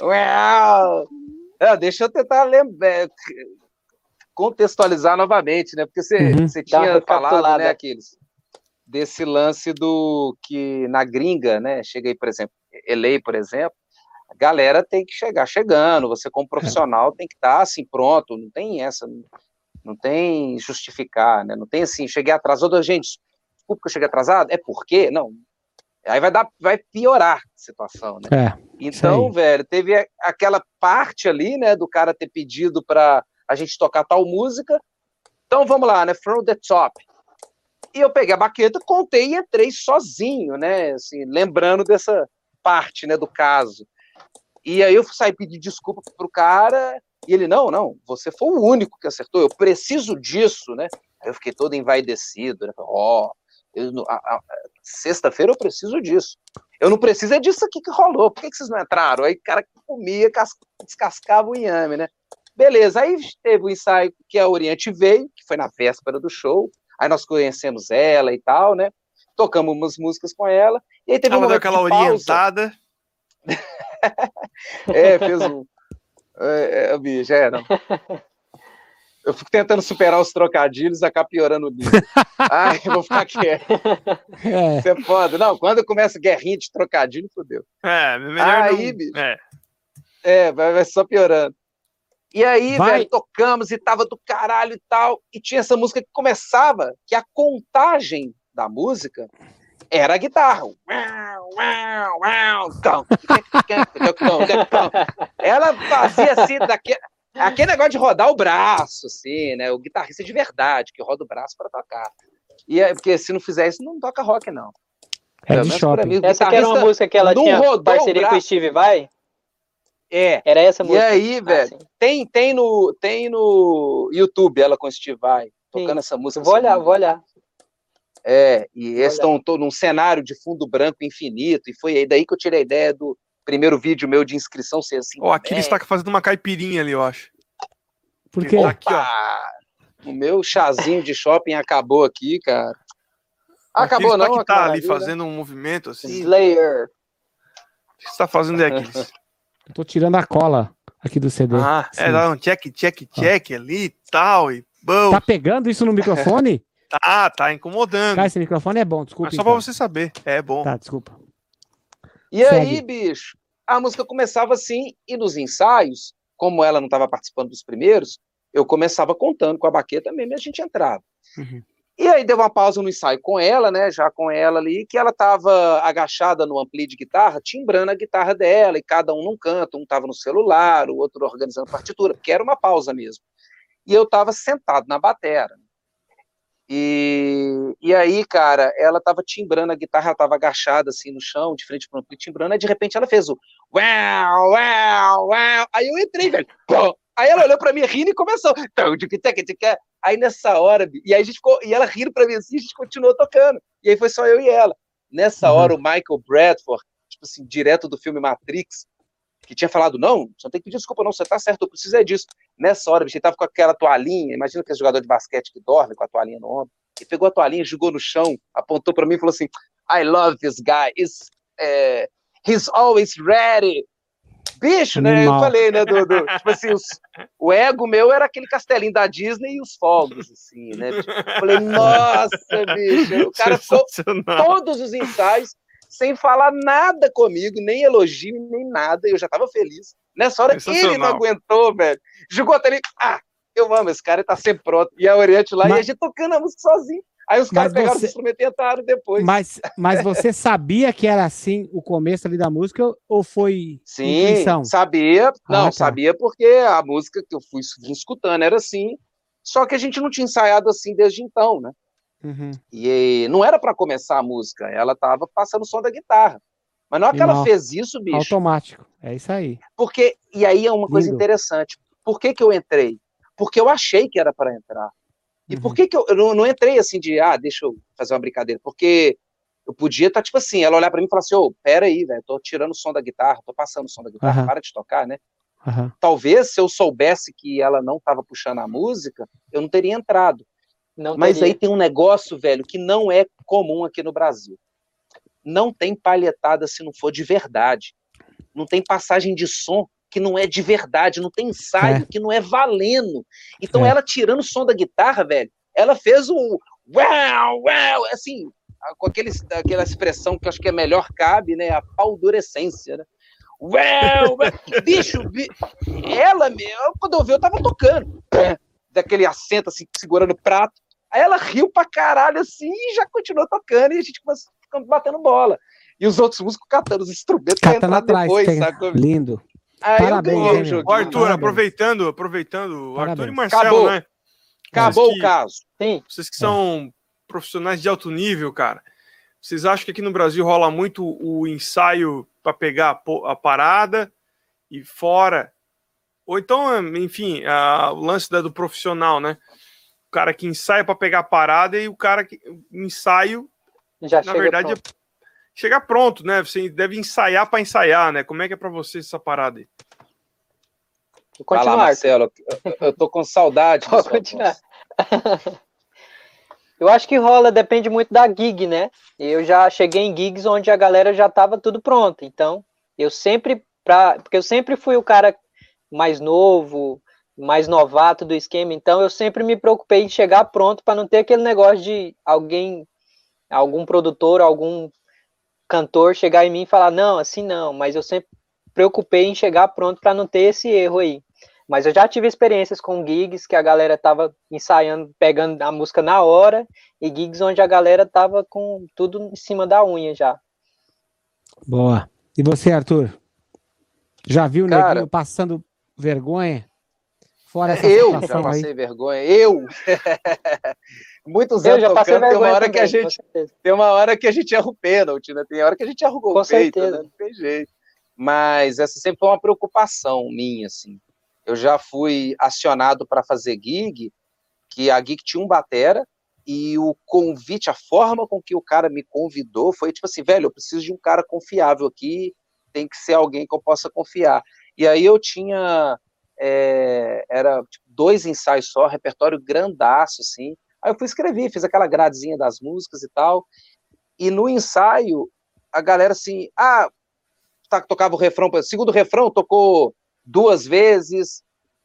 É, deixa eu tentar lembrar, contextualizar novamente, né? Porque você, uhum. você tinha falado, né, Aquiles, desse lance do que na gringa, né? Cheguei, por exemplo, elei, por exemplo, a galera tem que chegar chegando, você como profissional tem que estar tá, assim pronto, não tem essa, não tem justificar, né? Não tem assim, cheguei atrasado, gente, desculpa que eu cheguei atrasado, é porque, não, aí vai dar, vai piorar a situação, né? É, então, velho, teve aquela parte ali, né, do cara ter pedido para a gente tocar tal música, então vamos lá, né, from the top, e eu peguei a baqueta, contei e entrei sozinho, né? Assim, lembrando dessa parte, né, do caso. E aí eu saí pedir desculpa pro cara, E ele, não, não, você foi o único que acertou, eu preciso disso, né? Aí eu fiquei todo envaidecido, né? Ó, oh, sexta-feira eu preciso disso. Eu não preciso é disso aqui que rolou. Por que, que vocês não entraram? Aí o cara comia, descascava o inhame, né? Beleza, aí teve o ensaio que a Oriente veio, que foi na véspera do show. Aí nós conhecemos ela e tal, né? Tocamos umas músicas com ela. E aí teve ela deu aquela orientada. é, fez um. É, é, bicho, é, não. Eu fico tentando superar os trocadilhos, acaba piorando o nível. Ai, eu vou ficar quieto. É. Isso é foda. Não, quando começa guerrinha de trocadilho, fodeu. É, melhor aí, não... bicho. É, é vai, vai só piorando. E aí, vai. velho, tocamos e tava do caralho e tal. E tinha essa música que começava, que a contagem da música era a guitarra. Ela fazia assim, daquele, Aquele negócio de rodar o braço, assim, né? O guitarrista de verdade, que roda o braço para tocar. E é, porque se não fizer isso, não toca rock, não. É de shopping. Mim, essa que era uma música que ela tinha parceria com o Steve Vai? É. Era essa música. E aí, velho, ah, tem, tem, no, tem no YouTube ela com o Steve Vai, tocando sim. essa música. Vou olhar, vou olhar. É, e eles estão num cenário de fundo branco infinito, e foi aí daí que eu tirei a ideia do, primeiro vídeo meu de inscrição ser assim. Ó, oh, aqui ele está fazendo uma caipirinha ali, eu acho. Por quê? Aqui, ó. O meu chazinho de shopping acabou aqui, cara. Acabou Aquiles não, tá, que tá ali fazendo um movimento assim. Slayer. O que você tá fazendo aí, Aquiles? Eu tô tirando a cola aqui do CD. Ah, é, dá um check, check, check ali e tal, e bom. Tá pegando isso no microfone? tá, tá incomodando. Cara, esse microfone é bom, desculpa. É só então. pra você saber, é bom. Tá, desculpa. E Segue. aí, bicho, a música começava assim, e nos ensaios, como ela não estava participando dos primeiros, eu começava contando com a baqueta mesmo e a gente entrava. Uhum. E aí deu uma pausa no ensaio com ela, né? Já com ela ali, que ela estava agachada no ampli de guitarra, timbrando a guitarra dela, e cada um num canto, um estava no celular, o outro organizando partitura, porque era uma pausa mesmo. E eu estava sentado na batera. E, e aí, cara, ela tava timbrando a guitarra, ela tava agachada assim no chão, de frente para o timbrando, aí de repente ela fez o uau, uau, uau. Aí eu entrei, velho. Aí ela olhou para mim rindo e começou. Aí nessa hora, e aí a gente ficou, e ela rindo para mim assim, a gente continuou tocando. E aí foi só eu e ela. Nessa uhum. hora, o Michael Bradford, tipo assim, direto do filme Matrix, que tinha falado, não, você não tem que pedir desculpa, não, você tá certo, eu preciso é disso. Nessa hora, bicho, ele tava com aquela toalhinha, imagina aquele jogador de basquete que dorme com a toalhinha no ombro, ele pegou a toalhinha, jogou no chão, apontou para mim e falou assim, I love this guy, It's, uh, he's always ready. Bicho, né, eu falei, né, do, do tipo assim, os, o ego meu era aquele castelinho da Disney e os fogos, assim, né, tipo, falei, nossa, bicho, o cara ficou todos os ensaios sem falar nada comigo, nem elogio, nem nada, eu já tava feliz. Nessa hora ele não aguentou, velho. Jogou até ali, ah, eu amo esse cara, ele tá sempre pronto. E a Oriente lá, mas... e a gente tocando a música sozinho. Aí os caras pegaram você... o instrumento e entraram depois. Mas, mas você sabia que era assim o começo ali da música ou foi Sim, intuição? sabia. Não, ah, tá. sabia porque a música que eu fui escutando era assim. Só que a gente não tinha ensaiado assim desde então, né? Uhum. E não era para começar a música, ela tava passando o som da guitarra. Mas não é que ela fez isso, bicho. Automático, é isso aí. Porque, e aí é uma coisa interessante. Por que, que eu entrei? Porque eu achei que era para entrar. E uhum. por que, que eu, eu não, não, entrei assim de, ah, deixa eu fazer uma brincadeira? Porque eu podia estar, tá, tipo assim, ela olhar para mim e falar assim, ô, oh, pera aí, velho, tô tirando o som da guitarra, tô passando o som da guitarra, uhum. para de tocar, né? Uhum. Talvez se eu soubesse que ela não estava puxando a música, eu não teria entrado. Não Mas teria. aí tem um negócio, velho, que não é comum aqui no Brasil. Não tem palhetada se não for de verdade. Não tem passagem de som que não é de verdade, não tem ensaio é. que não é valendo. Então é. ela tirando o som da guitarra, velho, ela fez um uau, uau, assim, com aquele, aquela expressão que eu acho que é melhor cabe, né, a paldurecência, né? Uau, uau. bicho, ela, meu, quando eu vi, eu tava tocando, daquele assento assim, segurando o prato, Aí ela riu pra caralho assim e já continuou tocando e a gente começou batendo bola. E os outros músicos catando os instrumentos entrar atrás, depois, sabe? Lindo. Aí Parabéns, eu, o Arthur, Parabéns. aproveitando, aproveitando, Parabéns. Arthur e Marcelo, Acabou. né? Acabou que, o caso. Sim. Vocês que são profissionais de alto nível, cara, vocês acham que aqui no Brasil rola muito o ensaio para pegar a parada e fora ou então, enfim, a, o lance da, do profissional, né? O cara que ensaia para pegar a parada e o cara que ensaio, Já na verdade, pronto. Chegar pronto, né? Você deve ensaiar para ensaiar, né? Como é que é para você essa parada aí? Vou Vai lá, continuar. Marcelo. Eu, eu tô com saudade. sua continuar. Eu acho que rola, depende muito da gig, né? Eu já cheguei em gigs onde a galera já tava tudo pronto. Então, eu sempre, pra, porque eu sempre fui o cara mais novo, mais novato do esquema, então eu sempre me preocupei em chegar pronto para não ter aquele negócio de alguém, algum produtor, algum cantor chegar em mim e falar, não, assim não, mas eu sempre preocupei em chegar pronto para não ter esse erro aí. Mas eu já tive experiências com gigs que a galera tava ensaiando, pegando a música na hora, e gigs onde a galera tava com tudo em cima da unha já. Boa. E você, Arthur? Já viu o Cara- neguinho passando vergonha? Fora essa Eu já situação aí. passei vergonha. Eu! Muitos Eu anos já passei tocando, tem uma hora que a também, gente tem uma hora que a gente erra o pênalti, né? Tem hora que a gente erra o gol Com feito, certeza. né? Não tem jeito. Mas essa sempre foi uma preocupação minha, assim. Eu já fui acionado para fazer gig, que a gig tinha um batera, e o convite, a forma com que o cara me convidou foi tipo assim, velho, eu preciso de um cara confiável aqui, tem que ser alguém que eu possa confiar. E aí eu tinha, é, era tipo, dois ensaios só, repertório grandaço, assim. Aí eu fui escrever, fiz aquela gradezinha das músicas e tal, e no ensaio, a galera assim, ah, tá, tocava o refrão, segundo refrão tocou duas vezes,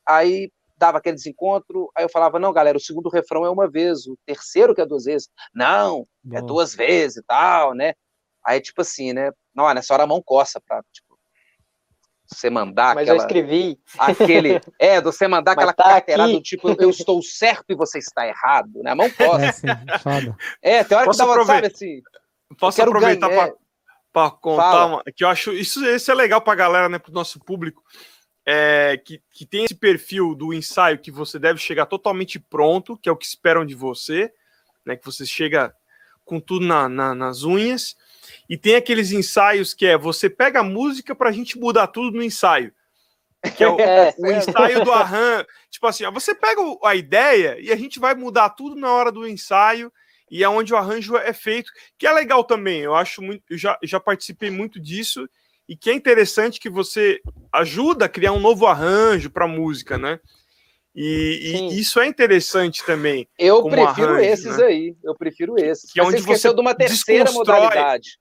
aí dava aquele desencontro, aí eu falava, não, galera, o segundo refrão é uma vez, o terceiro que é duas vezes, não, é duas vezes e tal, né? Aí, tipo assim, né? Não, nessa hora a mão coça pra, tipo, você mandar Mas eu aquela, escrevi, aquele, é, você mandar Mas aquela tá carteirada do tipo, eu estou certo e você está errado, né? A mão coça. É, sim, foda. É, tem hora que Posso dava, aproveitar? sabe, assim, Posso quero aproveitar para para contar uma, que eu acho isso, isso é legal para a galera, né, para o nosso público, é, que, que tem esse perfil do ensaio que você deve chegar totalmente pronto, que é o que esperam de você, né, que você chega com tudo na- na- nas unhas, e tem aqueles ensaios que é você pega a música para a gente mudar tudo no ensaio, que é o, É. o ensaio do arranjo, tipo assim, ó, você pega a ideia e a gente vai mudar tudo na hora do ensaio e é onde o arranjo é feito, que é legal também. Eu acho muito, eu já, já participei muito disso e que é interessante que você ajuda a criar um novo arranjo para música, né? E, e isso é interessante também. Eu prefiro arranjo, esses né? aí. Eu prefiro esses. Que é Mas você onde esqueceu você de uma terceira desconstrói. modalidade.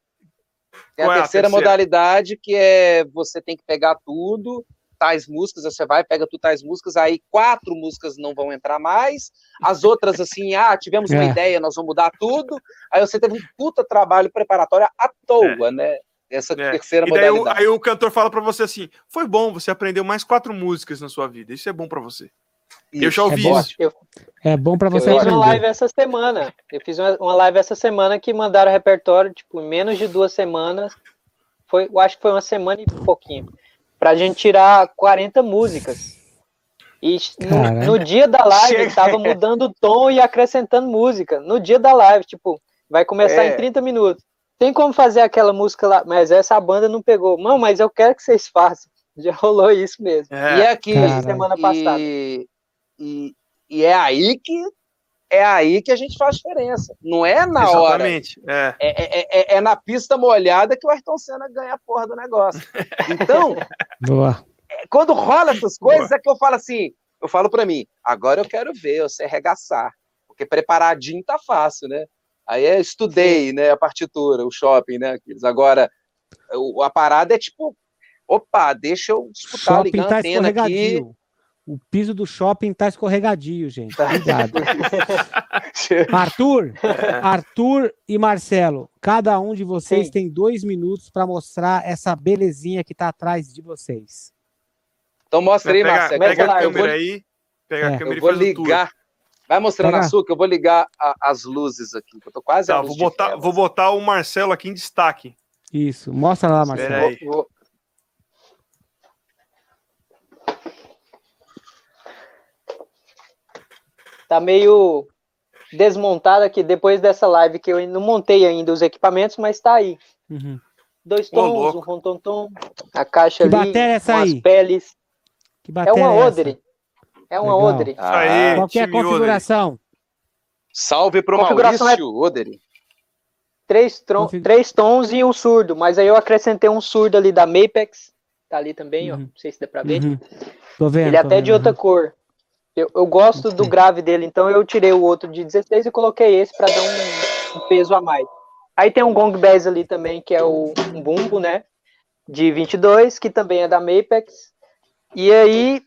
Tem Qual a é a terceira modalidade que é você tem que pegar tudo, tais músicas, você vai, pega tu tais músicas, aí quatro músicas não vão entrar mais, as outras assim, ah, tivemos uma É. ideia, nós vamos mudar tudo, aí você teve um puta trabalho preparatório à toa, né? Essa É. terceira E daí o, modalidade. aí o cantor fala para você assim: foi bom, você aprendeu mais quatro músicas na sua vida. Isso é bom para você. Eu já ouvi bom. isso. É bom pra Eu você fiz uma live essa semana. Eu fiz uma, uma live essa semana que mandaram repertório, tipo, em menos de duas semanas. Foi, eu acho que foi uma semana e pouquinho. Pra gente tirar 40 músicas. E no, no dia da live Chega. tava mudando o tom e acrescentando música. No dia da live, tipo, vai começar É. em 30 minutos. Tem como fazer aquela música lá, mas essa banda não pegou. Não, mas eu quero que vocês façam. Já rolou isso mesmo. É, E é aqui, semana passada. E, e, e é aí que é aí que a gente faz diferença. Não é na hora. exatamente. É. É, é, é, é na pista molhada que o Ayrton Senna ganha a porra do negócio. Então, Boa. quando rola essas coisas, é que eu falo assim, eu falo pra mim, agora eu quero ver você arregaçar. Porque preparadinho tá fácil, né? Aí eu estudei, né, a partitura, o shopping, né? aqueles. Agora, o- a parada é tipo, opa, deixa eu disputar, Shopping ligar a tá antena aqui. O piso do shopping tá escorregadio, gente. Cuidado. Arthur, Arthur e Marcelo, cada um de vocês Sim. tem dois minutos para mostrar essa belezinha que tá atrás de vocês. Então mostra aí, pega Marcelo. pega Começa a lá, câmera vou, aí. Pega É. a câmera eu e vou faz o tour. ligar. Vai mostrando Pega. a sua, que eu vou ligar a- as luzes aqui. que Eu tô quase Tá, vou botar, vou botar o Marcelo aqui em destaque. Isso, mostra lá, Espera Marcelo. aí. Vou- vou- Tá meio desmontado aqui depois dessa live que eu não montei ainda os equipamentos, mas tá aí. Uhum. Dois tons, louco. um rom tom tom, a caixa Que ali, é essa com as aí? peles. Que É uma essa? Odre. É uma Legal. Odre. Ah. Qual que é a Odre. configuração? salve pro Configuração Maurício Oderi. Três, tron- Config- três tons e um surdo. Mas aí eu acrescentei um surdo ali da Mapex. Tá ali também, ó. Uhum. Não sei se dá pra ver. Uhum. Tô vendo. Ele é tô até de vendo, outra uhum. cor. Eu, eu gosto do grave dele, então eu tirei o outro de 16 e coloquei esse para dar um, um peso a mais. Aí tem um gong bass ali também, que é o um bumbo, né? De 22, que também é da Mapex. E aí,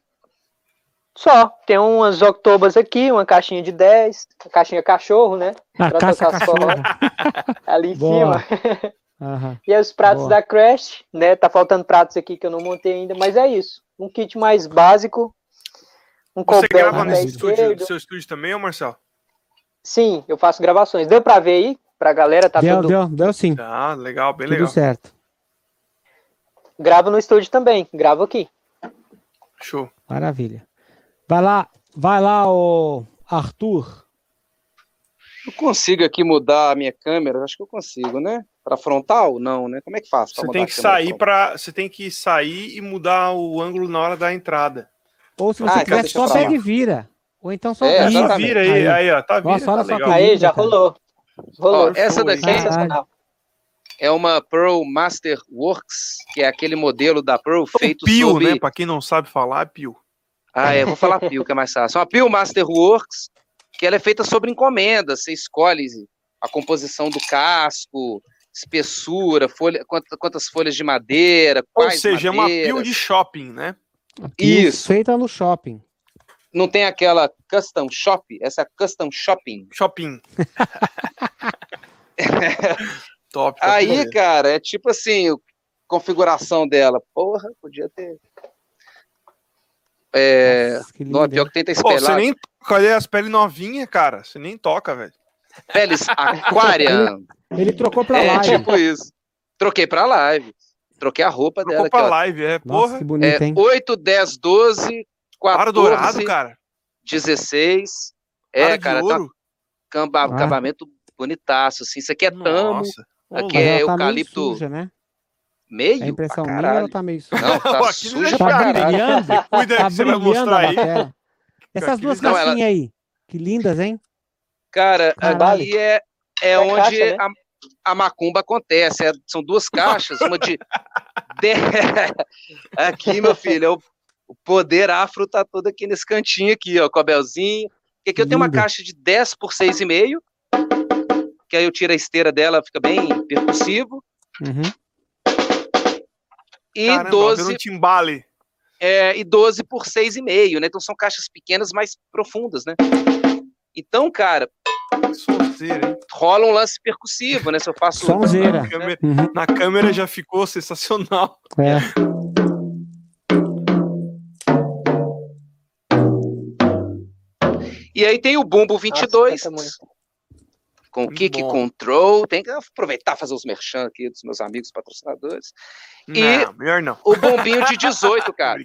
só. Tem umas octobas aqui, uma caixinha de 10, uma caixinha cachorro, né? Pra caça tocar cachorro. Ali em Boa. cima. Aham. E aí os pratos Boa. da Crash, né? Tá faltando pratos aqui que eu não montei ainda, mas é isso. Um kit mais básico. Um Você grava no nesse estúdio, seu estúdio também, ô Marcelo? Sim, eu faço gravações. Deu pra ver aí? Pra galera, tá deu, tudo. deu, deu sim. Tá, legal, bem Tudo legal. certo. Gravo no estúdio também. Gravo aqui. Show. Maravilha. Vai lá, vai lá, o Arthur. Eu consigo aqui mudar a minha câmera? Acho que eu consigo, né? Para frontal? Não, né? Como é que faz? pra Você tem que sair para, você tem que sair e mudar o ângulo na hora da entrada. Ou se Ah, você então quiser, só pega e vira. Ou então só É, vira. Vira aí, aí, ó, tá vindo, Nossa, olha tá só legal. Aí, já rolou. Rolou. Ó, essa aí. daqui é uma Pearl Master Works, que é aquele modelo da Pearl feito Pio, sob... né? Pra quem não sabe falar, é Pio. Ah, é, vou falar Pio, que é mais fácil. Uma Pio Master Works, que ela é feita sobre encomenda. Você escolhe a composição do casco, espessura, folha, quantas, quantas folhas de madeira, Ou seja, é uma madeiras. Pio de shopping, né? Pio Isso. Feita no shopping. Não tem aquela Custom Shop, essa é Custom Shopping. Shopping. Top. top Aí, mesmo. cara, é tipo assim, configuração dela. Porra, podia ter. É, Nossa, que não, pior que tenta Pô, você nem toca, olha as peles novinhas, cara. Você nem toca, velho. Peles Aquarian. Ele trocou pra é live. tipo isso. Troquei pra live. Troquei a roupa Trocou dela aqui, pra ó. live, é. Nossa, Porra. que bonito, É hein? 8, 10, 12, Para 14, dourado, cara. 16. É, Para cara, tá camba- Ah. acabamento bonitaço, assim. Isso aqui é tamo, Nossa. Aqui Mas é ela tá meio eucalipto suja, né? meio É impressão pra minha ela tá meio suja? Não, tá Aqui suja pra Tá caralho. brilhando? Cuida Tá que você vai mostrar a aí. Essas Aqui duas não, ela- caixinhas aí. Que lindas, hein? Cara, Caralho. ali é, é É onde caixa, né? A, macumba acontece. É- são duas caixas, uma de. de- aqui, meu filho, é o, o poder afro tá todo aqui nesse cantinho aqui, ó, com a Belzinho. Porque aqui eu tenho uma caixa de 10 por 6,5, que aí eu tiro a esteira dela, fica bem percussivo. Uhum. E Caramba, 12, vendo um timbale. é, e 12 por 6,5, né? Então são caixas pequenas, mais profundas, né? Então, cara, sonzeira, hein? rola um lance percussivo, né? Se eu faço. Sonzeira. Na câmera, Uhum. na câmera já ficou sensacional. É. E aí tem o Bumbo 22, canta muito. com Muito Kick bom. Control. Tem que aproveitar e fazer os merchan aqui dos meus amigos patrocinadores. E- Não, melhor não. O bombinho de 18, cara.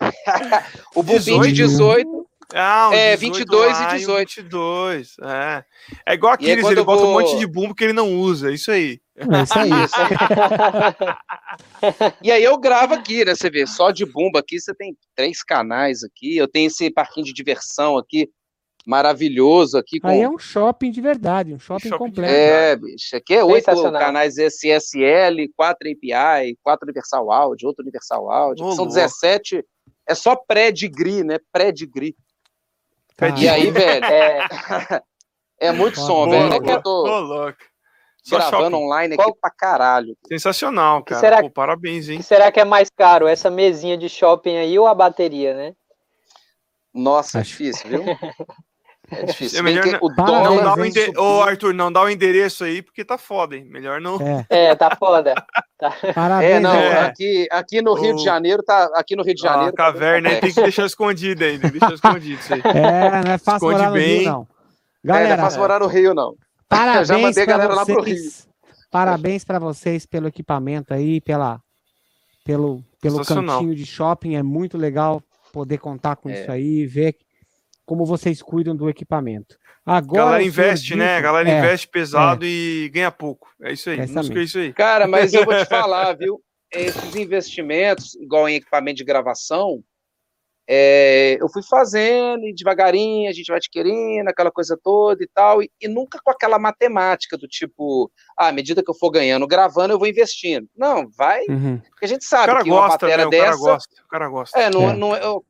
O bombinho de 18. Ah, o É, 18 22 e lá o 18. 22. É, é igual aí, aqueles, quando ele bota um vou- monte de bumbo que ele não usa. Isso aí. É isso aí. E aí eu gravo aqui, né? Você vê, só de bumbo aqui você tem três canais aqui. Eu tenho esse parquinho de diversão aqui, maravilhoso aqui. Com... Aí é um shopping de verdade, um shopping, shopping completo. É, bicho, aqui é oito canais SSL, quatro API, quatro Universal Audio, outro Universal Audio, Ô, são louco. 17, é só pré-degree, né? Pré-degree. Tá. E aí, velho, É, é muito som, Ô, velho. É que eu tô ô, louco. Só gravando shopping. online aqui Qual- pra caralho. Sensacional, Que cara. será Pô, parabéns, hein? que será que é mais caro? Essa mesinha de shopping aí ou a bateria, né? Nossa, Acho- difícil, viu? É difícil. É melhor o Não dá o ende... Ô, Arthur, não dá o endereço aí, porque tá foda, hein? Melhor não. É. É, tá foda. Parabéns. É, não, É. aqui, aqui no Rio O- de Janeiro tá. Aqui no Rio de Janeiro. a caverna aí tem que deixar escondido aí, tem que deixar escondido isso aí. É, não é fácil Esconde morar no bem. Rio, não. É, não é Galera, fácil morar no Rio, não. parabéns já mandei a pra galera lá pro vocês. Parabéns para vocês pelo equipamento aí, pela, pelo, pelo cantinho de shopping. É muito legal poder contar com É. isso aí, ver como vocês cuidam do equipamento. Agora, galera investe, né? A disse- galera é, investe pesado e ganha pouco. É isso aí. Música é isso aí. Cara, mas eu vou te falar, viu? Esses investimentos, igual em equipamento de gravação, é, eu fui fazendo e devagarinho a gente vai adquirindo aquela coisa toda e tal, e, e, nunca com aquela matemática do tipo, ah, à medida que eu for ganhando, gravando, eu vou investindo. Não, vai, uhum. porque a gente sabe que uma gosta, matéria né? dessa... O cara gosta, o cara gosta. É, não, é. Não, eu,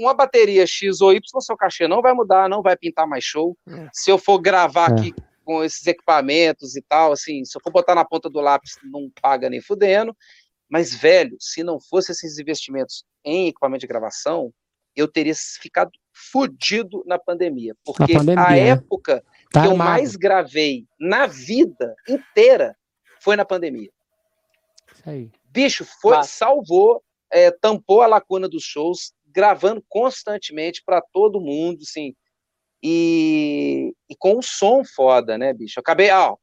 uma bateria X ou Y, seu cachê não vai mudar, não vai pintar mais show. É. Se eu for gravar é. aqui com esses equipamentos e tal, assim, se eu for botar na ponta do lápis, não paga nem fudendo. Mas, velho, se não fosse esses investimentos em equipamento de gravação, eu teria ficado fudido na pandemia. Porque pandemia, a época tá que eu mais gravei na vida inteira foi na pandemia. Isso aí. Bicho, foi, Mas... salvou, é, tampou a lacuna dos shows, gravando constantemente para todo mundo, assim, e, e, com um som foda, né, bicho? Eu acabei, ó,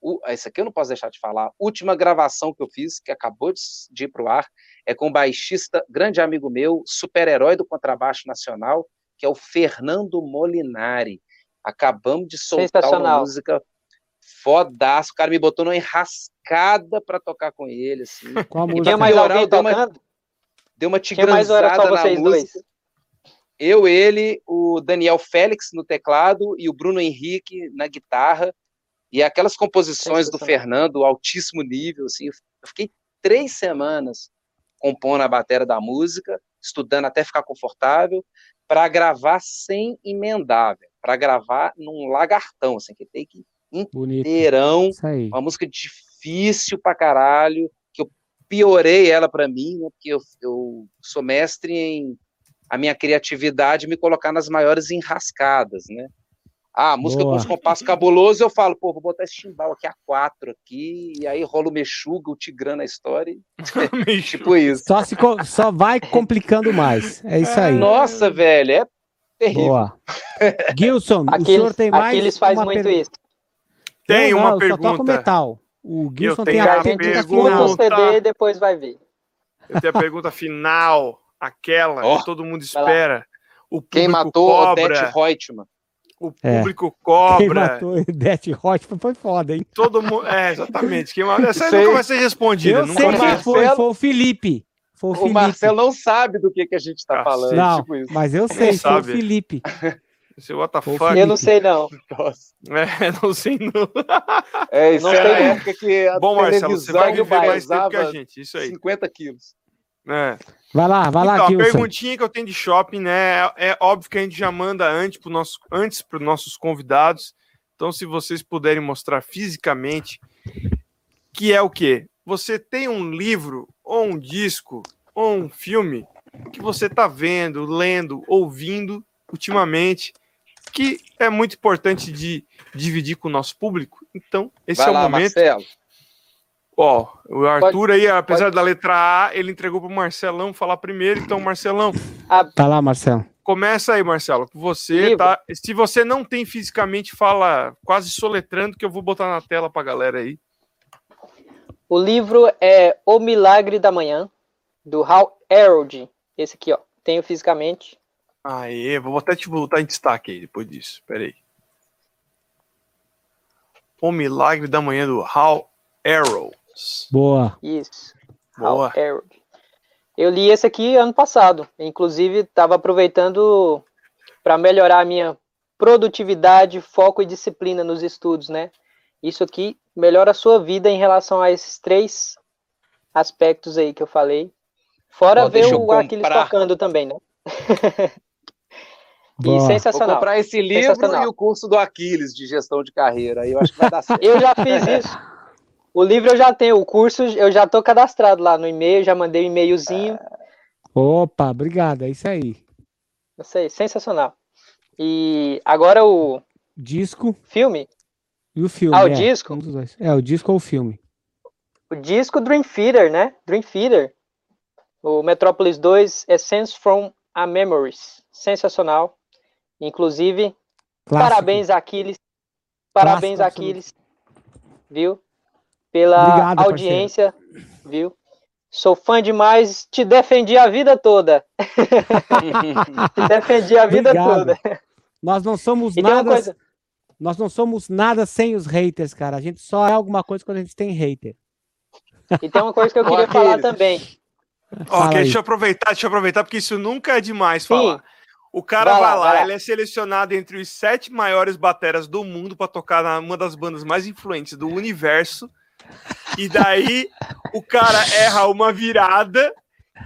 o, esse aqui eu não posso deixar de falar. Última gravação que eu fiz, que acabou de, de ir pro ar, é com um baixista, grande amigo meu, super-herói do contrabaixo nacional, que é o Fernando Molinari. Acabamos de soltar uma música fodaço. O cara me botou numa enrascada para tocar com ele, assim. Com a música. Tinha mais alguém deu uma, deu uma tigrançada na música. Dois? Eu, ele, o Daniel Félix no teclado e o Bruno Henrique na guitarra. E aquelas composições do Fernando, altíssimo nível, assim, eu fiquei três semanas compondo a bateria da música, estudando até ficar confortável, para gravar sem emendar, para gravar num lagartão, assim, que tem que inteirão, uma música difícil pra caralho, piorei ela para mim, né, porque eu, eu sou mestre em a minha criatividade me colocar nas maiores enrascadas, né? Ah, música Boa. com os compassos cabulosos, eu falo, pô, vou botar esse chimbal aqui a quatro aqui, e aí rola o mexuga, o tigrano a história, tipo isso. Só, se, só vai complicando mais, é isso aí. Nossa, velho, é terrível. Boa. Gilson, o senhor tem mais Aqueles faz muito per... isso. Tem não, uma não, pergunta. Só toca metal. O Gilson tem a, pergunta final. o CD depois vai ver. Eu tenho a pergunta final, aquela oh. que todo mundo espera. O Quem matou cobra. Odete Reutemann? O é. público é. cobra. Quem matou Death Hot foi foda, hein? Todo mundo. É, exatamente. Quem matou... Essa aí nunca vai ser respondida. Eu sei quem foi, foi o Felipe. Foi o, o Felipe. Marcelo não sabe do que, que a gente tá falando. Não, tipo mas eu sei, foi sabe. o Felipe. Esse what the fuck? Eu não sei, não. É, não sei, não. É, isso não é a época que a Bom, Marcelo, você vai viver mais tempo que a gente. Isso aí. 50 quilos. É. Vai lá, vai então, lá, Gilson. A perguntinha que eu tenho de shopping, né? É, é óbvio que a gente já manda antes para nosso, antes os nossos convidados. Então, se vocês puderem mostrar fisicamente, que é o quê? Você tem um livro, ou um disco, ou um filme que você está vendo, lendo, ouvindo ultimamente, que é muito importante de dividir com o nosso público. Então, esse Vai é o lá, momento. Marcelo. Ó, o Arthur pode, aí, apesar pode... da letra A, ele entregou pro Marcelão falar primeiro. Então, Marcelão. Ah, tá lá, Marcelo. Começa aí, Marcelo. Você Livro. tá. Se você não tem fisicamente, fala quase soletrando, que eu vou botar na tela pra galera aí. O livro é O Milagre da Manhã, do Hal Harold. Esse aqui, ó. Tenho fisicamente. Aê, vou até te botar em destaque aí depois disso. Pera aí. O Milagre da Manhã do Hal Arrow. Boa. Isso. Boa. Eu li esse aqui ano passado. Inclusive, estava aproveitando para melhorar a minha produtividade, foco e disciplina nos estudos, né? Isso aqui melhora a sua vida em relação a esses três aspectos aí que eu falei. Fora ver o Aquiles tocando também, né? e sensacional. Vou comprar esse livro e o curso do Aquiles de gestão de carreira. Aí eu acho que vai dar certo. eu já fiz isso. O livro eu já tenho, o curso eu já tô cadastrado lá no e-mail, já mandei um e-mailzinho. Opa, obrigado, é isso aí. Isso aí, sensacional. E agora o disco, filme. E o filme? Ah, o é, disco? Um é, o disco ou o filme? O disco Dream Theater, né? Dream Theater. O Metropolis 2 Essence from a Memories. Sensacional. Inclusive, Clássico. parabéns, Aquiles. Parabéns, Clássico, Aquiles. Viu? pela Obrigado, audiência, parceiro. viu? Sou fã demais, te defendi a vida toda. te defendi a vida Obrigado. toda. Nós não somos e nada. Coisa... Nós não somos nada sem os haters, cara. A gente só é alguma coisa quando a gente tem hater. E tem uma coisa que eu queria falar também. Ok, deixa eu aproveitar, deixa eu aproveitar, porque isso nunca é demais Sim. falar. O cara vai, vai lá, vai ele é selecionado entre os sete maiores bateras do mundo para tocar numa das bandas mais influentes do universo. E daí o cara erra uma virada,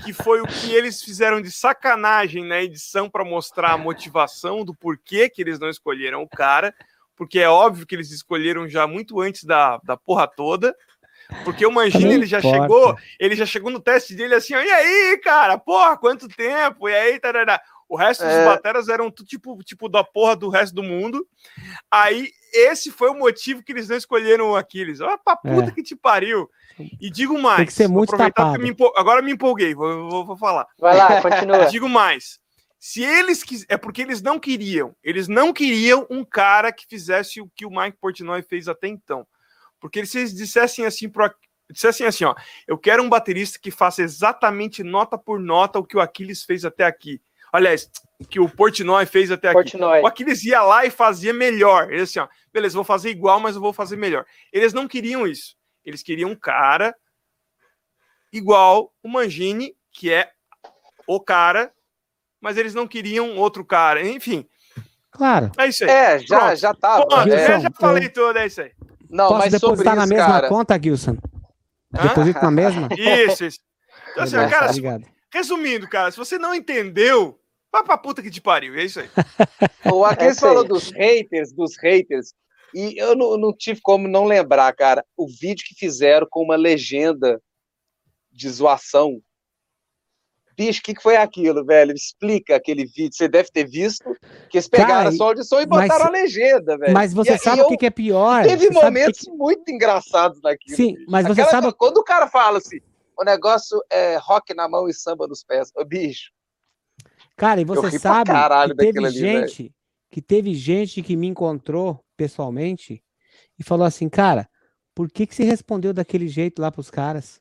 que foi o que eles fizeram de sacanagem na edição para mostrar a motivação do porquê que eles não escolheram o cara, porque é óbvio que eles escolheram já muito antes da, da porra toda. Porque o Mangini, ele já importa. chegou, ele já chegou no teste dele assim, ó, e aí, cara, porra, quanto tempo? E aí, tarará. O resto dos é... bateras eram tipo, tipo da porra do resto do mundo. Aí, esse foi o motivo que eles não escolheram o Aquiles. Olha pra puta é. que te pariu. E digo mais. Tem que ser muito tapado. Me empol... Agora me empolguei, vou, vou, vou falar. Vai lá, continua. digo mais. Se eles quis... é porque eles não queriam. Eles não queriam um cara que fizesse o que o Mike Portnoy fez até então. Porque se eles dissessem assim pro dissessem assim, ó, eu quero um baterista que faça exatamente nota por nota o que o Aquiles fez até aqui. Aliás, que o Portnoy fez até Portnoy. aqui. O Aquiles ia lá e fazia melhor. Ele assim, ó, beleza, vou fazer igual, mas eu vou fazer melhor. Eles não queriam isso. Eles queriam um cara igual o Mangini, que é o cara, mas eles não queriam outro cara. Enfim. Claro. É isso aí. É, já, Pronto. já tava. Pô, é, eu já falei tudo, é isso aí. Não, Posso mas depositar na isso, mesma cara... conta, Gilson? Deposito na mesma? Isso, isso. Então, assim, cara, Resumindo, cara, se você não entendeu, vá pra puta que te pariu. É isso aí. o Aquiles é falou dos haters, dos haters. E eu não, não, tive como não lembrar, cara, o vídeo que fizeram com uma legenda de zoação. Bicho, o que, que foi aquilo, velho? Explica aquele vídeo. Você deve ter visto que eles pegaram cara, só a audição e botaram mas, a legenda, velho. Mas você e, sabe o que, que, é pior? Teve momentos que... muito engraçados naquilo. Sim, mas você Aquela, sabe. Quando o cara fala assim, o negócio é rock na mão e samba nos pés. Ô, bicho. Cara, e você sabe que teve gente que teve gente que me encontrou pessoalmente e falou assim, cara, por que que você respondeu daquele jeito lá pros caras?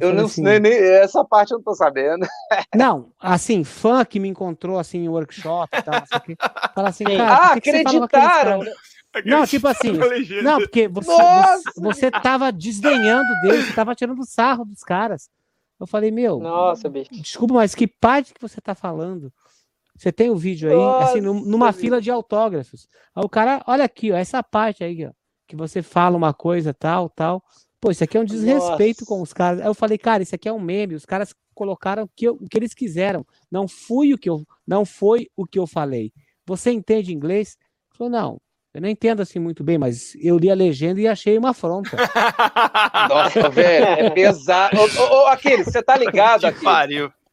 Eu, eu não assim, nem, nem, essa parte eu não tô sabendo. Não, assim, fã que me encontrou assim em workshop e tal, assim, fala assim, cara, ah, acreditaram. Não, tipo assim. Não, porque você, você, você tava desdenhando deles, você tava tirando sarro dos caras. Eu falei, meu. Nossa, bicho. Desculpa, mas que parte que você tá falando? Você tem o vídeo aí, Nossa, assim, numa bicho. fila de autógrafos. Aí o cara, olha aqui, ó, essa parte aí, ó, que você fala uma coisa, tal, tal. Pô, isso aqui é um desrespeito Nossa. com os caras. Aí eu falei, cara, isso aqui é um meme. Os caras colocaram o que, eu, o que eles quiseram. Não fui o que eu, não foi o que eu falei. Você entende inglês? Falou, não. Eu não entendo assim muito bem, mas eu li a legenda e achei uma afronta. Nossa, velho, é pesado. Ô, ô, ô aquele, você tá ligado aqui?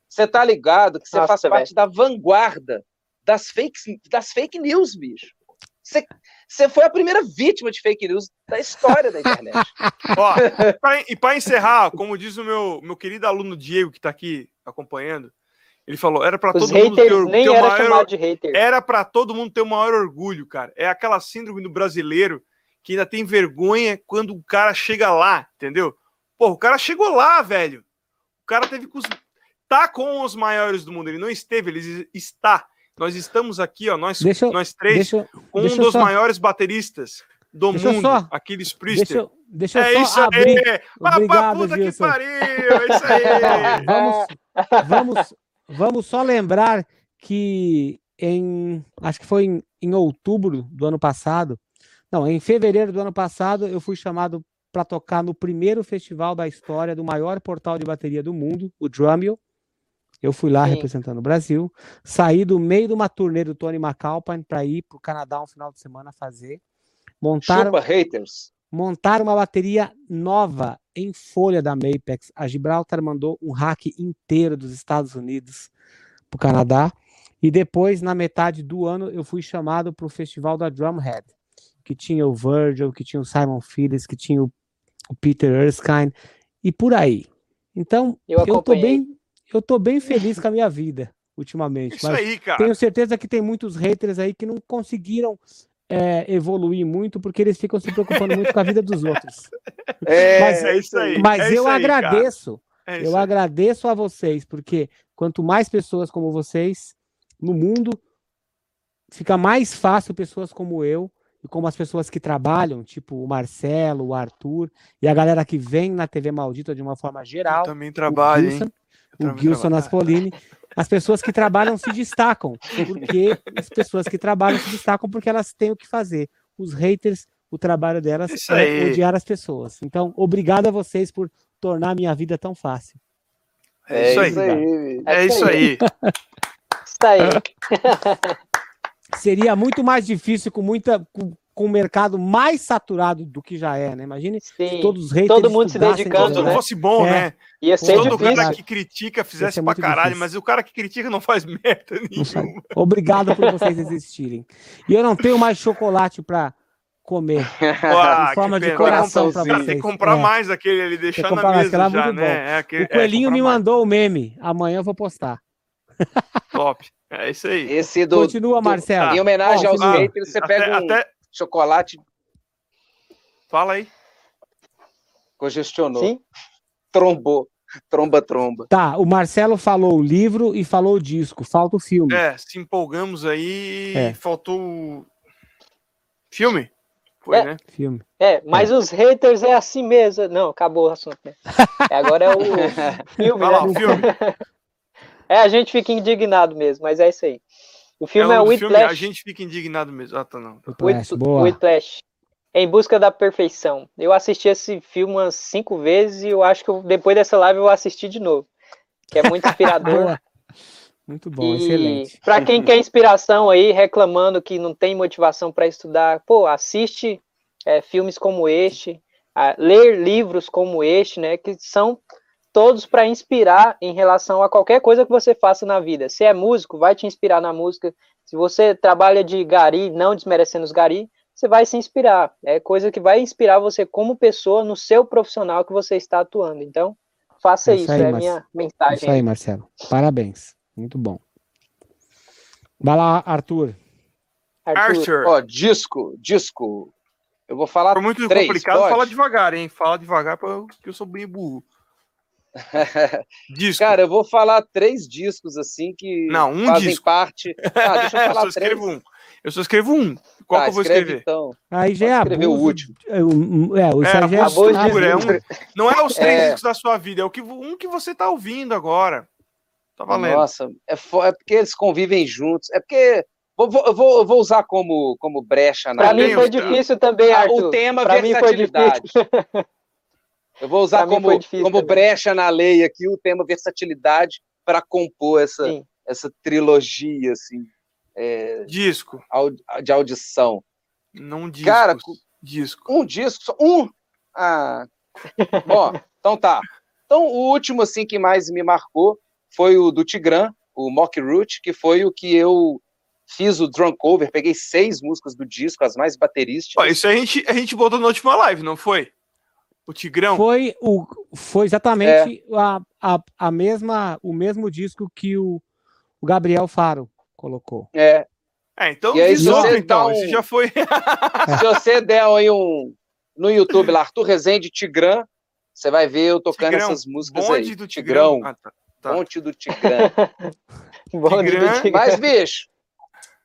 Você tá ligado que você Nossa, faz velho. parte da vanguarda das fake, das fake news, bicho. Você, você foi a primeira vítima de fake news da história da internet. Ó, e para encerrar, como diz o meu, meu querido aluno Diego, que está aqui acompanhando, ele falou, era para todo mundo ter, nem ter era maior, de hater. Era para todo mundo ter o maior orgulho, cara. É aquela síndrome do brasileiro que ainda tem vergonha quando o cara chega lá, entendeu? Pô, o cara chegou lá, velho. O cara teve com os... tá com os maiores do mundo. Ele não esteve, ele está. Nós estamos aqui, ó, nós, deixa, nós três, deixa, com um dos só... maiores bateristas do deixa mundo, só, Aquiles Priester. Deixa, deixa é isso abrir. aí. Obrigado, puta que pariu, é isso aí. vamos, vamos, Vamos só lembrar que em acho que foi em, em, outubro do ano passado, não, em fevereiro do ano passado, eu fui chamado para tocar no primeiro festival da história do maior portal de bateria do mundo, o Drumeo. Eu fui lá Sim. representando o Brasil, saí do meio de uma turnê do Tony McAlpine para ir para o Canadá um final de semana fazer. Montaram, Chupa haters. Montaram uma bateria nova em folha da Mapex. A Gibraltar mandou um hack inteiro dos Estados Unidos para o Canadá. E depois, na metade do ano, eu fui chamado para o festival da Drumhead, que tinha o Virgil, que tinha o Simon Phillips, que tinha o, o Peter Erskine, e por aí. Então, eu, eu tô bem, eu tô bem feliz com a minha vida ultimamente. Isso aí, cara. Tenho certeza que tem muitos haters aí que não conseguiram é, evoluir muito porque eles ficam se preocupando muito com a vida dos outros. É, mas, é isso aí. Mas é eu agradeço. É eu agradeço a vocês, porque quanto mais pessoas como vocês no mundo, fica mais fácil pessoas como eu e como as pessoas que trabalham, tipo o Marcelo, o Arthur e a galera que vem na TV Maldita de uma forma geral. Eu também trabalho, hein? o Gilson Naspolini, as pessoas que trabalham se destacam, porque as pessoas que trabalham se destacam porque elas têm o que fazer. Os haters, o trabalho delas Isso é aí. odiar as pessoas. Então, obrigado a vocês por tornar a minha vida tão fácil. É isso aí. aí. É isso aí. Isso aí. Seria muito mais difícil com muita com, com o mercado mais saturado do que já é, né? Imagine se Sim. todos os haters Todo mundo se dedicando, né? fosse bom, É. né? Ia Se ser todo difícil. cara que critica fizesse pra caralho, difícil. mas o cara que critica não faz merda nenhuma. Obrigado por vocês existirem. E eu não tenho mais chocolate para comer. Ah, em forma de pena. coração pra Cara, Tem vocês. que comprar É. mais aquele ali, deixar na mesa já, muito né? É aquele- O Coelhinho é, me comprar mais. mandou o meme. Amanhã eu vou postar. Top. É isso aí. Esse do. Continua, do- Marcelo. Em homenagem Ó, aos continua. haters, você Até, pega um até- chocolate, Fala aí. congestionou, Sim? trombou, tromba, tromba. Tá, o Marcelo falou o livro e falou o disco. Falta o filme. É, se empolgamos aí É. faltou o filme? Foi, É. né? Filme. É, mas os haters é assim mesmo. Não, acabou o assunto, né? É, Agora é o filme, Vai lá, né? o filme. É, a gente fica indignado mesmo, mas é isso aí. O filme é, é o Whiplash. a gente fica indignado mesmo. Ah, tá não. Whiplash, Whip- boa. Whiplash. Em busca da perfeição. Eu assisti esse filme umas cinco vezes e eu acho que eu- depois dessa live eu vou assistir de novo. Que é muito inspirador. Muito bom, e excelente. para quem quer inspiração aí, reclamando que não tem motivação para estudar, pô, assiste é, filmes como este, a- ler livros como este, né? Que são todos para inspirar em relação a qualquer coisa que você faça na vida. Se é músico, vai te inspirar na música. Se você trabalha de gari, não desmerecendo os gari, você vai se inspirar. É coisa que vai inspirar você como pessoa no seu profissional que você está atuando. Então, faça É isso isso, aí, é a Marcio. minha mensagem. Isso aí, Marcelo. Parabéns. Muito bom. Vai lá, Arthur. Arthur. Arthur. Ó, disco, disco. Eu vou falar For muito três, complicado, pode? fala devagar, hein? Fala devagar porque eu sou bem burro. Disco. Cara, eu vou falar três discos assim que Não, um fazem disco. parte. Ah, deixa eu eu falar só três. escrevo um. Eu só escrevo um. Qual Tá, que eu vou escreve, escrever? Então. Aí já é o último. É, o É, já é é um- não é os três É. discos da sua vida, é o que, um que você tá ouvindo agora. Tá valendo. Nossa, é, fo- é porque eles convivem juntos. É porque vou, vou, eu vou, eu usar como, como brecha na Pra mim foi difícil também, Ah, Arthur. o tema Pra mim foi versatilidade. Eu vou usar como, como também. brecha na lei aqui o tema versatilidade para compor essa, Sim. essa trilogia assim, é, Disco, de audição. não disco. Cara, disco. Um disco, só um. Ah. Bom, então tá. Então o último assim que mais me marcou foi o do Tigran, o Mock Root, que foi o que eu fiz o drum cover, peguei seis músicas do disco, as mais baterísticas. Ó, isso a gente, a gente botou na última live, não foi? O Tigrão? Foi, o, foi exatamente É. a, a, a mesma, o mesmo disco que o, o Gabriel Faro colocou. É, É, então E aí, outro, você então. um- Esse já foi. se você der aí um no YouTube lá, Arthur Rezende Tigran, você vai ver eu tocando Tigrão, essas músicas Bonde aí. do Tigrão, Tigrão. Ah, tá. tá. Ponte do Tigrão. Bonde do Tigrã, Tigrã. Mas, bicho,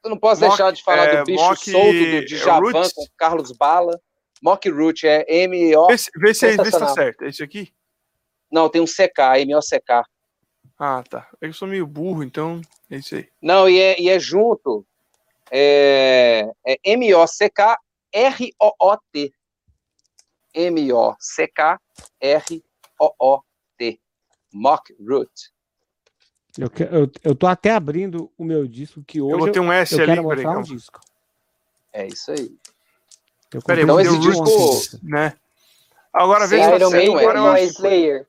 eu não posso Mock- deixar de falar é, do bicho Mock solto do Djavan Roots. com Carlos Bala. Mock Root é M-O. Vê, se- vê se, vê se tá Sensacional. certo. É esse aqui? Não, tem um CK, M-O-C-K. Ah, tá. Eu sou meio burro, então é isso aí. Não, e é, e é junto. É, é M-O-C-K-R-O-O-T. M-O-C-K-R-O-O-T. Mock Root. Eu, que- eu, eu tô até abrindo o meu disco que hoje eu eu, botei um S eu ali, quero mostrar um disco. É isso aí. Eu Peraí, comprei esse disco disco- ontem. né? Agora tá Iron. Maiden Agora acho. Slayer.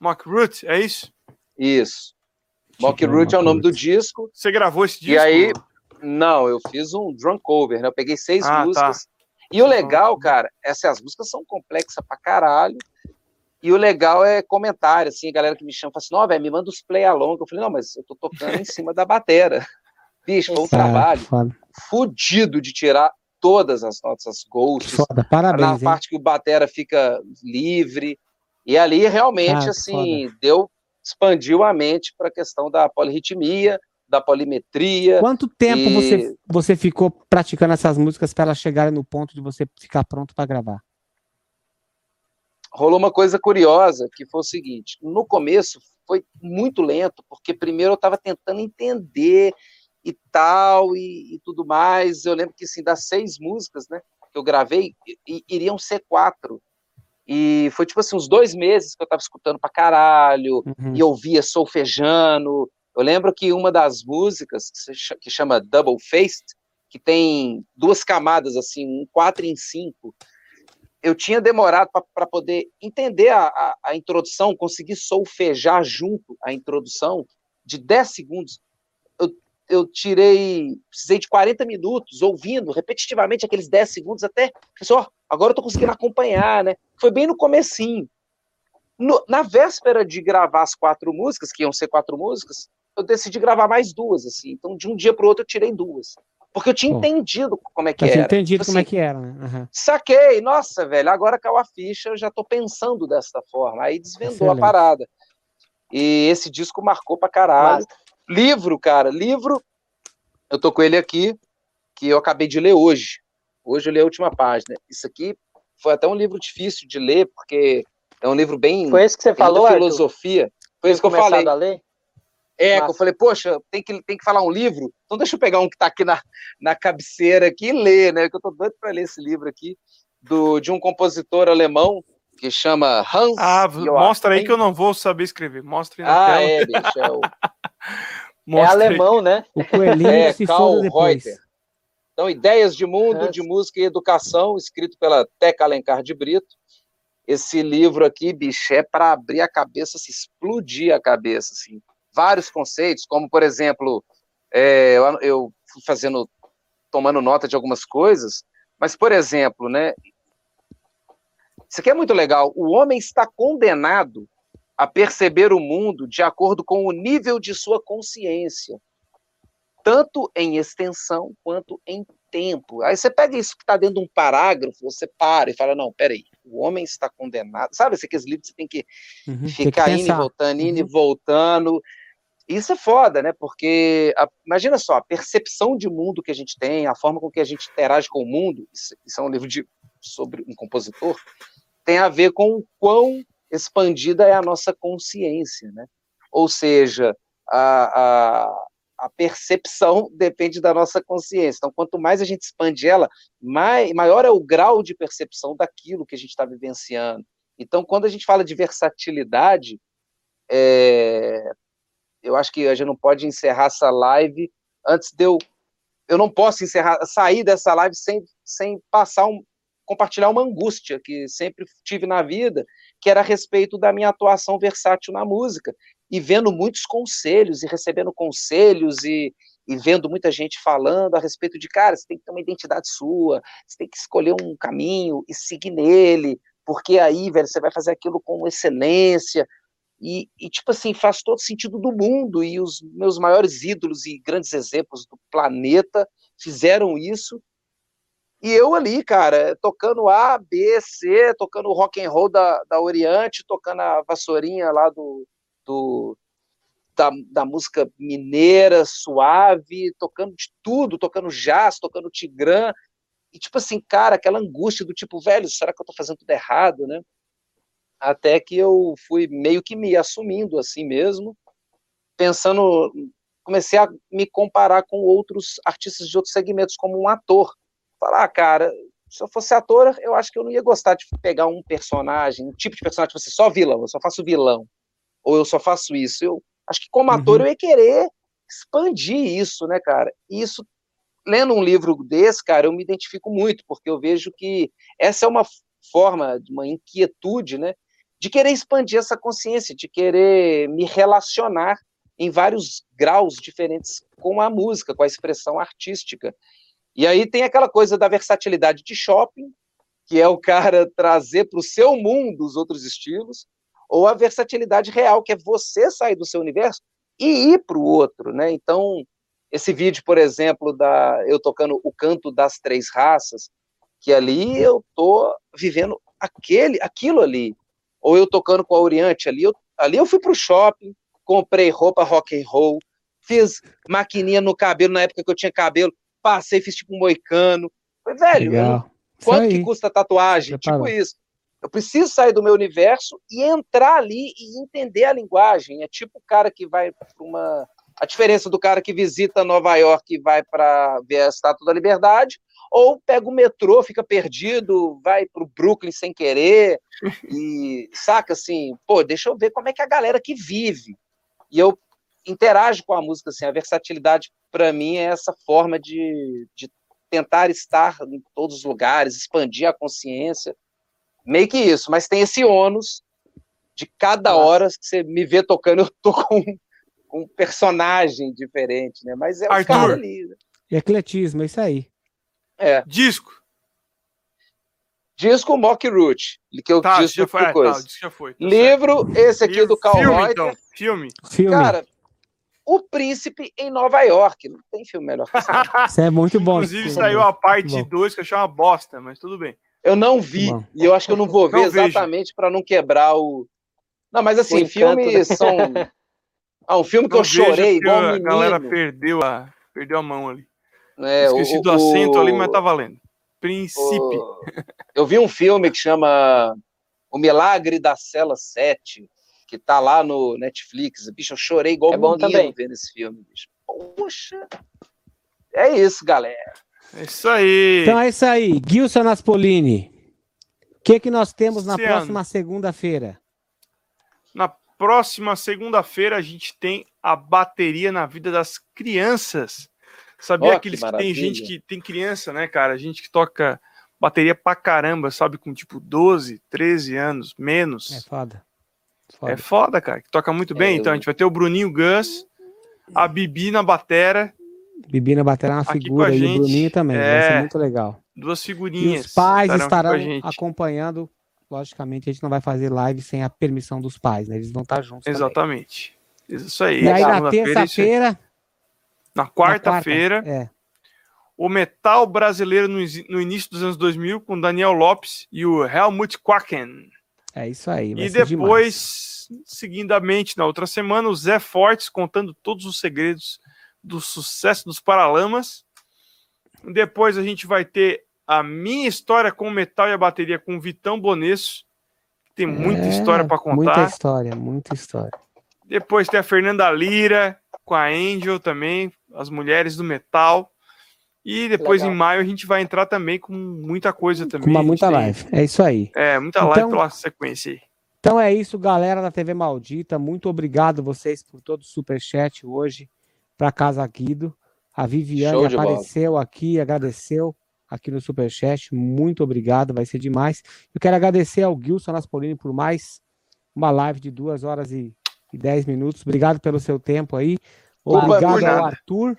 Mock Root, é isso? Isso. Mock Root é o nome do disco. Você gravou esse disco? E aí, não, eu fiz um drum cover, né? Eu peguei seis Ah, tá. músicas. E o legal, cara, essas músicas são complexas pra caralho. E o legal é comentário, assim, a galera que me chama fala assim, não, velho, me manda os play along. Eu falei, não, mas eu tô tocando em cima da batera. Bicho, foi um trabalho foda, fudido de tirar todas as notas, as ghosts, foda. na Parabéns, hein? parte que o batera fica livre. E ali realmente, Ah, assim, deu, expandiu a mente para a questão da polirritmia, da polimetria. Quanto tempo E- você, você ficou praticando essas músicas para elas chegarem no ponto de você ficar pronto para gravar? rolou uma coisa curiosa, que foi o seguinte, no começo foi muito lento, porque primeiro eu estava tentando entender e tal, e, e, tudo mais. Eu lembro que, assim, das seis músicas, né, que eu gravei, iriam ser quatro. E foi, tipo assim, uns dois meses que eu estava escutando pra caralho, uhum. e ouvia solfejando. Eu lembro que uma das músicas, que chama Double Faced, que tem duas camadas, assim, um quatro em cinco, eu tinha demorado para poder entender a, a, a, introdução, conseguir solfejar junto a introdução de 10 segundos. Eu, tirei, precisei de 40 minutos ouvindo repetitivamente aqueles 10 segundos até, pessoal, agora eu estou conseguindo acompanhar, né? Foi bem no comecinho. No, na véspera de gravar as quatro músicas, que iam ser quatro músicas, eu decidi gravar mais duas, assim. Então, de um dia para o outro, eu tirei duas. Porque eu tinha entendido como é que era. entendido tipo como é assim, é que era, né? Uhum. Saquei, nossa, velho, agora caiu a ficha, eu já tô pensando dessa forma. Aí desvendou Excelente. a parada. E esse disco marcou pra caralho. Mas... Livro, cara, livro, eu tô com ele aqui, que eu acabei de ler hoje. Hoje eu li a última página. Isso aqui foi até um livro difícil de ler, porque é um livro bem. Foi esse que você falou, filosofia. Arthur? Foi isso que eu falei. A ler? É, que eu falei, poxa, tem que, tem que falar um livro, então deixa eu pegar um que está aqui na, na cabeceira aqui e ler, né? Que eu estou doido para ler esse livro aqui, do, de um compositor alemão que chama Hans. Ah, mostra aí que eu não vou saber escrever. Mostra aí na ah, tela. é, bicho, é, o... é alemão, né? O coelhinho é, se Karl Reuter. Então, Ideias de Mundo, de Música e Educação, escrito pela Teca Alencar de Brito. Esse livro aqui, bicho, é para abrir a cabeça, se explodir a cabeça, assim vários conceitos, como, por exemplo, é, eu, eu fui fazendo, tomando nota de algumas coisas, mas, por exemplo, né, isso aqui é muito legal. O homem está condenado a perceber o mundo de acordo com o nível de sua consciência, tanto em extensão quanto em tempo. Aí você pega isso que está dentro de um parágrafo, você para e fala: não, peraí, o homem está condenado. Sabe, aqueles livros você tem que uhum, ficar tem que indo e voltando, indo uhum. e voltando. Isso é foda, né? Porque a, imagina só, a percepção de mundo que a gente tem, a forma com que a gente interage com o mundo, isso, isso é um livro de, sobre um compositor, tem a ver com o quão expandida é a nossa consciência, né? Ou seja, a, a, a percepção depende da nossa consciência. Então, quanto mais a gente expande ela, mais, maior é o grau de percepção daquilo que a gente está vivenciando. Então, quando a gente fala de versatilidade, é, eu acho que a gente não pode encerrar essa live antes de eu. Eu não posso encerrar, sair dessa live sem, sem passar um, compartilhar uma angústia que sempre tive na vida, que era a respeito da minha atuação versátil na música e vendo muitos conselhos e recebendo conselhos e, e vendo muita gente falando a respeito de cara, você tem que ter uma identidade sua, você tem que escolher um caminho e seguir nele, porque aí, velho, você vai fazer aquilo com excelência, e, e, tipo assim, faz todo sentido do mundo, e os meus maiores ídolos e grandes exemplos do planeta fizeram isso. E eu ali, cara, tocando A, B, C, tocando rock and roll da, da Oriente, tocando a vassourinha lá do, do da, da música mineira, suave, tocando de tudo, tocando jazz, tocando tigrã, e tipo assim, cara, aquela angústia do tipo, velho, será que eu tô fazendo tudo errado, né? até que eu fui meio que me assumindo assim mesmo, pensando, comecei a me comparar com outros artistas de outros segmentos, como um ator. Falar, ah, cara, se eu fosse ator, eu acho que eu não ia gostar de pegar um personagem, um tipo de personagem, você tipo assim, só vilão, eu só faço vilão, ou eu só faço isso. Eu acho que como ator uhum. eu ia querer expandir isso, né, cara? E isso, lendo um livro desse, cara, eu me identifico muito, porque eu vejo que essa é uma forma, uma inquietude, né, de querer expandir essa consciência, de querer me relacionar em vários graus diferentes com a música, com a expressão artística. E aí tem aquela coisa da versatilidade de shopping, que é o cara trazer para o seu mundo os outros estilos, ou a versatilidade real, que é você sair do seu universo e ir para o outro, né? Então, esse vídeo, por exemplo, da eu tocando o canto das três raças, que ali eu tô vivendo aquele, aquilo ali ou eu tocando com a Oriente ali, eu, ali eu fui pro shopping, comprei roupa rock and roll, fiz maquininha no cabelo na época que eu tinha cabelo, passei, fiz tipo um moicano. Falei, velho, quanto que custa tatuagem? Tipo isso. Eu preciso sair do meu universo e entrar ali e entender a linguagem. É tipo o cara que vai para uma. A diferença do cara que visita Nova York e vai para ver a Estátua da Liberdade, ou pega o metrô, fica perdido, vai para o Brooklyn sem querer, e saca assim, pô, deixa eu ver como é que a galera que vive. E eu interajo com a música, assim, a versatilidade para mim é essa forma de, de tentar estar em todos os lugares, expandir a consciência, meio que isso, mas tem esse ônus de cada hora que você me vê tocando, eu tô com, com um personagem diferente, né? Mas é o cara ali. Né? Ecletismo, é isso aí. É. Disco. Disco Mock Root, que eu tá, disco já foi, coisa. Tá, já foi, tá Livro, certo. esse aqui Livro, do Carl filme, Então. Filme. filme. Cara, O Príncipe em Nova York. Não tem filme melhor que isso. isso é muito bom. Inclusive saiu a parte 2 que eu achei uma bosta, mas tudo bem. Eu não vi, Bom. e eu acho que eu não vou ver não exatamente para não quebrar o. Não, mas assim, filmes né? são. Ah, um filme que não eu chorei igual um menino. A galera perdeu a, perdeu a mão ali. É, Esqueci o, do acento o, ali, mas tá valendo. Príncipe. O, eu vi um filme que chama O Milagre da Cela 7, que tá lá no Netflix. Bicho, eu chorei igual é bom também. vendo esse filme, bicho. Poxa! É isso, galera. É isso aí. Então é isso aí. Gilson Aspolini. O que, que nós temos na próxima segunda-feira? Na próxima segunda-feira a gente tem a bateria na vida das crianças. Sabia oh, aqueles que, que tem gente que tem criança, né, cara? Gente que toca bateria pra caramba, sabe? Com tipo 12, 13 anos, menos. É foda. Foda. É foda, cara. Que toca muito bem. É, então eu... a gente vai ter o Bruninho Gus, a Bibi na batera. Bibi na batera é uma figura e o Bruninho também. É... Vai ser muito legal. Duas figurinhas. E os pais estarão acompanhando. Logicamente, a gente não vai fazer live sem a permissão dos pais, né? Eles vão estar juntos. Exatamente. Também. Isso aí. E aí, na terça-feira na quarta-feira. Quarta, é. O metal brasileiro no, no, início dos anos 2000 com Daniel Lopes e o Helmut Quaken. É isso aí. e depois, seguidamente, na outra semana, o Zé Fortes contando todos os segredos do sucesso dos Paralamas. Depois a gente vai ter a minha história com o metal e a bateria com o Vitão Bonesso. Tem muita é, história para contar. Muita história, muita história. Depois tem a Fernanda Lira com a Angel também, as mulheres do metal. E depois Legal. em maio a gente vai entrar também com muita coisa também. Com uma muita live. É isso aí. É, muita então, live pela sequência aí. Então é isso, galera da TV Maldita. Muito obrigado vocês por todo o superchat hoje para Casa Guido. A Viviane apareceu bola. aqui, agradeceu aqui no superchat. Muito obrigado, vai ser demais. Eu quero agradecer ao Gilson Naspolini por mais uma live de duas horas e, e dez minutos. Obrigado pelo seu tempo aí. Obrigado ao Arthur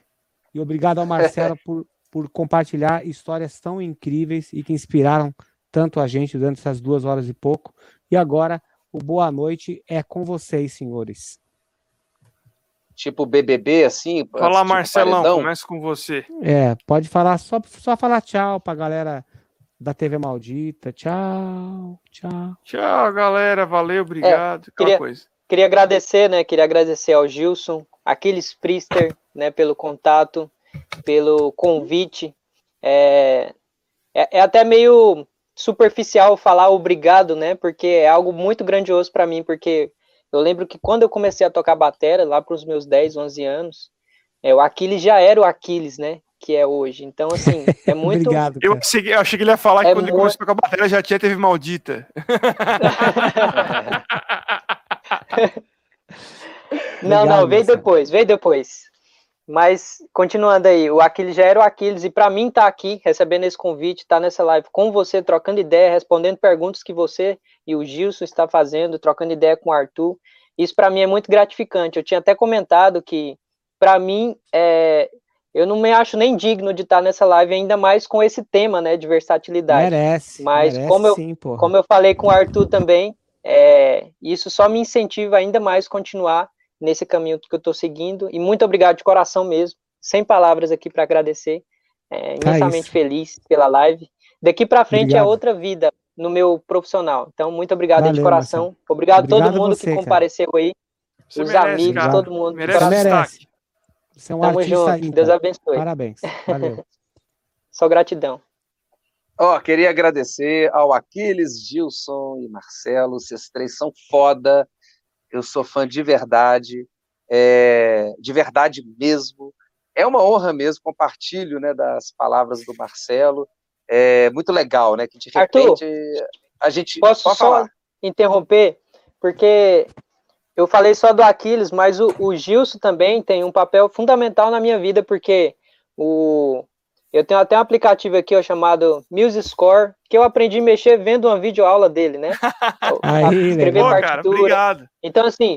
e obrigado ao Marcelo por, por compartilhar histórias tão incríveis e que inspiraram tanto a gente durante essas duas horas e pouco. E agora, o boa noite é com vocês, senhores. Tipo BBB, assim? Fala, tipo Marcelão, começa com você. É, pode falar, só, só falar tchau pra galera da TV Maldita. Tchau, tchau. Tchau, galera. Valeu, obrigado. É, queria, coisa. queria agradecer, né? Queria agradecer ao Gilson, Aquiles Priester, né, pelo contato, pelo convite. É, é, é, até meio superficial falar obrigado, né, porque é algo muito grandioso para mim, porque eu lembro que quando eu comecei a tocar bateria, lá para os meus 10, 11 anos, é, o Aquiles já era o Aquiles, né, que é hoje. Então, assim, é muito... Obrigado, eu, cheguei, eu achei que ele ia falar é que quando muito... ele começou a tocar bateria já tinha teve maldita. Não, não, veio depois, veio depois. Mas, continuando aí, o Aquiles já era o Aquiles, e para mim estar tá aqui, recebendo esse convite, estar tá nessa live com você, trocando ideia, respondendo perguntas que você e o Gilson está fazendo, trocando ideia com o Arthur, isso para mim é muito gratificante. Eu tinha até comentado que, para mim, é, eu não me acho nem digno de estar tá nessa live, ainda mais com esse tema, né, de versatilidade. Merece, Mas merece, como, eu, sim, como eu falei com o Arthur também, é, isso só me incentiva ainda mais continuar nesse caminho que eu estou seguindo. E muito obrigado de coração mesmo. Sem palavras aqui para agradecer. É, tá imensamente ah, feliz pela live. Daqui para frente é obrigado. é outra vida no meu profissional. Então, muito obrigado Valeu, de coração. Marcelo. Obrigado, a todo mundo você, que compareceu cara. aí. Você os merece, amigos, cara. todo mundo. Merece merece. Você é um Tamo artista junto. Deus abençoe. Parabéns. Valeu. Só gratidão. Ó, oh, queria agradecer ao Aquiles, Gilson e Marcelo. Vocês três são foda. Eu sou fã de verdade, é, de verdade mesmo. É uma honra mesmo, compartilho né, das palavras do Marcelo. É muito legal, né? Que de repente Arthur, a gente. Posso só falar. interromper? Porque eu falei só do Aquiles, mas o, o Gilson também tem um papel fundamental na minha vida, porque o, eu tenho até um aplicativo aqui ó, chamado Music Score, que eu aprendi a mexer vendo uma videoaula dele, né? Aí, escrever partitura. Cara, obrigado. Então, assim,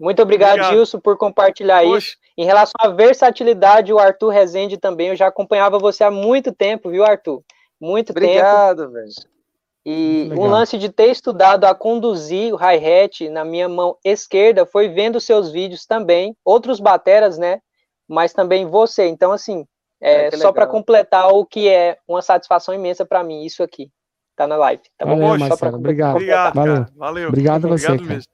muito obrigado, obrigado, Gilson, por compartilhar Poxa. isso. Em relação à versatilidade, o Arthur Rezende também, eu já acompanhava você há muito tempo, viu, Arthur? Muito obrigado, tempo. Obrigado, velho. E um lance de ter estudado a conduzir o hi-hat na minha mão esquerda foi vendo seus vídeos também, outros bateras, né? Mas também você. Então, assim, é, é só para completar o que é uma satisfação imensa para mim, isso aqui. Tá na live. Tá Valeu, bom? Marcelo, obrigado. Obrigado, Valeu. Valeu. Obrigado a você, obrigado mesmo.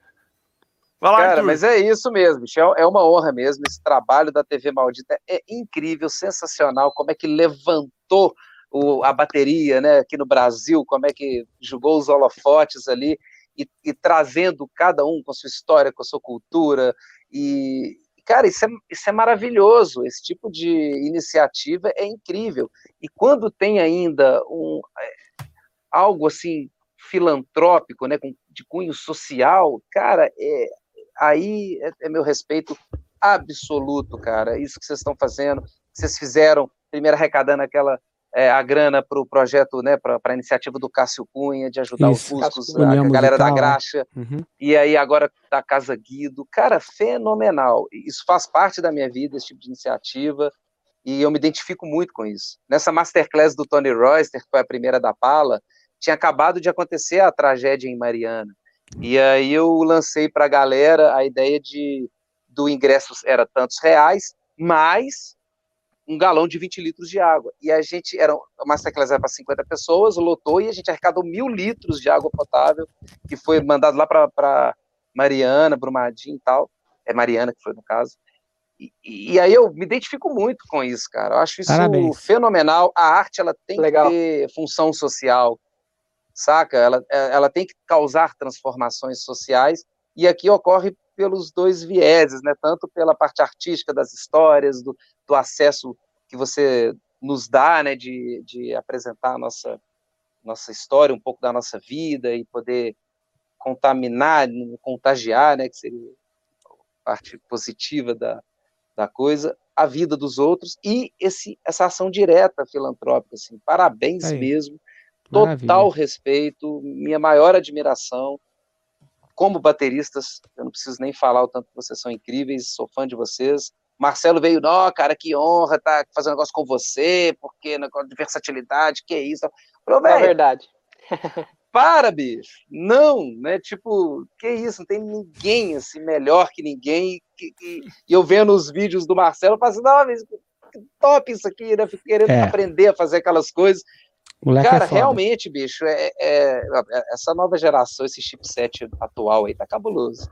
Vai lá, cara, Arthur. mas é isso mesmo, Michel. É uma honra mesmo. Esse trabalho da TV Maldita é incrível, sensacional. Como é que levantou o, a bateria, né, aqui no Brasil, como é que jogou os holofotes ali e, e trazendo cada um com a sua história, com a sua cultura e, cara, isso é, isso é maravilhoso, esse tipo de iniciativa é incrível. E quando tem ainda um, é, algo assim filantrópico, né, de cunho social, cara, é, aí é, é, meu respeito absoluto, cara. Isso que vocês estão fazendo, vocês fizeram, primeiro arrecadando aquela é, a grana para o projeto, né, para a iniciativa do Cássio Cunha, de ajudar Isso, os Fuscos, a, a, galera da Graxa, uhum. e aí agora da Casa Guido, cara, fenomenal. Isso faz parte da minha vida, esse tipo de iniciativa, e eu me identifico muito com isso. Nessa masterclass do Tony Royster, que foi a primeira da Pala, tinha acabado de acontecer a tragédia em Mariana, e aí eu lancei para a galera a ideia de do ingresso era tantos reais, mas um galão de 20 litros de água. E a gente, era uma masterclass para 50 pessoas, lotou e a gente arrecadou mil litros de água potável, que foi mandado lá para Mariana, Brumadinho e tal. É Mariana que foi no caso. E, e, aí eu me identifico muito com isso, cara. Eu acho isso Parabéns. fenomenal. A arte ela tem Legal. que ter função social, saca? Ela, ela tem que causar transformações sociais. E aqui ocorre pelos dois vieses, né? Tanto pela parte artística das histórias, do, do acesso que você nos dá, né? De, de apresentar a nossa, nossa história, um pouco da nossa vida e poder contaminar, contagiar, né? Que seria a parte positiva da, da coisa, a vida dos outros e esse, essa ação direta filantrópica, assim, parabéns Aí. mesmo, Maravilha. total respeito, minha maior admiração como bateristas, eu não preciso nem falar o tanto que vocês são incríveis, sou fã de vocês. Marcelo veio, ó, cara, que honra estar tá fazendo negócio com você, porque negócio de versatilidade, que é isso. Falei, é verdade. para, bicho. Não, né? Tipo, que isso, não tem ninguém assim melhor que ninguém. E, e, e eu vendo os vídeos do Marcelo, eu falo assim, não, mas que top isso aqui, né? Fico querendo é. aprender a fazer aquelas coisas. Moleque é Cara, é realmente, bicho, é, é, essa nova geração, esse chipset atual aí tá cabuloso.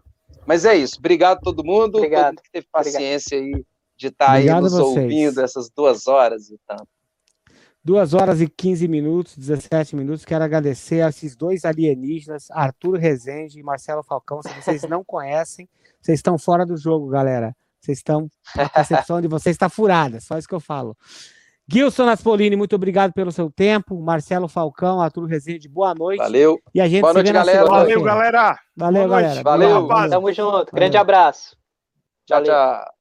Mas é isso. Obrigado a todo mundo. Obrigado. Todo mundo que teve paciência Obrigado. aí de estar tá aí nos ouvindo essas duas horas e tanto. Duas horas e 15 minutos, 17 minutos. Quero agradecer a esses dois alienígenas, Arthur Rezende e Marcelo Falcão. Se vocês não conhecem, vocês estão fora do jogo, galera. Vocês estão. A percepção de vocês está furada, só isso que eu falo. Gilson Naspolini, muito obrigado pelo seu tempo. Marcelo Falcão, Arthur Rezende, boa noite. Valeu. E a gente boa noite, galera. Valeu, galera. Valeu, boa galera. Valeu. Tamo junto. Grande abraço. Tchau, Valeu. tchau.